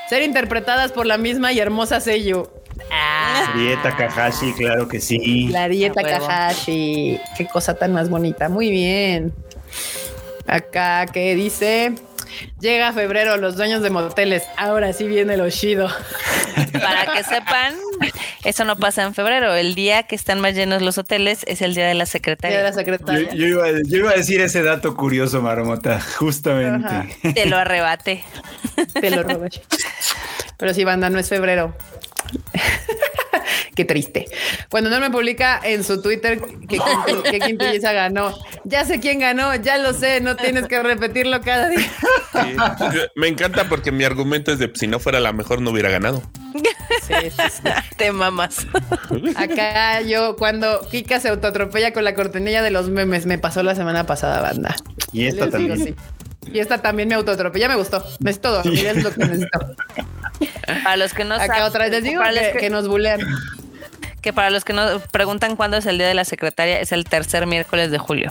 Ser interpretadas por la misma y hermosa Seiyu. Ah,
Dieta Kahashi, claro que sí.
la dieta. Kahashi. Qué cosa tan más bonita. Muy bien. Acá que dice. Llega febrero, los dueños de moteles. Ahora sí viene el Oshido. [laughs]
Para que sepan, eso no pasa en febrero. El día que están más llenos los hoteles es el día de la
Día
secretaria.
de la
Yo,
secretaria.
yo iba, yo iba a decir ese dato curioso, Marmota, justamente.
Ajá.
Te lo arrebate.
Te lo robé. [laughs] Pero sí, banda, no es febrero. Qué triste. Cuando no me publica en su Twitter que, que Quintilleza ganó. Ya sé quién ganó, ya lo sé, no tienes que repetirlo cada día.
Sí. Me encanta porque mi argumento es de si no fuera la mejor no hubiera ganado.
Sí, sí, sí.
Te mamas.
Acá yo, cuando Kika se autoatropella con la cortinilla de los memes, me pasó la semana pasada, banda.
Y esta
Les
también.
sí. Y esta también me autoatropella, me gustó. Necesito dormir, es lo que necesito.
Para los que no
Acá
saben,
otra vez les digo que,
que-
que nos bulean.
Que para los que no preguntan cuándo es el día de la secretaria, es el tercer miércoles de julio.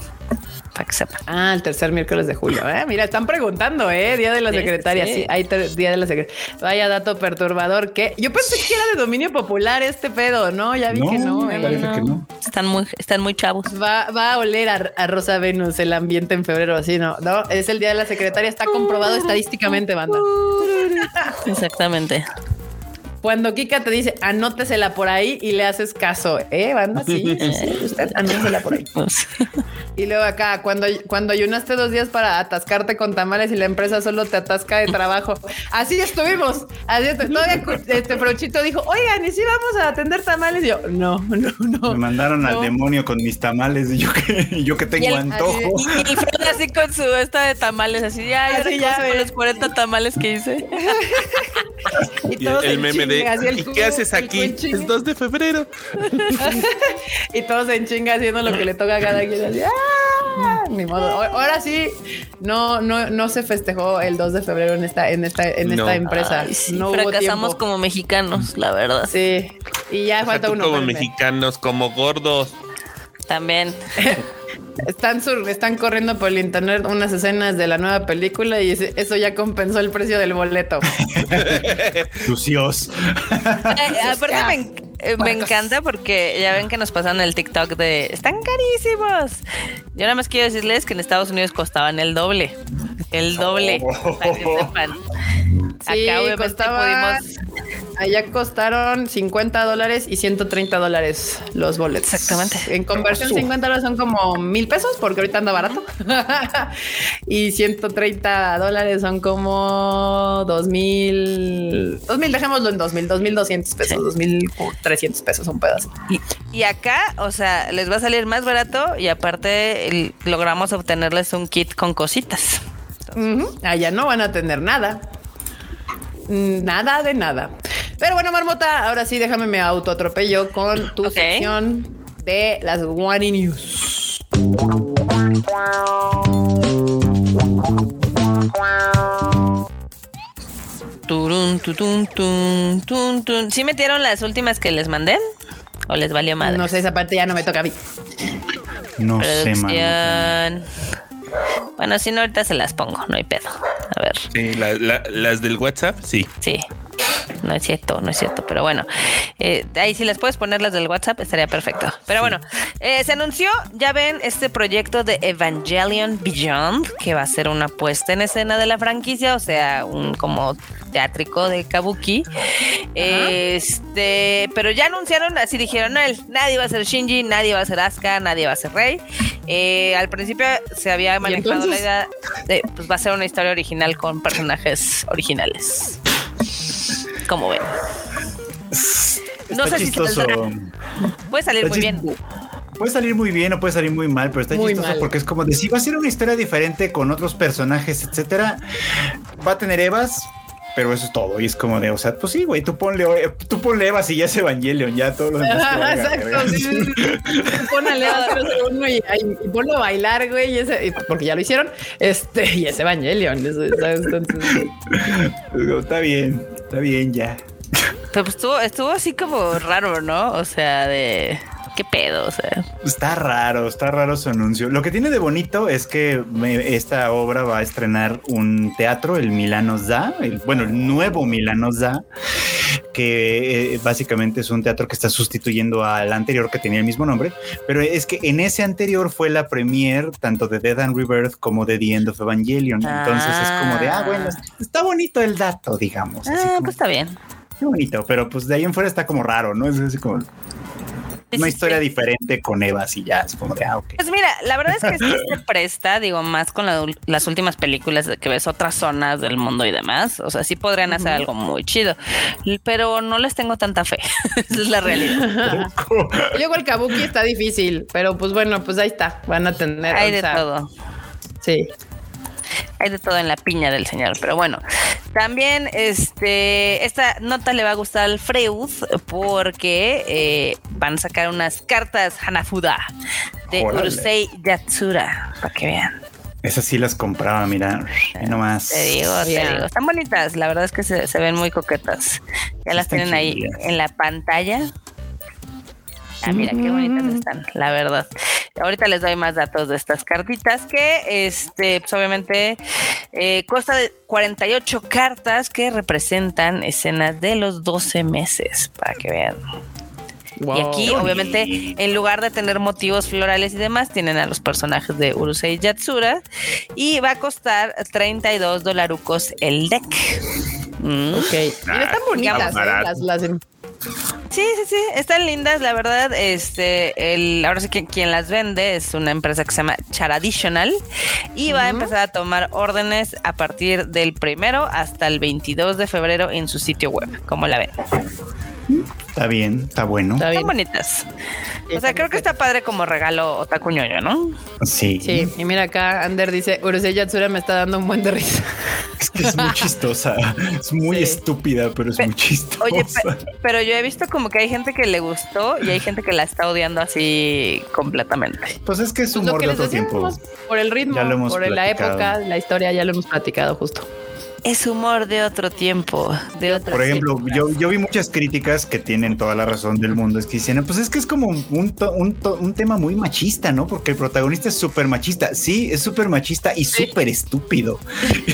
Para que sepan.
Ah, el tercer miércoles de julio. ¿eh? Mira, están preguntando, ¿eh? Día de la
Sí,
secretaria.
sí,
Sí,
sí.
hay día de la secretaria. Vaya dato perturbador que yo pensé que era de dominio popular este pedo, ¿no? Ya vi que no. ¿eh?
parece que no.
Están muy, están muy chavos.
Va, va a oler a, a Rosa Venus el ambiente en febrero, así, ¿no? No, es el día de la secretaria, está comprobado estadísticamente, banda.
Exactamente.
Cuando Kika te dice, anótesela por ahí y le haces caso, ¿eh, banda? Sí, sí, sí, [laughs] usted anótesela por ahí.
Pues,
Y luego acá, cuando, cuando ayunaste dos días para atascarte con tamales y la empresa solo te atasca de trabajo. Así estuvimos. Así estu- Todavía este Frochito dijo, oigan, ¿y si vamos a atender tamales? Y yo, no, no, no.
Me mandaron
No.
al demonio con mis tamales y yo que, y yo que tengo
Y el-
antojo.
y, y Fred así con su esta de tamales, así ya,
Así ya,
ya con
ve.
los 40 tamales que hice. [laughs]
Y
todos
el meme
así
¿y qué haces aquí? Es 2 de febrero. [laughs]
Y todos en chinga haciendo lo que le toca a cada quien. Así, ¡ah! Ni modo. Ahora- sí, no, no, no se festejó el 2 de febrero en esta, en esta, en
No.
esta empresa.
Ay, sí,
no hubo
fracasamos
tiempo.
como mexicanos, la verdad.
Sí. Y ya
O sea,
falta uno.
como mexicanos, como gordos.
También. [laughs]
Están, sur- están corriendo por el internet unas escenas de la nueva película y eso ya compensó el precio del boleto. [laughs]
Sucios.
Eh, aparte me, eh, me encanta porque ya ven que nos pasan el TikTok de están carísimos. Yo nada más quiero decirles que en Estados Unidos costaban el doble. El doble.
Oh.
para que sepan.
Sí,
Acá obviamente pudimos.
Allá costaron 50 dólares y 130 dólares los boletos.
Exactamente.
En conversión,
Su.
50 dólares son como mil pesos porque ahorita anda barato. [laughs] y 130 dólares son como dos mil, dos mil, dejémoslo en dos mil, dos mil doscientos pesos, dos mil trescientos pesos un pedazo.
Y, y acá, o sea, les va a salir más barato y aparte el- logramos obtenerles un kit con cositas.
Allá no van a tener nada. Nada de nada. Pero bueno, Marmota, ahora sí déjame me autoatropello con tu
Ok.
sección de las One News.
Turun, tutun, tun, tun, tun. ¿Sí metieron las últimas que les mandé? ¿O les valió madre?
No sé, esa parte ya no me toca a mí.
No sé, mano.
Producción. Bueno, si no, ahorita se las pongo, no hay pedo. A ver,
Sí, la- la- las del WhatsApp, sí.
sí. No es cierto, no es cierto, pero bueno, eh, ahí si las puedes poner las del WhatsApp estaría perfecto. Pero bueno, eh, se anunció, ya ven, este proyecto de Evangelion Beyond, que va a ser una puesta en escena de la franquicia, o sea, un como teátrico de Kabuki. Este, pero ya anunciaron, así dijeron, no, el- nadie va a ser Shinji, nadie va a ser Asuka, nadie va a ser Rey. Eh, al principio se había manejado la idea de, pues va a ser una historia original con personajes originales. Como ven. No
Está
sé si
chistoso.
saldrá. Puede salir
Está
muy bien.
Puede salir muy bien o puede salir muy mal, pero está
Muy
chistoso
mal.
porque es como de si va a ser una historia diferente con otros personajes, etcétera. Va a tener Evas, pero eso es todo. Y es como de, o sea, pues sí, güey, tú ponle, tú ponle Evas y ya es Evangelion, ya todo lo demás. que valga,
Exacto. sí, sí, sí. Pon a Leo cero cero uno y, y ponlo a bailar, güey, y ese, y- porque ya lo hicieron. Este, y es Evangelion. eso, ¿sabes? Entonces, [laughs]
Está bien, está bien ya.
Pero estuvo, estuvo así como raro, ¿no? O sea, de qué pedo, o sea.
Está raro, está raro su anuncio. Lo que tiene de bonito es que me- esta obra va a estrenar un teatro, el Milano Da, el, bueno, el nuevo Milano Da, que eh, básicamente es un teatro que está sustituyendo al anterior que tenía el mismo nombre, pero es que en ese anterior fue la premier tanto de Dead and Rebirth como de The End of Evangelion. Entonces es como de, ah, bueno, está bonito el dato, digamos. Así
Ah,
como,
pues está bien.
qué bonito, pero pues de ahí en fuera está como raro, ¿no? Es así como una historia diferente con Evas y ya, es como de, ah, ok.
Pues mira, la verdad es que sí se [laughs] presta, digo, más con la- las últimas películas de que ves otras zonas del mundo y demás. O sea, sí podrían hacer algo muy chido, pero no les tengo tanta fe. [laughs] Esa es la realidad.
luego el Kabuki está difícil, pero pues bueno, pues ahí está. Van a tener.
Hay
o
de
sea,
todo.
Sí.
Hay de todo en la piña del señor, pero bueno. También este esta nota le va a gustar al Freud porque eh, van a sacar unas cartas Hanafuda de
Órale.
Urusei Yatsura, para que vean.
Esas sí las compraba, mira, nomás.
Te digo, te digo. Están bonitas, la verdad es que se, se ven muy coquetas. Ya las
Están
tienen ahí en la pantalla. Ah, mira qué bonitas están, la verdad. Ahorita les doy más datos de estas cartitas que, este, pues obviamente, eh, consta de 48 cartas que representan escenas de los 12 meses, para que vean. Y aquí, obviamente, en lugar de tener motivos florales y demás, tienen a los personajes de Urusei Yatsura. Y va a costar 32 dolarucos el deck. Mm.
Ok. Mira, están bonitas,
está
¿eh? Las, las
Sí, sí, sí, están lindas, la verdad. Este, el, ahora sí que quien las vende es una empresa que se llama Charaditional y va a empezar a tomar órdenes a partir del primero hasta el 22 de febrero en su sitio web. como la ven?
Está bien, está bueno.
Está bien.
Están bonitas. O sea, creo que está padre como regalo otaku ñoño, ¿no?
Sí.
Sí, y mira acá, Ander dice, Urusei Yatsura me está dando un buen de risa. [laughs]
Es que es muy chistosa. Es muy
Sí.
estúpida, pero es
Pe-
muy chistosa.
Oye, pe- pero yo he visto como que hay gente que le gustó y hay gente que la está odiando así completamente.
pues es que es
Pues lo
humor
que
de
les
otro tiempo.
por el ritmo, por la
platicado.
época, la historia, ya lo hemos platicado justo.
Es humor de otro tiempo, de otra
Por ejemplo, yo, yo vi muchas críticas que tienen toda la razón del mundo. Es que dicen, pues es que es como un, to- un, to- un tema muy machista, ¿no? Porque el protagonista es súper machista. Sí, es súper machista y súper estúpido.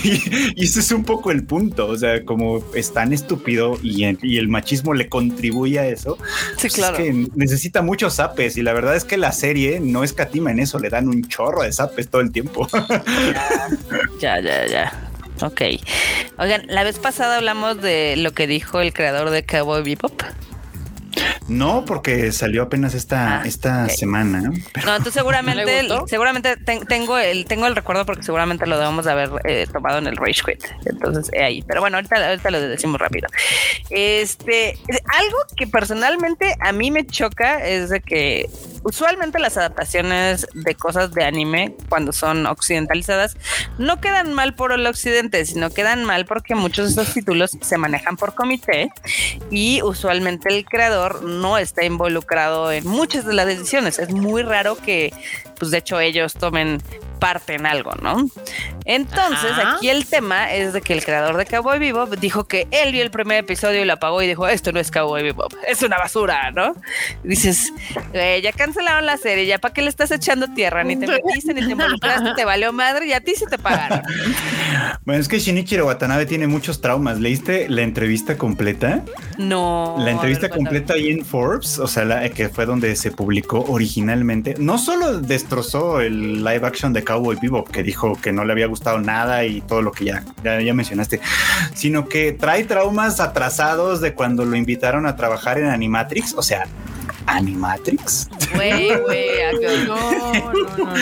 Y, [laughs] y ese es un poco el punto. O sea, como es tan estúpido y el, y el machismo le contribuye a eso.
Sí,
pues Es que necesita muchos zapes y la verdad es que la serie no escatima en eso. Le dan un chorro de zapes todo el tiempo.
Ya, ya, ya. Ok. Oigan, la vez pasada hablamos de lo que dijo el creador de Cowboy Bebop.
No, porque salió apenas esta,
Ah,
esta semana.
No, entonces [laughs]
¿Le
seguramente, seguramente ten- tengo el tengo el recuerdo porque seguramente lo debemos de haber eh, tomado en el Rage Quit. Entonces, eh, ahí. Pero bueno, ahorita, ahorita lo decimos rápido. Este, algo que personalmente a mí me choca es de que usualmente las adaptaciones de cosas de anime, cuando son occidentalizadas, no quedan mal por el occidente, sino quedan mal porque muchos de esos títulos se manejan por comité y usualmente el creador no está involucrado en muchas de las decisiones. Es muy raro que, pues de hecho, ellos tomen parte en algo, ¿no? Entonces,
Ajá.
aquí el tema es de que el creador de Cowboy Bebop dijo que él vio el primer episodio y lo apagó y dijo, esto no es Cowboy Bebop, es una basura, ¿no? Y dices, "Güey, ya cancelaron la serie, ya para qué le estás echando tierra, ni te metiste, ni te involucraste, te valió madre y a ti se te pagaron. [laughs]
Bueno, es que Shinichiro Watanabe tiene muchos traumas. ¿Leíste la entrevista completa?
No.
La entrevista
ver,
completa ahí en Forbes, o sea, la, que fue donde se publicó originalmente, no solo destrozó el live action de Cowboy Bebop, que dijo que no le había gustado nada y todo lo que ya, ya, ya mencionaste, sino que trae traumas atrasados de cuando lo invitaron a trabajar en Animatrix, o sea, Animatrix,
Güey, güey, [laughs]
no, no, no.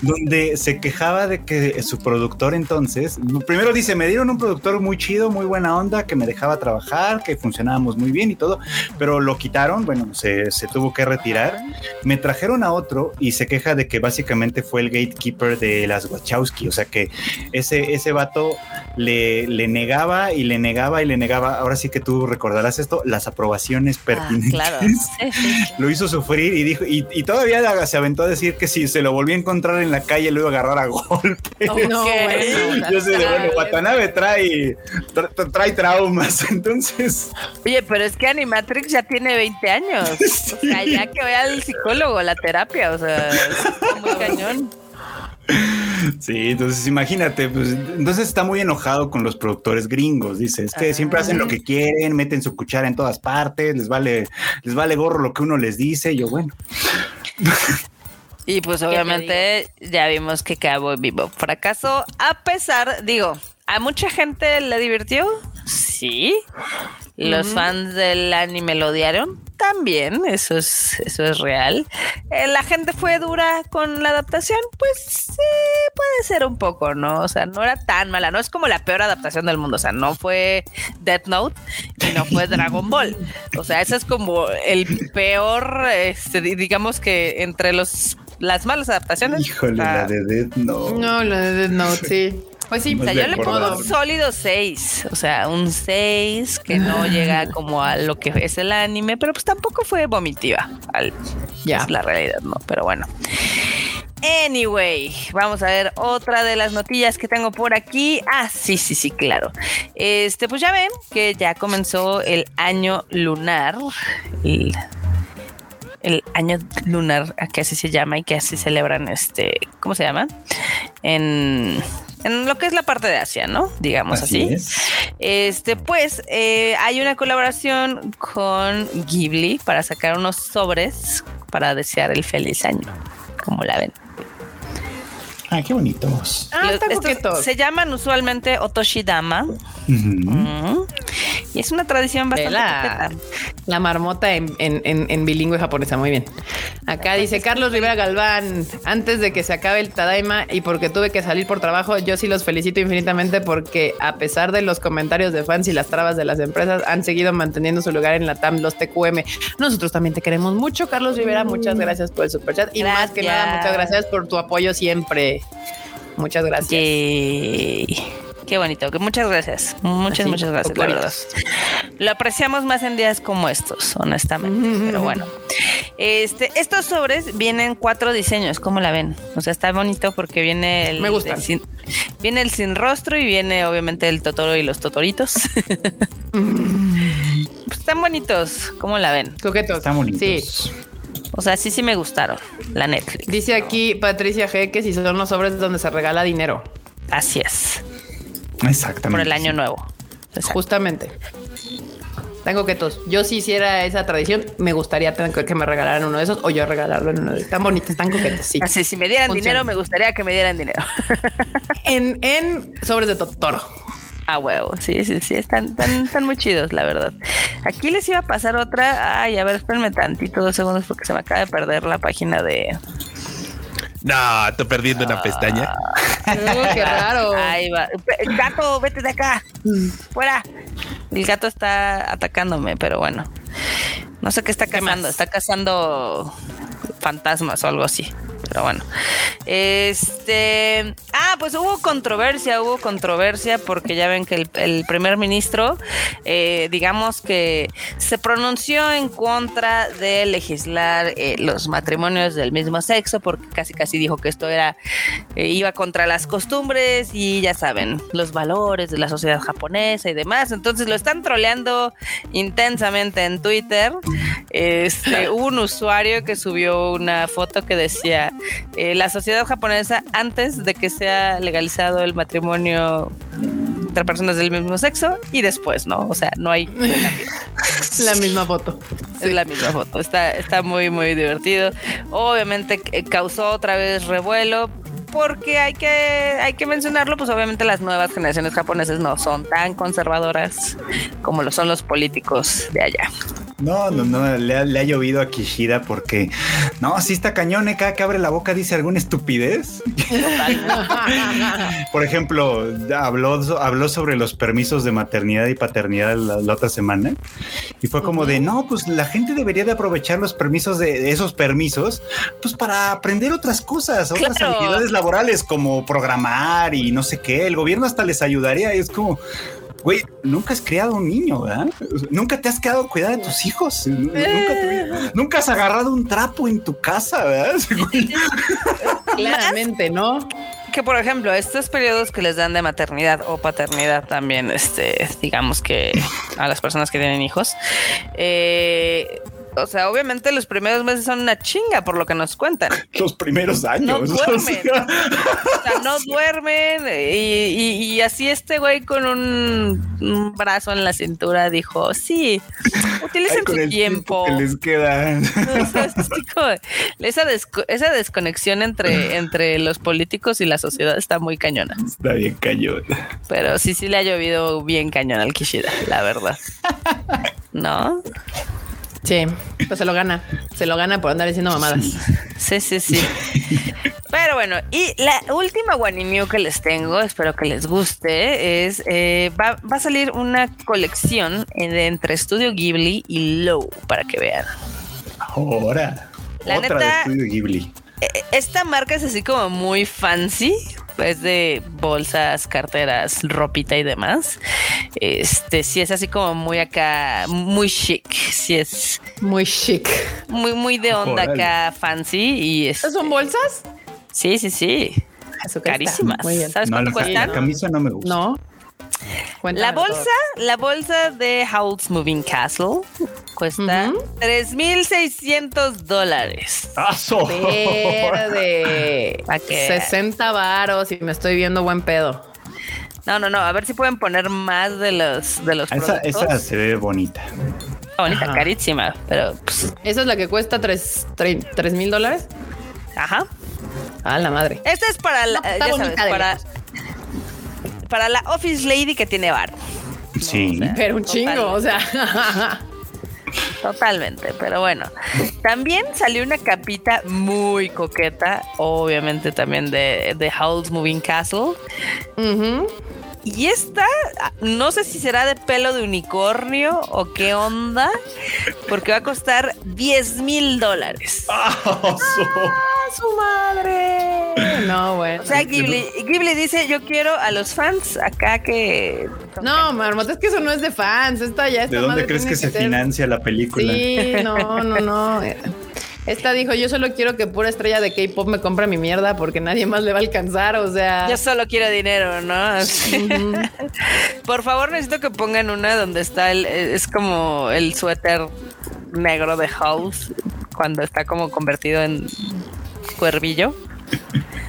donde se quejaba de que su productor entonces, primero dice, me dieron un productor muy chido, muy buena onda, que me dejaba trabajar, que funcionábamos muy bien y todo, pero lo quitaron, bueno, se, se tuvo que retirar, me trajeron a otro y se queja de que básicamente fue el gatekeeper de las Wachowski, o sea que ese, ese vato le, le negaba y le negaba y le negaba, ahora sí que tú recordarás esto, las aprobaciones
Ah,
pertinentes.
claro. [laughs] Sí, sí, sí.
Lo hizo sufrir y dijo, y, y todavía se aventó a decir que si se lo volvía a encontrar en la calle lo iba a agarrar a golpe.
No, bueno. [laughs]
Yo sé de bueno, Watanabe trae, tra- tra- trae traumas, [laughs] entonces
Oye, pero es que Animatrix ya tiene 20 años. O sea, ya que vaya al psicólogo, la terapia, o sea, está muy cañón.
Sí, entonces imagínate, pues entonces está muy enojado con los productores gringos, dice, es que
Ah.
siempre hacen lo que quieren, meten su cuchara en todas partes, les vale, les vale gorro lo que uno les dice, y yo bueno,
Y pues
te
obviamente ya vimos que Cowboy Bebop fracasó, a pesar, digo, a mucha gente le divirtió, sí. Los fans del anime lo odiaron, también, eso es, eso es real. Eh, la gente fue dura con la adaptación, pues sí, puede ser un poco, ¿no? O sea, no era tan mala, no es como la peor adaptación del mundo, o sea, no fue Death Note y no fue Dragon Ball. O sea, ese es como el peor, este, di- digamos que entre los las malas adaptaciones.
híjole,
ah,
la de Death, no.
No, la de Death Note, sí. Pues sí,
o sea, yo le pongo un sólido 6, o sea, un 6 que no llega como a lo que es el anime, pero pues tampoco fue vomitiva, al,
Ya.
es la realidad, ¿no? Pero bueno. Anyway, vamos a ver otra de las notillas que tengo por aquí. Ah, sí, sí, sí, claro. Este, pues ya ven que ya comenzó el año lunar. El, el año lunar, que así se llama y que así celebran este, ¿cómo se llama? En, en lo que es la parte de Asia, ¿no? Digamos así.
es.
Este, pues, eh, hay una colaboración con Ghibli para sacar unos sobres para desear el feliz año. Como la ven.
Ay, qué bonitos.
Ah,
se llaman usualmente Otoshidama.
Ujú.
Y es una tradición bastante
la, la marmota en, en- en- en bilingüe japonesa, muy bien. Acá dice Carlos Rivera Galván, antes de que se acabe el Tadaima y porque tuve que salir por trabajo, yo sí los felicito infinitamente porque a pesar de los comentarios de fans y las trabas de las empresas, han seguido manteniendo su lugar en la TAM, los TQM. Nosotros también te queremos mucho, Carlos Rivera, muchas gracias por el superchat y más que nada, muchas gracias por tu apoyo siempre. Muchas gracias.
Yay. Qué bonito. que Muchas gracias. Muchas,
Así,
muchas gracias. La verdad. Lo apreciamos más en días como estos, honestamente. Pero bueno. Este, estos sobres vienen cuatro diseños. ¿Cómo la ven? O sea, está bonito porque viene el,
Me gustan.
el sin, viene el sin rostro y viene obviamente el Totoro y los Totoritos. Pues están bonitos. ¿Cómo la ven?
Coquetos.
Están bonitos.
Sí.
O sea, sí, sí me gustaron. La Netflix.
Dice aquí Patricia G que si son los sobres donde se regala dinero.
Así es.
Exactamente.
Por el año
sí.
nuevo. Exacto.
Justamente. Están coquetos. Yo si hiciera esa tradición, me gustaría tener que me regalaran uno de esos o yo regalarlo en uno de esos. Están bonitos, están coquetos. Sí.
Así, si me dieran
Funciona.
dinero, me gustaría que me dieran dinero. [laughs]
En, en sobres de Totoro.
Ah, huevo. Sí, sí, sí. Están, están, están muy chidos, la verdad. Aquí les iba a pasar otra. Ay, a ver, espérenme tantito, dos segundos, porque se me acaba de perder la página de.
No, estoy perdiendo una pestaña. [laughs]
Uh, qué raro.
Ahí va. Gato, vete de acá. Fuera. El gato está atacándome, pero bueno. No sé qué está cazando. Está cazando fantasmas o algo así. Pero bueno. Este. Ah, pues hubo controversia, hubo controversia porque ya ven que el, el primer ministro, eh, digamos que se pronunció en contra de legislar eh, los matrimonios del mismo sexo porque casi casi dijo que esto era eh, iba contra las costumbres y ya saben los valores de la sociedad japonesa y demás. Entonces lo están troleando intensamente en Twitter. Este, hubo un usuario que subió una foto que decía eh, la sociedad japonesa antes de que sea legalizado el matrimonio entre personas del mismo sexo y después, ¿no? O sea, no hay [laughs]
La misma foto.
es la misma foto. Está, está muy, muy divertido. Obviamente eh, causó otra vez revuelo. Porque hay que, hay que mencionarlo, pues obviamente las nuevas generaciones japonesas no son tan conservadoras como lo son los políticos de allá.
No, no, no, le ha, le ha llovido a Kishida porque no, sí está cañón, ¿eh? cada que abre la boca dice alguna estupidez. [laughs] Por ejemplo, habló, habló sobre los permisos de maternidad y paternidad la, la otra semana y fue como de no, pues la gente debería de aprovechar los permisos de, esos permisos, pues para aprender otras cosas, otras
Claro.
habilidades laborales como programar y no sé qué. El gobierno hasta les ayudaría y es como. Güey, nunca has criado un niño, ¿verdad? Nunca te has quedado a cuidar de tus hijos. Nunca, te- nunca has agarrado un trapo en tu casa, ¿verdad? Güey, [laughs]
Claramente, ¿no?
Que por ejemplo, estos periodos que les dan de maternidad o paternidad también, este, digamos que a las personas que tienen hijos, eh, o sea, obviamente los primeros meses son una chinga por lo que nos cuentan. [laughs]
Los primeros
No [laughs]
años.
duermen. [laughs] O sea, no duermen y, y- y así este güey con un, un brazo en la cintura dijo, sí, utilicen
Ay,
su tiempo.
que les queda.
O sea, es así como- esa, desco- esa desconexión entre, entre los políticos y la sociedad está muy cañona.
Está bien cañón.
Pero sí, sí le ha llovido bien cañón al Kishida, la verdad. ¿No?
Sí, pues se lo gana. Se lo gana por andar diciendo mamadas.
Sí, sí, sí. [laughs] Pero bueno, y la última One New que les tengo, espero que les guste, es eh, va, va a salir una colección de entre Estudio Ghibli y Low para que vean.
Ahora.
La
Otra
neta-
de Estudio Ghibli.
Eh, Esta marca es así como muy fancy. Es de bolsas, carteras, ropita y demás. Este sí es así como muy acá, muy chic. Sí es
Muy chic.
muy, muy de onda acá fancy. Y es,
¿Estas son bolsas?
sí, sí, sí. Carísimas.
Muy bien.
¿Sabes
No,
cuánto
la,
cuestan?
la camisa no me gusta.
No. Cuéntame
La
todo.
bolsa, la bolsa de Howl's Moving Castle cuesta
Ujú.
3.600 dólares.
¡Aso!
Verde. [laughs]
¿Pa' qué?
60 varos y me estoy viendo buen pedo.
No, no, no. A ver si pueden poner más de los de los
Esa,
productos.
esa se ve bonita.
Está bonita,
Ajá.
carísima, pero pues,
¿Esa es la que cuesta 3 mil dólares?
ajá.
Ah, la madre.
Esta es para la,
No, está
ya sabes,
de
para,
lejos.
Para la office lady que tiene bar.
Sí.
Pero un chingo, o sea.
Totalmente, pero bueno. También salió una capita muy coqueta, obviamente también de, de Howl's Moving Castle.
Ujú.
Y esta, no sé si será de pelo de unicornio o qué onda, porque va a costar 10 mil dólares. [laughs]
¡Aso!
¡A su madre! No, bueno.
O sea, Ghibli, Ghibli dice, yo quiero a los fans acá que...
No, Marmota, es que eso no es de fans. Esta ya esta
¿De dónde crees que se
ser-
financia la película?
Sí, no, no, no. [laughs] Esta dijo, yo solo quiero que pura estrella de K-pop me compre mi mierda porque nadie más le va a alcanzar, o sea...
Yo solo quiero dinero, ¿no? [laughs] Por favor, necesito que pongan una donde está el, es como el suéter negro de House cuando está como convertido en cuervillo.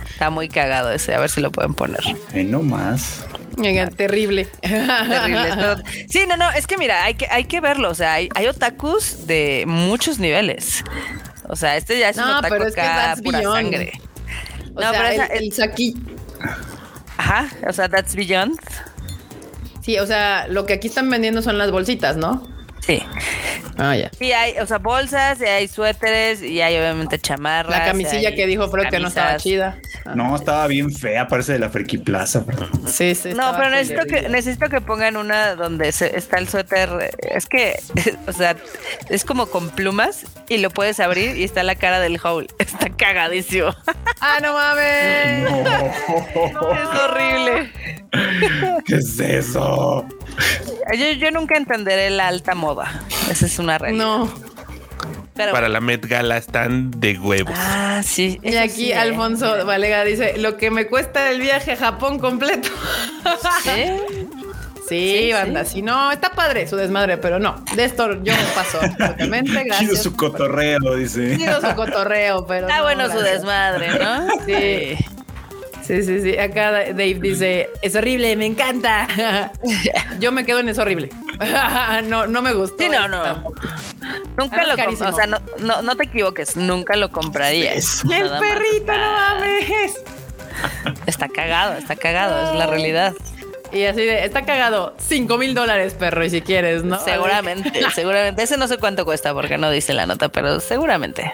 Está muy cagado ese, a ver si lo pueden poner.
Eh, no más.
Oigan, terrible.
Terrible, todo. Sí, no, no, es que mira, hay que, hay que verlo. O sea, hay, hay otakus de muchos niveles. O sea, este ya es un
No,
otaku
pero es que
acá,
that's
pura
beyond.
sangre.
O
No,
sea,
pero esa-
el, el saki-
Ajá, o sea, that's beyond.
Sí, o sea, lo que aquí están vendiendo son las bolsitas, ¿no?
Sí.
Ah, ya.
Sí, hay, o sea, bolsas, y hay suéteres, y hay obviamente chamarras.
La camisilla
hay
que dijo Fro que no estaba chida. Ah.
No, estaba bien fea, parece de la Friki Plaza.
Sí, sí.
No, pero necesito que, necesito que pongan una donde se- está el suéter. Es que, [laughs] o sea, es como con plumas y lo puedes abrir y está la cara del Howl. [laughs] Está cagadísimo.
Ah, no mames. [laughs]
Es horrible.
¿Qué es eso?
Yo, yo nunca entenderé la alta moda. Esa es una realidad.
No.
Pero,
Para la Met Gala están de huevos.
Ah, sí.
Y aquí
sí, ¿eh?
Alfonso Valega dice, lo que me cuesta el viaje a Japón completo.
¿Sí?
Sí,
Sí,
banda, sí. no, está padre su desmadre, pero no, de esto yo paso absolutamente, [laughs]
Chido
gracias.
su cotorreo, dice.
Chido su cotorreo, pero
Está
no,
bueno su desmadre, ¿no?
Sí. Sí, sí, sí. Acá Dave dice, es horrible, me encanta. [laughs] Yo me quedo en es horrible. [laughs] No, no me gustó.
Sí, no, no. Nunca
Ah,
lo. O sea, no, no, no te equivoques. Nunca lo compraría.
Eso.
El
Nada más.
perrito, no mames.
Está cagado, está cagado. Es la realidad.
Y así de, está cagado, cinco mil dólares, perro, y si quieres, ¿no?
Seguramente, seguramente. Ese no sé cuánto cuesta porque no dice la nota, pero seguramente.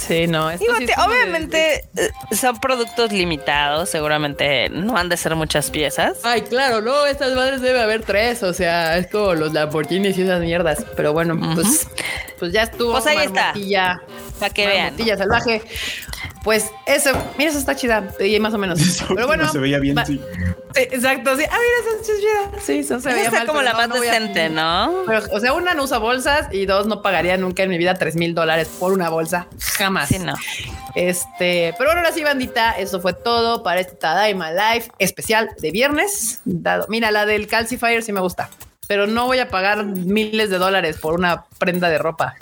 Sí, no. esto
Digo,
sí
te-
es como de-
obviamente eh, son productos limitados, seguramente no han de ser muchas piezas.
Ay, claro, no, estas madres debe haber tres, o sea, es como los Lamborghinis y esas mierdas. Pero bueno, pues, pues ya estuvo.
Pues ahí está. Para que vean.
marmotilla salvaje. Pues eso, mira, eso está chida, y más o menos. [laughs] Pero bueno,
se veía bien, sí.
Sí, exacto, sí. Ah, mira, eso es chida. Sí, eso se veía
está
mal,
como la
no,
más
no voy a-
decente, ¿no?
Pero, o sea, una no usa bolsas y dos no pagaría nunca en mi vida tres mil dólares por una bolsa. Jamás.
Sí, no.
Este, pero bueno, ahora sí, bandita, eso fue todo para este Tadaima Live especial de viernes. Dado, mira, la del Calcifier sí me gusta, pero no voy a pagar miles de dólares por una prenda de ropa.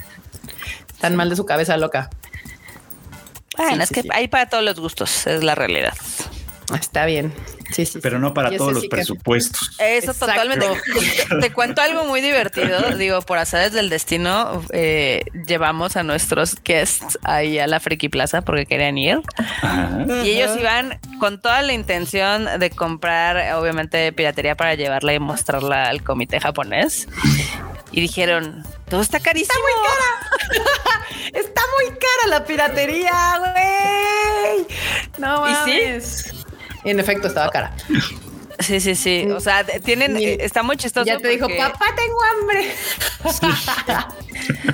Tan mal de su cabeza loca.
Bueno,
Sí,
es
sí,
que
sí.
hay para todos los gustos, es la realidad.
Está bien. Sí, sí.
Pero
sí.
no para todos los presupuestos.
Eso
Exacto.
totalmente. Te, [laughs] te cuento algo muy divertido. Digo, por azares del destino, eh, llevamos a nuestros guests ahí a la Friki Plaza porque querían ir.
Ajá.
Y ellos iban con toda la intención de comprar, obviamente, piratería para llevarla y mostrarla al comité japonés. Y dijeron, todo está carísimo. [laughs]
Está muy cara la piratería, güey. No
¿Y sí?
mames. Y en efecto estaba cara.
Sí, sí, sí. O sea, de- tienen,
Ni-
está muy chistoso.
Ya te dijo, papá, tengo hambre.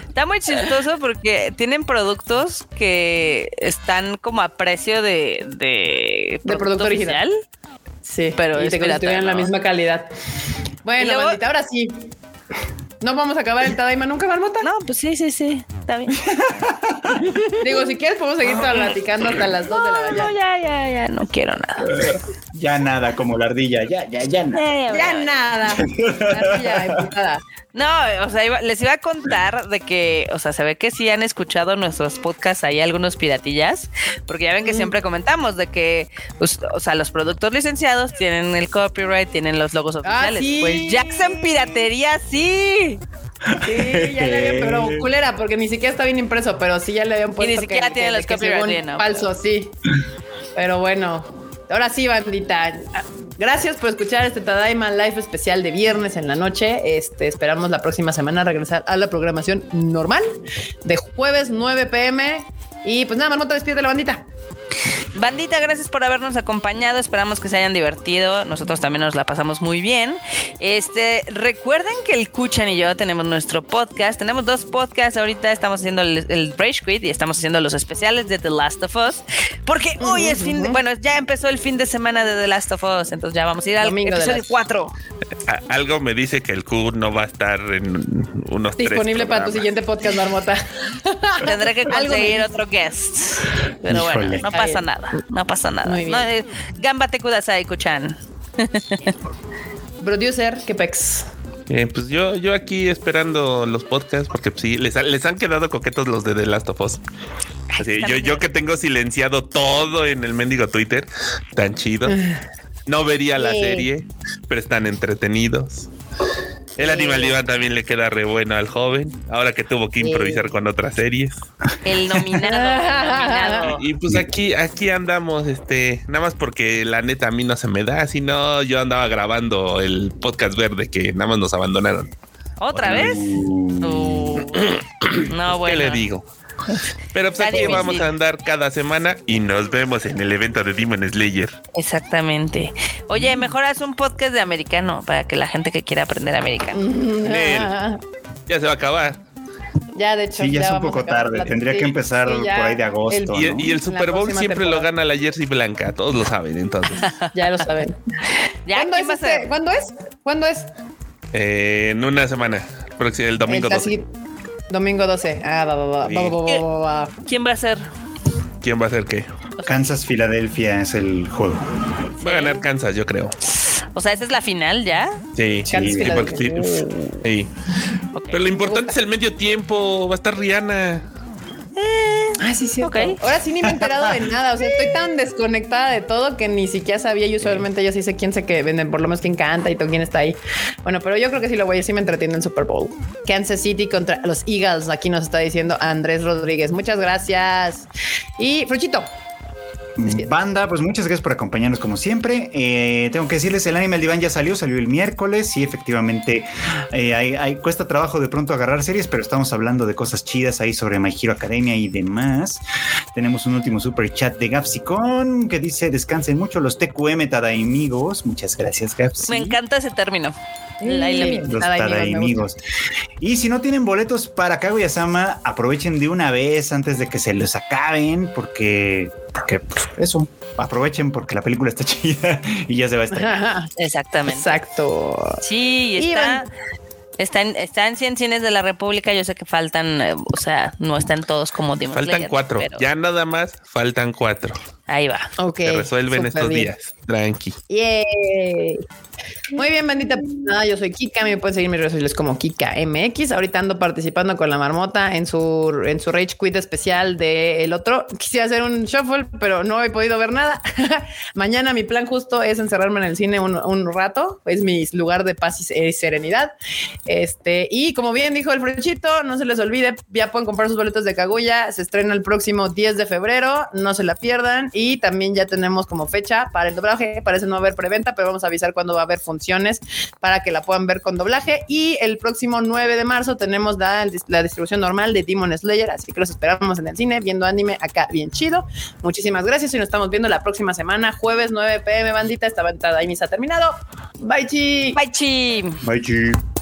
Está muy chistoso porque tienen productos que están como a precio de, de,
producto original. Sí,
Pero
y te
pirata,
la misma calidad. Bueno,
luego-
bandita, ahora sí. No vamos a acabar el Tadaima nunca, Marmota.
No, pues sí, sí, sí. Está bien. [laughs]
Digo, si quieres podemos seguir platicando hasta las 2 de la
No,
mañana.
no, ya, ya, ya. No quiero nada.
Ya nada, como la ardilla. Ya, ya, ya nada.
Ya,
nada. Emputada.
No, o sea, iba- les iba a contar de que, o sea, se ve que sí han escuchado nuestros podcasts ahí algunos piratillas, porque ya ven que siempre comentamos de que, pues, o sea, los productos licenciados tienen el copyright, tienen los logos oficiales.
sí.
Pues Jackson Piratería sí.
Sí, ya le habían, pero [laughs] culera, porque ni siquiera está bien impreso, pero sí ya le habían puesto.
ni siquiera
que-
tiene
que-
los
que
copyright, ¿no?
Falso, sí. Pero bueno, ahora sí, bandita. Gracias por escuchar este Tadaima Live especial de viernes en la noche. Este, esperamos la próxima semana regresar a la programación normal de jueves 9 pm. Y pues nada, Marmota, despide la bandita.
Bandita, gracias por habernos acompañado. Esperamos que se hayan divertido. Nosotros también nos la pasamos muy bien. Este, recuerden que el Kuchan y yo tenemos nuestro podcast. Tenemos dos podcasts. Ahorita estamos haciendo el, el Rage Quit y estamos haciendo los especiales de The Last of Us. Porque hoy es fin de, bueno, ya empezó el fin de semana de The Last of Us. Entonces ya vamos a ir al
Domingo
episodio
las-
4.
A- algo me dice que el Q no va a estar en unos tres
Disponible para tu siguiente podcast, Marmota.
Tendré que conseguir otro guest. Pero bueno, no pasa
bien.
nada. No pasa nada.
Muy bien.
No, eh, Gambate kudasai, Kuchan. [laughs]
Producer, que pex.
Eh, pues yo, yo aquí esperando los podcasts porque pues, sí, les, ha- les han quedado coquetos los de The Last of Us. Así, yo, yo que tengo silenciado todo en el mendigo Twitter, tan chido. No vería la
Sí.
serie, pero están entretenidos. El Animal Divan también le queda re bueno al joven, ahora que tuvo que improvisar con otras series.
El nominado. el nominado.
Y pues aquí, aquí andamos, este, nada más porque la neta a mí no se me da, sino yo andaba grabando el podcast verde que nada más nos abandonaron.
¿Otra vez? Uh, [clears throat] no,
¿Qué
bueno.
le digo? Pero pues
Está
aquí
difícil.
vamos a andar cada semana y nos vemos en el evento de Demon Slayer.
Exactamente. Oye, mejor haz un podcast de americano para que la gente que quiera aprender americano.
Nel. Ya se va a acabar.
Ya, de hecho.
Sí, ya es un poco tarde. Tendría
sí,
que empezar
sí,
por ahí de agosto.
el-
Y,
¿no?
y el Super Bowl siempre lo gana la jersey blanca, todos lo saben entonces. [laughs]
Ya lo saben. [laughs]
¿Ya
¿Cuándo, es este? ¿Cuándo es? ¿Cuándo es?
Eh, en una semana, próximo- el domingo
El
12.
casi- Domingo 12. Ah, va, va, va,
Sí.
va, va, va, va, va.
¿Quién va a ser?
¿Quién va a ser qué?
Kansas, Filadelfia es el juego.
Va a ganar Kansas, yo creo.
O sea, ¿esta es la final ya?
Sí,
Kansas,
sí, sí. Pero lo importante es el medio tiempo. Va a estar Rihanna.
Ah, sí, sí.
Ok.
Ahora sí ni me he enterado de nada. O sea, estoy tan desconectada de todo que ni siquiera sabía. Yo usualmente yo sí sé quién sé que venden, por lo menos quién canta y todo quién está ahí. Bueno, pero yo creo que sí lo voy a sí me entretiene en Super Bowl. Kansas City contra los Eagles. Aquí nos está diciendo Andrés Rodríguez. Muchas gracias. Y Fruchito.
Banda, pues muchas gracias por acompañarnos como siempre. Eh, tengo que decirles, el Animal Divan ya salió, salió el miércoles y efectivamente eh, hay- hay- cuesta trabajo de pronto agarrar series, pero estamos hablando de cosas chidas ahí sobre My Hero Academia y demás. Tenemos un último super chat de Gapsicon que dice, descansen mucho los TQM Tadaimigos. Muchas gracias, Gapsi.
Me encanta ese término.
Los
Tadaimigos.
Y si no tienen boletos para Kaguya-sama, aprovechen de una vez antes de que se los acaben, porque, porque pues, eso, aprovechen porque la película está [laughs] chida y ya se va a estar. [laughs]
Exactamente.
Exacto.
Sí, está,
van-
está, en, está en 100 cines de la República. Yo sé que faltan, eh, o sea, no están todos como Demon
Faltan
Slayer,
cuatro.
pero
Ya nada más faltan cuatro.
Ahí va.
Ok.
Se resuelven estos
bien.
días. Tranqui.
Yay. Muy bien, bandita. Pues Nada, yo soy Kika. Me pueden seguir en mis redes sociales como Kika MX. Ahorita ando participando con la marmota en su en su Rage Quit especial de el otro. Quisiera hacer un shuffle, pero no he podido ver nada. [laughs] Mañana mi plan justo es encerrarme en el cine un, un rato. Es mi lugar de paz y se- serenidad. Este, y como bien dijo el Frechito, no se les olvide, ya pueden comprar sus boletos de Kaguya. Se estrena el próximo 10 de febrero. No se la pierdan. Y también ya tenemos como fecha para el doblaje. Parece no haber preventa, pero vamos a avisar cuándo va a haber funciones para que la puedan ver con doblaje. Y el próximo 9 de marzo tenemos la, la distribución normal de Demon Slayer. Así que los esperamos en el cine viendo anime acá bien chido. Muchísimas gracias y nos estamos viendo la próxima semana, jueves 9 pm, bandita. Esta ventada ahí ha terminado. Bye, chi.
Bye, chi.
Bye, chi.